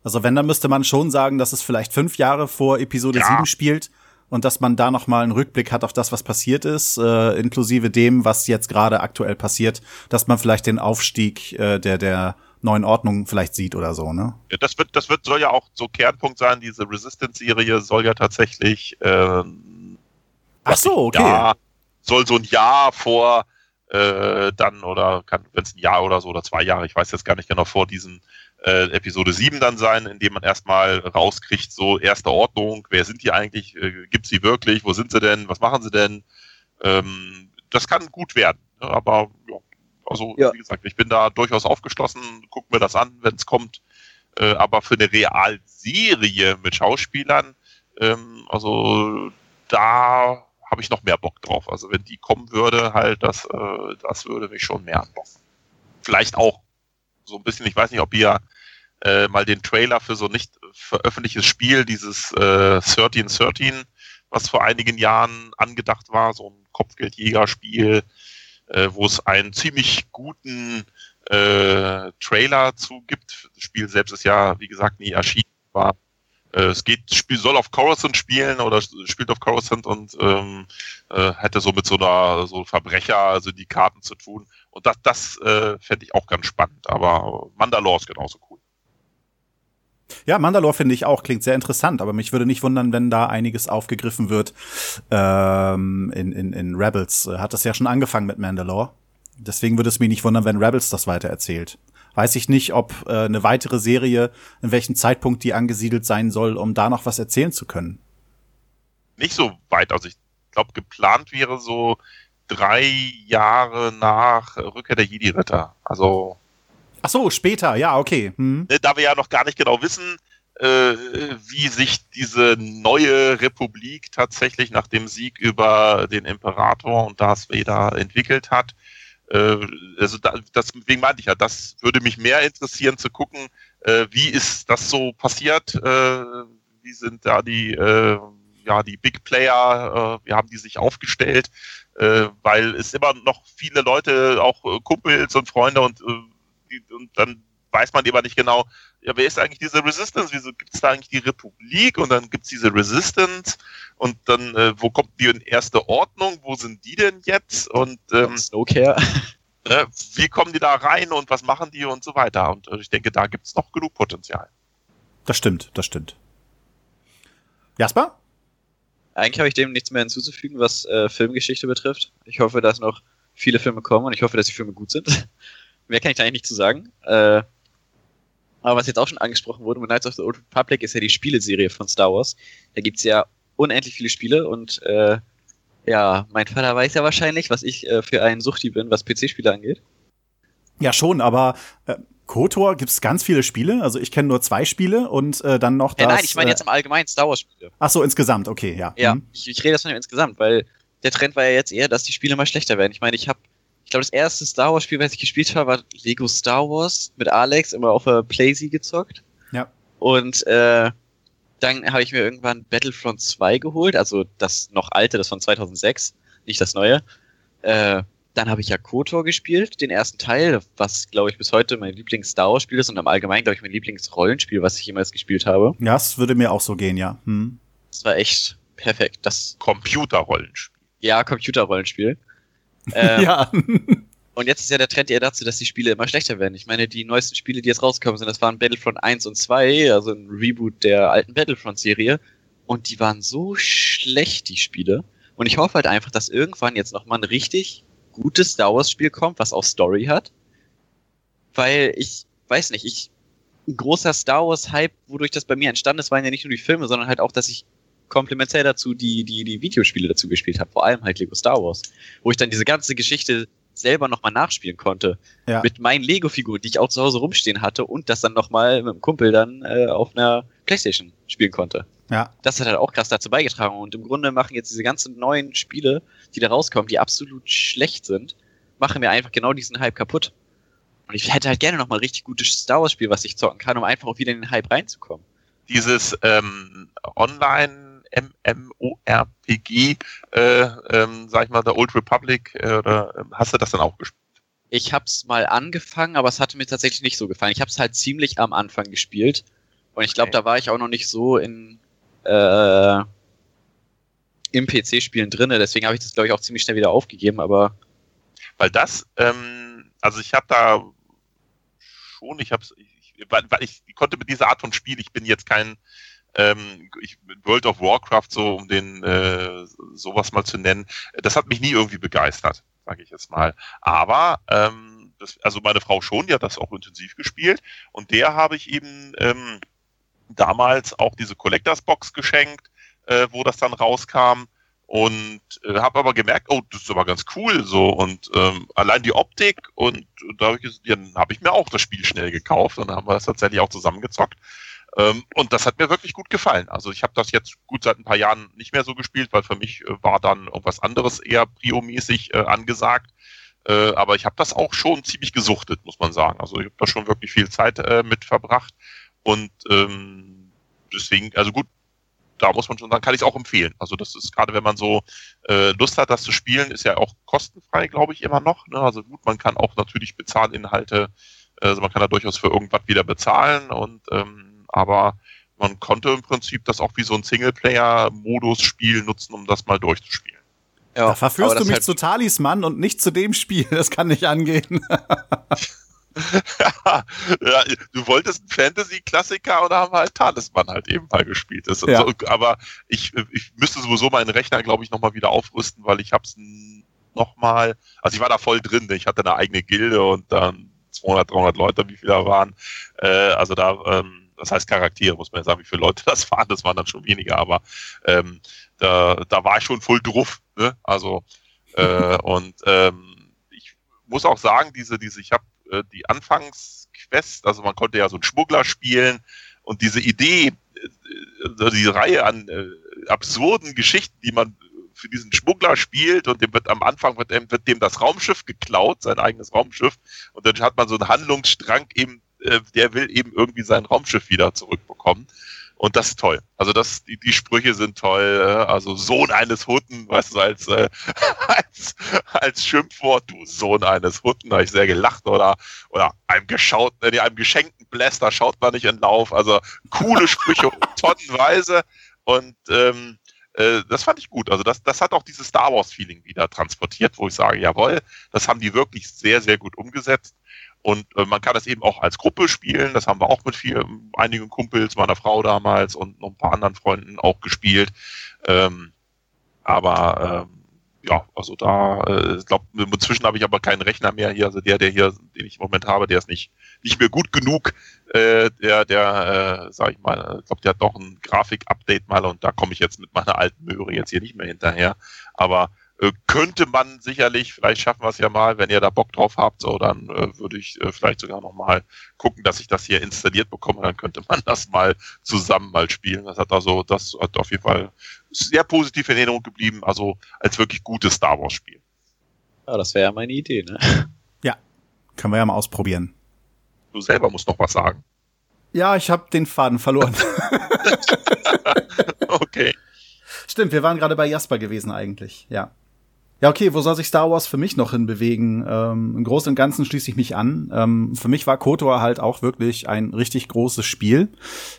Also wenn, dann müsste man schon sagen, dass es vielleicht fünf Jahre vor Episode ja. 7 spielt und dass man da noch mal einen Rückblick hat auf das, was passiert ist, äh, inklusive dem, was jetzt gerade aktuell passiert, dass man vielleicht den Aufstieg äh, der der neuen Ordnung vielleicht sieht oder so, ne? Ja, das wird, das wird, soll ja auch so Kernpunkt sein. Diese Resistance-Serie soll ja tatsächlich, äh, Ach so, okay. Ja, soll so ein Jahr vor äh, dann oder kann, wenn es ein Jahr oder so oder zwei Jahre, ich weiß jetzt gar nicht genau, vor diesen äh, Episode 7 dann sein, indem man erstmal rauskriegt, so erste Ordnung, wer sind die eigentlich, äh, gibt sie wirklich, wo sind sie denn, was machen sie denn? Ähm, das kann gut werden, ne? aber ja, also Ja. wie gesagt, ich bin da durchaus aufgeschlossen, guck mir das an, wenn es kommt. Äh, aber für eine Realserie mit Schauspielern, ähm, also da habe ich noch mehr Bock drauf. Also wenn die kommen würde, halt, das, äh, das würde mich schon mehr anbocken. Vielleicht auch so ein bisschen, ich weiß nicht, ob ihr äh, mal den Trailer für so nicht veröffentlichtes Spiel, dieses äh, 1313, was vor einigen Jahren angedacht war, so ein Kopfgeldjägerspiel, äh, wo es einen ziemlich guten äh, Trailer zu gibt. Das Spiel selbst ist ja, wie gesagt, nie erschienen, war es geht, Spiel soll auf Coruscant spielen oder spielt auf Coruscant und ähm, äh, hätte so mit so einer so Verbrecher-Syndikaten zu tun. Und das, das äh, fände ich auch ganz spannend. Aber Mandalore ist genauso cool. Ja, Mandalore finde ich auch, klingt sehr interessant, aber mich würde nicht wundern, wenn da einiges aufgegriffen wird. Ähm, in, in, in Rebels äh, hat das ja schon angefangen mit Mandalore. Deswegen würde es mich nicht wundern, wenn Rebels das weiter erzählt. Weiß ich nicht, ob äh, eine weitere Serie, in welchem Zeitpunkt die angesiedelt sein soll, um da noch was erzählen zu können. Nicht so weit. Also ich glaube, geplant wäre so drei Jahre nach Rückkehr der Jedi-Ritter. Also Ach so, später, ja, okay. Hm. ne, da wir ja noch gar nicht genau wissen, äh, wie sich diese neue Republik tatsächlich nach dem Sieg über den Imperator und Darth Vader entwickelt hat. Äh, also da, deswegen meinte ich ja, das würde mich mehr interessieren zu gucken, äh, wie ist das so passiert, äh, wie sind da die, äh, ja, die Big Player, äh, wie haben die sich aufgestellt, äh, weil es immer noch viele Leute, auch äh, Kumpels und Freunde und, äh, die, und dann weiß man immer nicht genau, ja, wer ist eigentlich diese Resistance? Wieso gibt es da eigentlich die Republik und dann gibt es diese Resistance und dann, äh, wo kommt die in erste Ordnung? Wo sind die denn jetzt? Und ähm, Snowcare. äh, wie kommen die da rein und was machen die und so weiter? Und äh, ich denke, da gibt es noch genug Potenzial. Das stimmt, das stimmt. Jasper? Eigentlich habe ich dem nichts mehr hinzuzufügen, was äh, Filmgeschichte betrifft. Ich hoffe, dass noch viele Filme kommen und ich hoffe, dass die Filme gut sind. <laughs> Mehr kann ich da eigentlich nicht zu sagen. Äh, aber was jetzt auch schon angesprochen wurde mit Knights of the Old Republic ist ja die Spieleserie von Star Wars. Da gibt's ja unendlich viele Spiele und äh, ja, mein Vater weiß ja wahrscheinlich, was ich äh, für ein Suchti bin, was PC-Spiele angeht. Ja, schon, aber äh, KOTOR gibt's ganz viele Spiele. Also ich kenne nur zwei Spiele und äh, dann noch Ja, das. nein, ich meine äh, jetzt im Allgemeinen Star Wars-Spiele. Ach so, insgesamt, okay, ja. Ja, Mhm. ich, ich rede das von dem insgesamt, weil der Trend war ja jetzt eher, dass die Spiele mal schlechter werden. Ich meine, ich habe, ich glaube, das erste Star Wars Spiel, was ich gespielt habe, war Lego Star Wars mit Alex immer auf der Playsee gezockt. Ja. Und äh, dann habe ich mir irgendwann Battlefront 2 geholt, also das noch alte, das von 2006, nicht das neue. Äh, dann habe ich ja KOTOR gespielt, den ersten Teil, was, glaube ich, bis heute mein Lieblings-Star Wars-Spiel ist und im Allgemeinen, glaube ich, mein Lieblingsrollenspiel, was ich jemals gespielt habe. Ja, es würde mir auch so gehen, ja. Hm. Das war echt perfekt. Das, Computerrollenspiel. ja, Computerrollenspiel. Ähm, ja. Und jetzt ist ja der Trend eher dazu, dass die Spiele immer schlechter werden. Ich meine, die neuesten Spiele, die jetzt rausgekommen sind, das waren Battlefront 1 und 2, also ein Reboot der alten Battlefront-Serie. Und die waren so schlecht, die Spiele. Und ich hoffe halt einfach, dass irgendwann jetzt nochmal ein richtig gutes Star Wars-Spiel kommt, was auch Story hat. Weil ich weiß nicht, ich ein großer Star Wars-Hype, wodurch das bei mir entstanden ist, waren ja nicht nur die Filme, sondern halt auch, dass ich komplementär dazu die, die, die Videospiele dazu gespielt habe, vor allem halt Lego Star Wars, wo ich dann diese ganze Geschichte selber nochmal nachspielen konnte. Ja. Mit meinen Lego-Figuren, die ich auch zu Hause rumstehen hatte und das dann nochmal mit dem Kumpel dann äh, auf einer Playstation spielen konnte. ja. Das hat halt auch krass dazu beigetragen. Und im Grunde machen jetzt diese ganzen neuen Spiele, die da rauskommen, die absolut schlecht sind, machen mir einfach genau diesen Hype kaputt. Und ich hätte halt gerne nochmal ein richtig gutes Star Wars-Spiel, was ich zocken kann, um einfach auch wieder in den Hype reinzukommen. Dieses ähm, Online MMORPG, äh, ähm, sag ich mal, der Old Republic, äh, oder ähm, hast du das dann auch gespielt? Ich hab's mal angefangen, aber es hatte mir tatsächlich nicht so gefallen. Ich hab's halt ziemlich am Anfang gespielt. Und ich glaube, Okay. da war ich auch noch nicht so in, äh, im PC-Spielen drin, deswegen habe ich das, glaube ich, auch ziemlich schnell wieder aufgegeben, aber. Weil das, ähm, also ich habe da schon, ich habe ich, weil, weil ich konnte mit dieser Art von Spiel, ich bin jetzt kein ähm, ich, World of Warcraft, so um den äh, sowas mal zu nennen, das hat mich nie irgendwie begeistert, sage ich jetzt mal. Aber ähm, das, also meine Frau schon, die hat das auch intensiv gespielt. Und der habe ich eben ähm, damals auch diese Collectors Box geschenkt, äh, wo das dann rauskam. Und äh, habe aber gemerkt, oh, das ist aber ganz cool so. Und ähm, allein die Optik und da habe ich, ja, hab ich mir auch das Spiel schnell gekauft. Und dann haben wir das tatsächlich auch zusammengezockt ähm, und das hat mir wirklich gut gefallen. Also ich habe das jetzt gut seit ein paar Jahren nicht mehr so gespielt, weil für mich äh, war dann irgendwas anderes eher priomäßig äh, angesagt. Äh, aber ich habe das auch schon ziemlich gesuchtet, muss man sagen. Also ich habe da schon wirklich viel Zeit äh, mit verbracht. Und ähm, deswegen, also gut, da muss man schon sagen, kann ich es auch empfehlen. Also das ist gerade, wenn man so äh, Lust hat, das zu spielen, ist ja auch kostenfrei, glaube ich, immer noch. Ne? Also gut, man kann auch natürlich Bezahlinhalte, also man kann da durchaus für irgendwas wieder bezahlen und ähm, aber man konnte im Prinzip das auch wie so ein Singleplayer-Modus-Spiel nutzen, um das mal durchzuspielen. Ja, da verführst du mich halt zu Talisman und nicht zu dem Spiel. Das kann nicht angehen. <laughs> ja, du wolltest einen Fantasy-Klassiker oder haben halt Talisman halt eben mal gespielt. Das, ja. so, aber ich, ich müsste sowieso meinen Rechner, glaube ich, nochmal wieder aufrüsten, weil ich hab's nochmal, also ich war da voll drin, ich hatte eine eigene Gilde und dann 200, 300 Leute, wie viele da waren. Äh, also da ähm, das heißt Charaktere, muss man ja sagen, wie viele Leute <laughs> das waren, das waren dann schon weniger, aber ähm, da, da war ich schon voll drauf. Ne? Also äh, <laughs> und ähm, ich muss auch sagen, diese, diese, ich habe äh, die Anfangsquest, also man konnte ja so einen Schmuggler spielen und diese Idee, äh, diese Reihe an äh, absurden Geschichten, die man für diesen Schmuggler spielt und dem wird am Anfang wird dem, wird dem das Raumschiff geklaut, sein eigenes Raumschiff und dann hat man so einen Handlungsstrang eben äh, der will eben irgendwie sein Raumschiff wieder zurückbekommen. Und das ist toll. Also das, die, die Sprüche sind toll. Äh, also Sohn eines Hutten, weißt du, als, äh, <laughs> als, als Schimpfwort, du Sohn eines Hutten, da habe ich sehr gelacht. Oder, oder einem geschauten, äh, einem geschenkten Bläster schaut man nicht in Lauf. Also coole Sprüche, <laughs> tonnenweise. Und ähm, äh, das fand ich gut. Also das, das hat auch dieses Star Wars-Feeling wieder transportiert, wo ich sage, jawohl, das haben die wirklich sehr, sehr gut umgesetzt. Und äh, man kann das eben auch als Gruppe spielen. Das haben wir auch mit vielen, einigen Kumpels, meiner Frau damals und noch ein paar anderen Freunden auch gespielt. Ähm, aber ähm, ja, also da, äh, ich glaube, inzwischen habe ich aber keinen Rechner mehr hier. Also der, der hier, den ich im Moment habe, der ist nicht, nicht mehr gut genug. Äh, der, der, äh, sag ich mal, ich glaube, der hat doch ein Grafik-Update mal und da komme ich jetzt mit meiner alten Möhre jetzt hier nicht mehr hinterher. Aber könnte man sicherlich, vielleicht schaffen wir es ja mal, wenn ihr da Bock drauf habt, so dann äh, würde ich äh, vielleicht sogar noch mal gucken, dass ich das hier installiert bekomme, dann könnte man <laughs> das mal zusammen mal spielen. Das hat also, das hat auf jeden Fall sehr positiv in Erinnerung geblieben, also als wirklich gutes Star Wars Spiel. Ja, das wäre ja meine Idee, ne? Ja, können wir ja mal ausprobieren. Du selber musst noch was sagen. Ja, ich habe den Faden verloren. <laughs> okay. Stimmt, wir waren gerade bei Jasper gewesen eigentlich, ja. Ja, okay, wo soll sich Star Wars für mich noch hinbewegen? Ähm, Im Großen und Ganzen schließe ich mich an. Ähm, für mich war KOTOR halt auch wirklich ein richtig großes Spiel.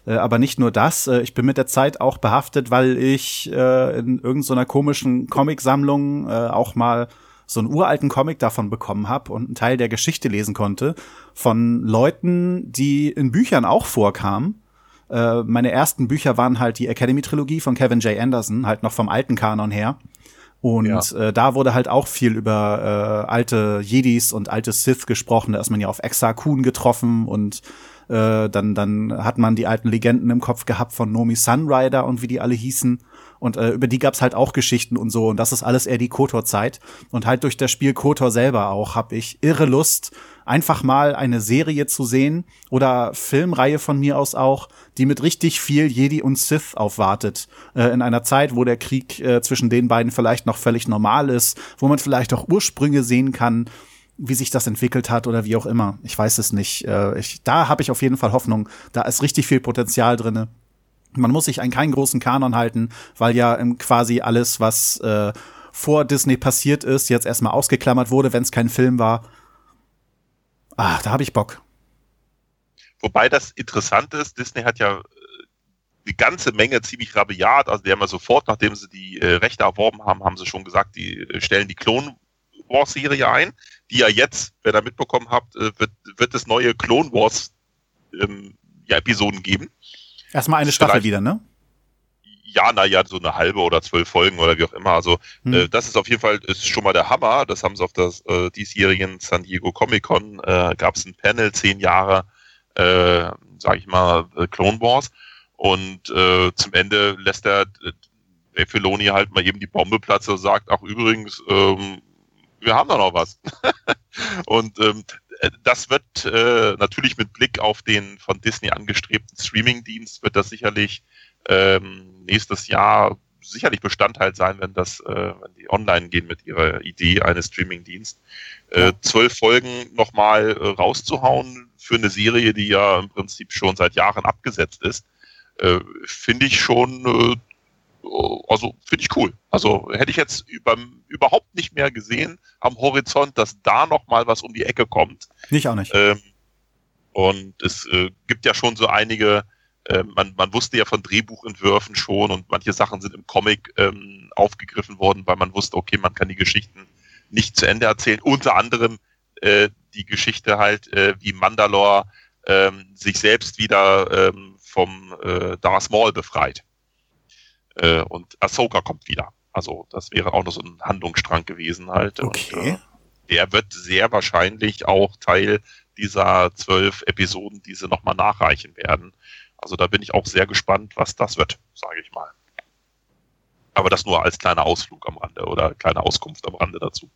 Äh, aber nicht nur das. Äh, ich bin mit der Zeit auch behaftet, weil ich äh, in irgendeiner komischen Comicsammlung äh, auch mal so einen uralten Comic davon bekommen habe und einen Teil der Geschichte lesen konnte von Leuten, die in Büchern auch vorkamen. Äh, meine ersten Bücher waren halt die Academy-Trilogie von Kevin J. Anderson, halt noch vom alten Kanon her. Und ja. äh, da wurde halt auch viel über äh, alte Jedis und alte Sith gesprochen. Da ist man ja auf Exa Kun getroffen und äh, dann, dann hat man die alten Legenden im Kopf gehabt von Nomi Sunrider und wie die alle hießen. Und äh, über die gab's halt auch Geschichten und so. Und das ist alles eher die Kotor-Zeit. Und halt durch das Spiel Kotor selber auch habe ich irre Lust, einfach mal eine Serie zu sehen oder Filmreihe von mir aus auch, die mit richtig viel Jedi und Sith aufwartet. Äh, in einer Zeit, wo der Krieg äh, zwischen den beiden vielleicht noch völlig normal ist, wo man vielleicht auch Ursprünge sehen kann wie sich das entwickelt hat oder wie auch immer. Ich weiß es nicht. Äh, ich, da habe ich auf jeden Fall Hoffnung. Da ist richtig viel Potenzial drinne. Man muss sich an keinen großen Kanon halten, weil ja quasi alles, was äh, vor Disney passiert ist, jetzt erstmal ausgeklammert wurde, wenn es kein Film war. Ah, da habe ich Bock. Wobei das interessant ist, Disney hat ja äh, eine ganze Menge ziemlich rabiat. Also die haben ja sofort, nachdem sie die äh, Rechte erworben haben, haben sie schon gesagt, die äh, stellen die Clone Wars Serie ein, die ja jetzt, wer da mitbekommen habt, äh, wird, wird es neue Clone Wars ähm, ja, Episoden geben. Erstmal eine Staffel wieder, ne? Ja, naja, so eine halbe oder zwölf Folgen oder wie auch immer. Also hm. äh, das ist auf jeden Fall ist schon mal der Hammer. Das haben sie auf das äh, diesjährigen San Diego Comic Con äh, gab es ein Panel zehn Jahre, äh, sag ich mal, äh, Clone Wars. Und äh, zum Ende lässt der äh, Filoni halt mal eben die Bombe platzen und sagt, ach übrigens, ähm, wir haben da noch was. <laughs> und ähm, das wird äh, natürlich mit Blick auf den von Disney angestrebten Streaming-Dienst wird das sicherlich ähm, nächstes Jahr sicherlich Bestandteil sein, wenn das, äh, wenn die online gehen mit ihrer Idee eines Streaming-Dienst. Äh, zwölf Folgen nochmal äh, rauszuhauen für eine Serie, die ja im Prinzip schon seit Jahren abgesetzt ist, äh, finde ich schon, äh, also finde ich cool. Also hätte ich jetzt über, überhaupt nicht mehr gesehen am Horizont, dass da noch mal was um die Ecke kommt. Nicht auch nicht. Ähm, und es äh, gibt ja schon so einige, äh, man, man wusste ja von Drehbuchentwürfen schon und manche Sachen sind im Comic ähm, aufgegriffen worden, weil man wusste, okay, man kann die Geschichten nicht zu Ende erzählen. Unter anderem äh, die Geschichte halt, äh, wie Mandalore ähm, sich selbst wieder ähm, vom äh, Darth Maul befreit. Äh, und Ahsoka kommt wieder. Also das wäre auch noch so ein Handlungsstrang gewesen halt. Okay. Und, äh, der wird sehr wahrscheinlich auch Teil dieser zwölf Episoden, die sie nochmal nachreichen werden. Also da bin ich auch sehr gespannt, was das wird, sage ich mal. Aber das nur als kleiner Ausflug am Rande oder kleine Auskunft am Rande dazu.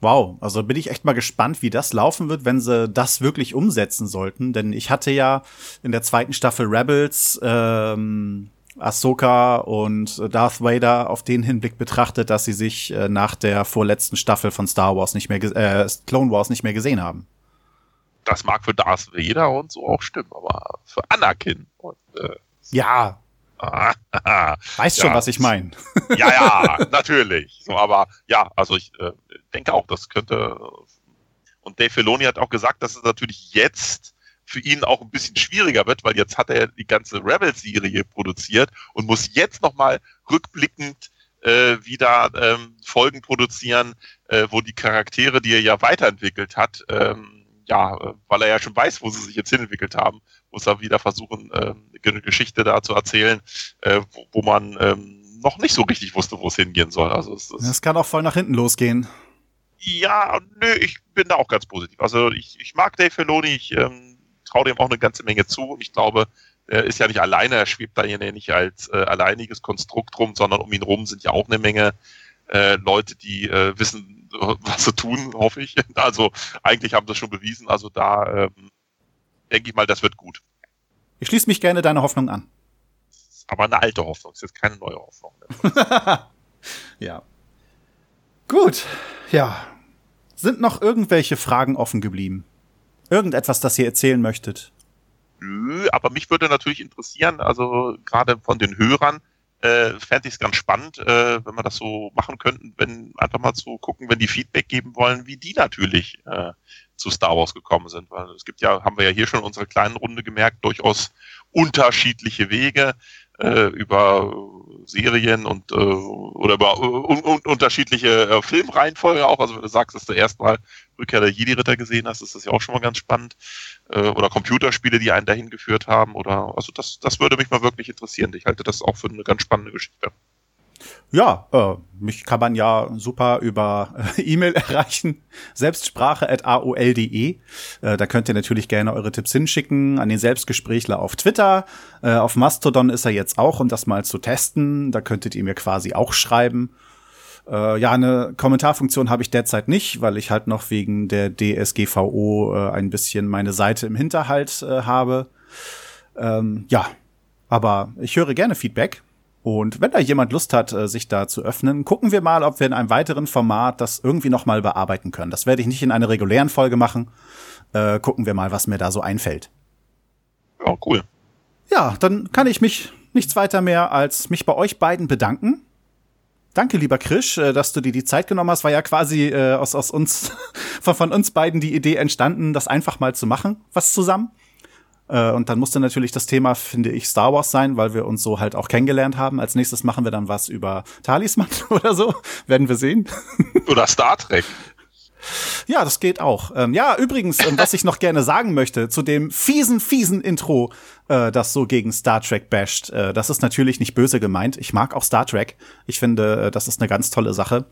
Wow, also bin ich echt mal gespannt, wie das laufen wird, wenn sie das wirklich umsetzen sollten. Denn ich hatte ja in der zweiten Staffel Rebels ähm, Ahsoka und Darth Vader auf den Hinblick betrachtet, dass sie sich äh, nach der vorletzten Staffel von Star Wars nicht mehr, äh, Clone Wars nicht mehr gesehen haben. Das mag für Darth Vader und so auch stimmen, aber für Anakin und äh, ja, <laughs> Weißt schon, ja, was ich meine. <laughs> ja, ja, natürlich. So, aber ja, also ich äh, denke auch, das könnte. Und Dave Filoni hat auch gesagt, dass es natürlich jetzt für ihn auch ein bisschen schwieriger wird, weil jetzt hat er die ganze Rebels-Serie produziert und muss jetzt nochmal rückblickend äh, wieder ähm, Folgen produzieren, äh, wo die Charaktere, die er ja weiterentwickelt hat, ähm, ja, äh, weil er ja schon weiß, wo sie sich jetzt hinentwickelt haben, muss er wieder versuchen, äh, eine Geschichte da zu erzählen, äh, wo, wo man ähm, noch nicht so richtig wusste, wo es hingehen soll. Also es, es das kann auch voll nach hinten losgehen. Ja, nö, ich bin da auch ganz positiv. Also ich, ich mag Dave Filoni, ich ähm, traue dem auch eine ganze Menge zu und ich glaube, er ist ja nicht alleine, er schwebt da ja nicht als äh, alleiniges Konstrukt rum, sondern um ihn rum sind ja auch eine Menge äh, Leute, die äh, wissen, was sie tun, hoffe ich. <laughs> Also eigentlich haben sie das schon bewiesen. Also da ähm, denke ich mal, das wird gut. Ich schließe mich gerne deiner Hoffnung an. Aber eine alte Hoffnung, ist jetzt keine neue Hoffnung. <laughs> ja. Gut, ja. Sind noch irgendwelche Fragen offen geblieben? Irgendetwas, das ihr erzählen möchtet? Nö, aber mich würde natürlich interessieren, also gerade von den Hörern, äh, fände ich es ganz spannend, äh, wenn wir das so machen könnten, wenn einfach mal zu gucken, wenn die Feedback geben wollen, wie die natürlich äh, zu Star Wars gekommen sind. Weil es gibt ja, haben wir ja hier schon in unserer kleinen Runde gemerkt, durchaus unterschiedliche Wege äh, über Serien und äh, oder über un, un, unterschiedliche äh, Filmreihenfolge auch. Also wenn du sagst, dass du erstmal Rückkehr der Jedi-Ritter gesehen hast, ist das ja auch schon mal ganz spannend. Äh, oder Computerspiele, die einen dahin geführt haben. Oder also das, das würde mich mal wirklich interessieren. Ich halte das auch für eine ganz spannende Geschichte. Ja, äh, mich kann man ja super über äh, <laughs> E-Mail erreichen. Selbstsprache.aol.de. Äh, da könnt ihr natürlich gerne eure Tipps hinschicken an den Selbstgesprächler auf Twitter. Äh, auf Mastodon ist er jetzt auch, um das mal zu testen. Da könntet ihr mir quasi auch schreiben. Äh, ja, eine Kommentarfunktion habe ich derzeit nicht, weil ich halt noch wegen der DSGVO äh, ein bisschen meine Seite im Hinterhalt äh, habe. Ähm, ja, aber ich höre gerne Feedback. Und wenn da jemand Lust hat, äh, sich da zu öffnen, gucken wir mal, ob wir in einem weiteren Format das irgendwie noch mal bearbeiten können. Das werde ich nicht in einer regulären Folge machen. Äh, gucken wir mal, was mir da so einfällt. Ja, cool. Ja, dann kann ich mich nichts weiter mehr als mich bei euch beiden bedanken. Danke, lieber Krisch, äh, dass du dir die Zeit genommen hast. War ja quasi äh, aus, aus uns, <laughs> von, von uns beiden die Idee entstanden, das einfach mal zu machen, was zusammen. Äh, und dann musste natürlich das Thema, finde ich, Star Wars sein, weil wir uns so halt auch kennengelernt haben. Als nächstes machen wir dann was über Talisman <laughs> oder so. Werden wir sehen. Oder Star Trek. Ja, das geht auch. Ähm, ja, übrigens, ähm, was ich noch gerne sagen möchte zu dem fiesen, fiesen Intro, äh, das so gegen Star Trek basht. Äh, das ist natürlich nicht böse gemeint. Ich mag auch Star Trek. Ich finde, äh, das ist eine ganz tolle Sache.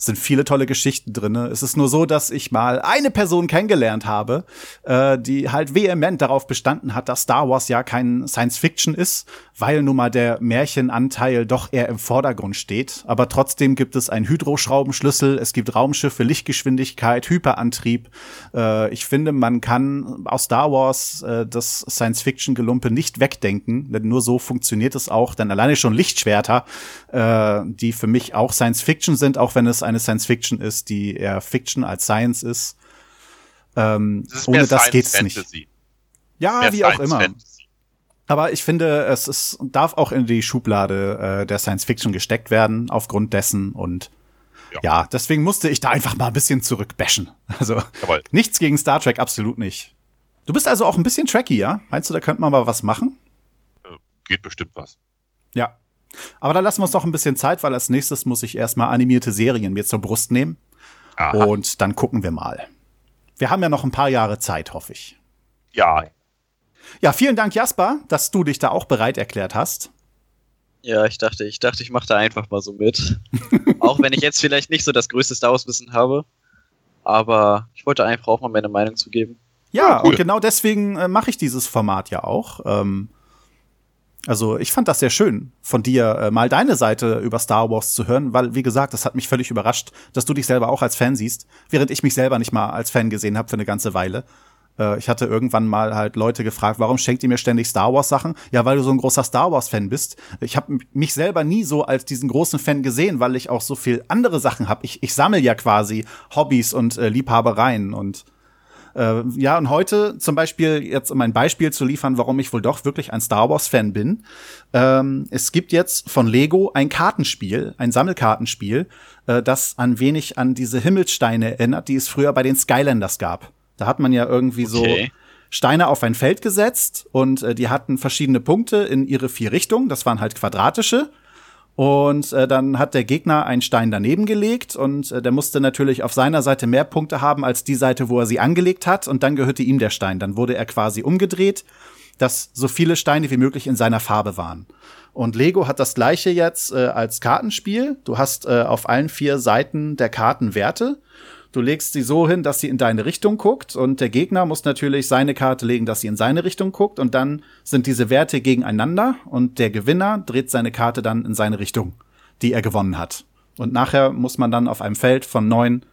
Sind viele tolle Geschichten drinne. Es ist nur so, dass ich mal eine Person kennengelernt habe, äh, die halt vehement darauf bestanden hat, dass Star Wars ja kein Science Fiction ist, weil nun mal der Märchenanteil doch eher im Vordergrund steht. Aber trotzdem gibt es einen Hydroschraubenschlüssel, es gibt Raumschiffe, Lichtgeschwindigkeit, Hyperantrieb. Äh, ich finde, man kann aus Star Wars äh, das Science Fiction Gelumpe nicht wegdenken, denn nur so funktioniert es auch. Denn alleine schon Lichtschwerter, äh, die für mich auch Science Fiction sind, auch wenn es eine Science Fiction ist, die eher Fiction als Science ist. Ähm, ist ohne das Science geht's nicht. Fantasy. Ja, Mehr wie auch Science immer. Fantasy. Aber ich finde, es ist, darf auch in die Schublade äh, der Science Fiction gesteckt werden, aufgrund dessen. Und ja. Ja. deswegen musste ich da einfach mal ein bisschen zurückbashen. <laughs> Also Jawohl. nichts gegen Star Trek, absolut nicht. Du bist also auch ein bisschen tracky, ja? Meinst du, da könnte man mal was machen? Geht bestimmt was. Ja. Aber dann lassen wir uns doch ein bisschen Zeit, weil als nächstes muss ich erstmal animierte Serien mir zur Brust nehmen. Aha. Und dann gucken wir mal. Wir haben ja noch ein paar Jahre Zeit, hoffe ich. Ja, Ja, vielen Dank, Jasper, dass du dich da auch bereit erklärt hast. Ja, ich dachte, ich dachte, ich mache da einfach mal so mit. <laughs> auch wenn ich jetzt vielleicht nicht so das größte Star Wars Wissen habe. Aber ich wollte einfach auch mal meine Meinung zugeben. Ja, Ja, cool. und genau deswegen äh, mache ich dieses Format ja auch. Ähm, also ich fand das sehr schön, von dir äh, mal deine Seite über Star Wars zu hören, weil, wie gesagt, das hat mich völlig überrascht, dass du dich selber auch als Fan siehst, während ich mich selber nicht mal als Fan gesehen habe für eine ganze Weile. Äh, ich hatte irgendwann mal halt Leute gefragt, warum schenkt ihr mir ständig Star Wars Sachen? Ja, weil du so ein großer Star Wars Fan bist. Ich habe mich selber nie so als diesen großen Fan gesehen, weil ich auch so viel andere Sachen habe. Ich, ich sammle ja quasi Hobbys und äh, Liebhabereien und äh, ja, und heute zum Beispiel, jetzt um ein Beispiel zu liefern, warum ich wohl doch wirklich ein Star Wars-Fan bin. Ähm, es gibt jetzt von Lego ein Kartenspiel, ein Sammelkartenspiel, äh, das ein wenig an diese Himmelssteine erinnert, die es früher bei den Skylanders gab. Da hat man ja irgendwie so Okay. Steine auf ein Feld gesetzt und äh, die hatten verschiedene Punkte in ihre vier Richtungen. Das waren halt quadratische. Und äh, dann hat der Gegner einen Stein daneben gelegt und äh, der musste natürlich auf seiner Seite mehr Punkte haben als die Seite, wo er sie angelegt hat. Und dann gehörte ihm der Stein. Dann wurde er quasi umgedreht, dass so viele Steine wie möglich in seiner Farbe waren. Und Lego hat das gleiche jetzt äh, als Kartenspiel. Du hast äh, auf allen vier Seiten der Karten Werte. Du legst sie so hin, dass sie in deine Richtung guckt und der Gegner muss natürlich seine Karte legen, dass sie in seine Richtung guckt und dann sind diese Werte gegeneinander und der Gewinner dreht seine Karte dann in seine Richtung, die er gewonnen hat. Und nachher muss man dann auf einem Feld von neun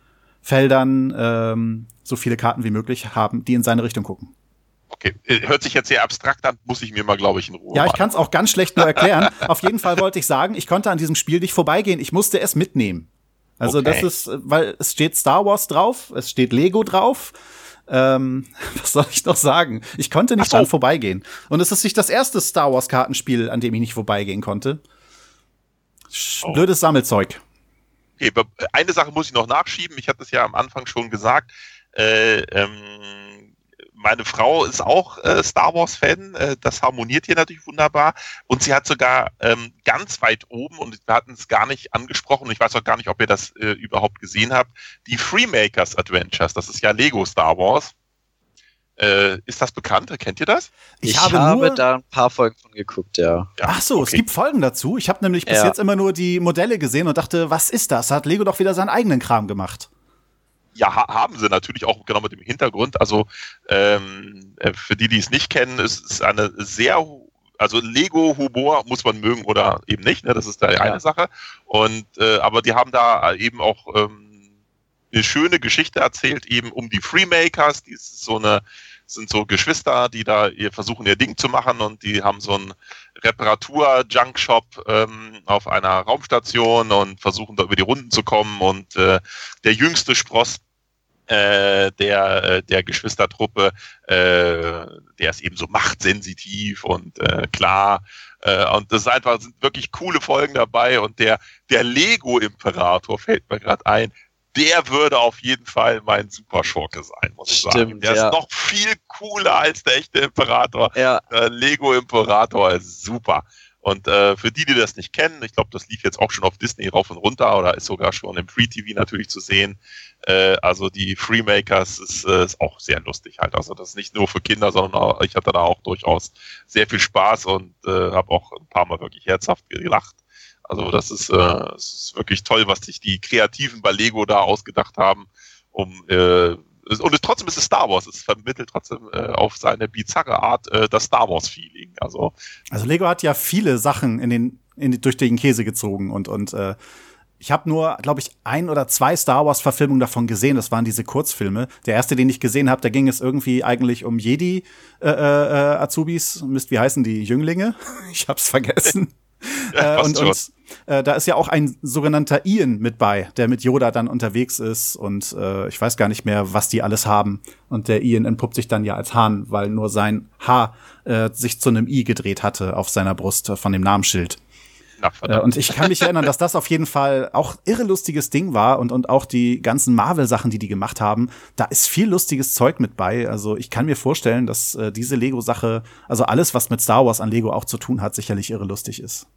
Feldern ähm, so viele Karten wie möglich haben, die in seine Richtung gucken. okay. Äh, Hört sich jetzt sehr abstrakt an, muss ich mir mal, glaube ich, in Ruhe Ja, ich kann es auch ganz schlecht nur erklären. Auf jeden Fall wollte ich sagen, ich konnte an diesem Spiel nicht vorbeigehen. Ich musste es mitnehmen. Also Okay. das ist, weil es steht Star Wars drauf, es steht Lego drauf. Ähm, <laughs> was soll ich noch sagen? Ich konnte nicht so. dran vorbeigehen. Und es ist nicht das erste Star Wars Kartenspiel, an dem ich nicht vorbeigehen konnte. Oh. Blödes Sammelzeug. Okay, aber eine Sache muss ich noch nachschieben. Ich hatte es ja am Anfang schon gesagt. Äh, ähm, meine Frau ist auch äh, Star Wars-Fan. Äh, das harmoniert hier natürlich wunderbar. Und sie hat sogar ähm, ganz weit oben, und wir hatten es gar nicht angesprochen, ich weiß auch gar nicht, ob ihr das äh, überhaupt gesehen habt, die Freemakers Adventures. Das ist ja Lego Star Wars. Äh, ist das bekannt? Kennt ihr das? Ich, habe, nur da ein paar Folgen von geguckt, ja. Ja, Ach so, es okay. gibt Folgen dazu. Ich habe nämlich bis Ja. jetzt immer nur die Modelle gesehen und dachte, was ist das? Hat Lego doch wieder seinen eigenen Kram gemacht. Ja, ha haben sie natürlich auch genau mit dem Hintergrund. Also ähm, äh, für die, die es nicht kennen, es ist eine sehr, also Lego-Humor muss man mögen oder eben nicht. Ne? Das ist da eine Sache. Und äh, aber die haben da eben auch ähm, eine schöne Geschichte erzählt, eben um die Freemakers. Die ist so eine sind so Geschwister, die da ihr versuchen ihr Ding zu machen und die haben so einen Reparatur-Junk-Shop ähm, auf einer Raumstation und versuchen da über die Runden zu kommen und äh, der jüngste Spross äh, der, äh, der Geschwistertruppe, äh, der ist eben so machtsensitiv und äh, klar. Äh, und das ist einfach sind wirklich coole Folgen dabei und der, der Lego-Imperator fällt mir gerade ein. Der würde auf jeden Fall mein Superschurke sein, muss ich sagen. Stimmt, Der ja. ist noch viel cooler als der echte Imperator. Ja, Äh, Lego Imperator ist super. Und äh, für die, die das nicht kennen, ich glaube, das lief jetzt auch schon auf Disney rauf und runter oder ist sogar schon im Free TV natürlich zu sehen. Äh, also die Freemakers ist, äh, ist auch sehr lustig halt. Also das ist nicht nur für Kinder, sondern auch, ich hatte da auch durchaus sehr viel Spaß und äh, habe auch ein paar Mal wirklich herzhaft gelacht. Also das ist, äh, es ist wirklich toll, was sich die Kreativen bei Lego da ausgedacht haben, um äh, und trotzdem ist es Star Wars. Es vermittelt trotzdem äh, auf seine bizarre Art äh, das Star Wars Feeling. Also Also Lego hat ja viele Sachen in den, in die, durch den Käse gezogen und und äh, ich habe nur, glaube ich, ein oder zwei Star Wars Verfilmungen davon gesehen. Das waren diese Kurzfilme. Der erste, den ich gesehen habe, da ging es irgendwie eigentlich um Jedi äh, äh, Azubis. Mist, wie heißen die Jünglinge? <laughs> Ich hab's vergessen. Ja, äh, und und äh, da ist ja auch ein sogenannter Ian mit bei, der mit Yoda dann unterwegs ist und äh, ich weiß gar nicht mehr, was die alles haben. Und der Ian entpuppt sich dann ja als Hahn, weil nur sein Haar äh, sich zu einem I gedreht hatte auf seiner Brust äh, von dem Namensschild. Na, Äh, verdammt. und ich kann mich erinnern, dass das auf jeden Fall auch irre lustiges Ding war und, und auch die ganzen Marvel-Sachen, die die gemacht haben, da ist viel lustiges Zeug mit bei. Also ich kann mir vorstellen, dass äh, diese Lego-Sache, also alles, was mit Star Wars an Lego auch zu tun hat, sicherlich irre lustig ist.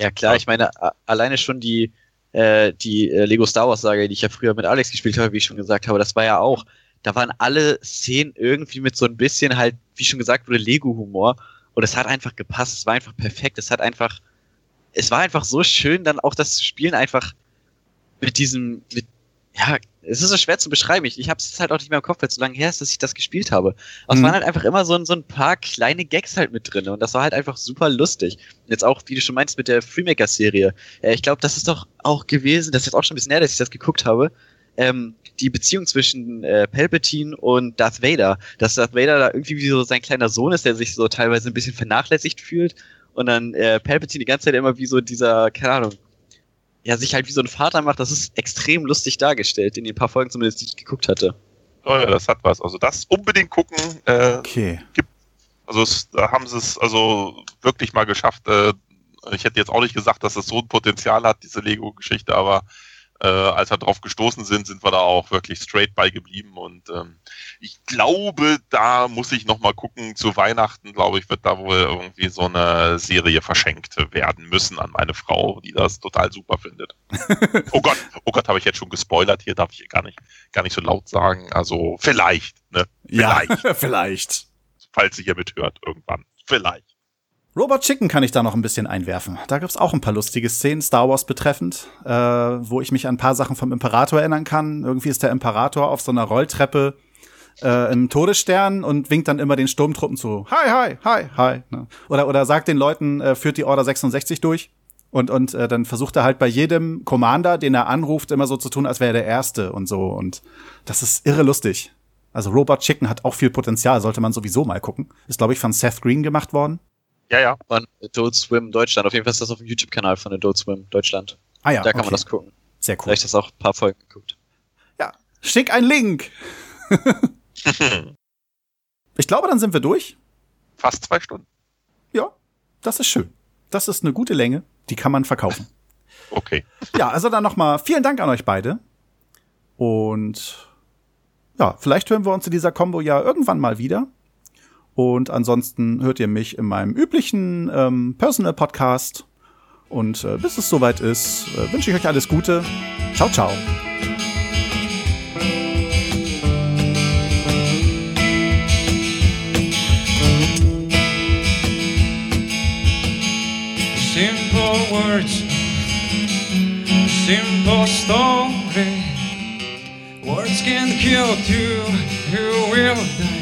ja klar, ich meine, alleine schon die, äh, die äh, Lego Star Wars Sage, die ich ja früher mit Alex gespielt habe, wie ich schon gesagt habe, das war ja auch, da waren alle Szenen irgendwie mit so ein bisschen halt, wie schon gesagt wurde, Lego-Humor. Und es hat einfach gepasst, es war einfach perfekt, es hat einfach, es war einfach so schön, dann auch das zu spielen, einfach mit diesem, mit, ja, es ist so schwer zu beschreiben. Ich, ich habe es halt auch nicht mehr im Kopf, weil es so lange her ist, dass ich das gespielt habe. Aber Mhm. es waren halt einfach immer so, ein- so ein paar kleine Gags halt mit drin und das war halt einfach super lustig. Jetzt auch, wie du schon meinst, mit der Freemaker-Serie. Ich glaube, das ist doch auch gewesen, das ist jetzt auch schon ein bisschen her, dass ich das geguckt habe. Ähm, die Beziehung zwischen äh, Palpatine und Darth Vader, dass Darth Vader da irgendwie wie so sein kleiner Sohn ist, der sich so teilweise ein bisschen vernachlässigt fühlt und dann äh, Palpatine die ganze Zeit immer wie so dieser, keine Ahnung, ja, sich halt wie so ein Vater macht, das ist extrem lustig dargestellt, in den paar Folgen zumindest, die ich geguckt hatte. Oh ja, das hat was. Also das unbedingt gucken. Äh, Okay. also es, da haben sie es also wirklich mal geschafft. Äh, ich hätte jetzt auch nicht gesagt, dass es so ein Potenzial hat, diese Lego-Geschichte, aber äh, als wir drauf gestoßen sind, sind wir da auch wirklich straight bei geblieben. Und ähm, ich glaube, da muss ich noch mal gucken. Zu Weihnachten, glaube ich, wird da wohl irgendwie so eine Serie verschenkt werden müssen an meine Frau, die das total super findet. <laughs> oh Gott, oh Gott, habe ich jetzt schon gespoilert. Hier darf ich gar nicht, gar nicht so laut sagen. Also vielleicht, ne? Vielleicht, Ja, vielleicht. <laughs> falls sie hier mithört irgendwann. Vielleicht. Robot Chicken kann ich da noch ein bisschen einwerfen. Da gibt's auch ein paar lustige Szenen, Star Wars betreffend, äh, wo ich mich an ein paar Sachen vom Imperator erinnern kann. Irgendwie ist der Imperator auf so einer Rolltreppe äh, im Todesstern und winkt dann immer den Sturmtruppen zu. Hi, hi, hi, hi. Ne? Oder, oder sagt den Leuten, äh, führt die Order 66 durch. Und, und äh, dann versucht er halt bei jedem Commander, den er anruft, immer so zu tun, als wäre er der Erste und so. Und das ist irre lustig. Also Robot Chicken hat auch viel Potenzial, sollte man sowieso mal gucken. Ist, glaube ich, von Seth Green gemacht worden. Ja, ja. Von Adult Swim Deutschland. Auf jeden Fall ist das auf dem YouTube-Kanal von Adult Swim Deutschland. Ah ja, da kann okay. man das gucken. Sehr cool. Vielleicht hast du auch ein paar Folgen geguckt. Ja, schick einen Link. <laughs> Ich glaube, dann sind wir durch. Fast zwei Stunden. Ja, das ist schön. Das ist eine gute Länge. Die kann man verkaufen. <laughs> Okay. Ja, also dann nochmal vielen Dank an euch beide. Und ja, vielleicht hören wir uns in dieser Combo ja irgendwann mal wieder. Und ansonsten hört ihr mich in meinem üblichen ähm, Personal Podcast. Und äh, bis es soweit ist, äh, wünsche ich euch alles Gute. Ciao, ciao. Simple words, simple story. Words can kill two who will die.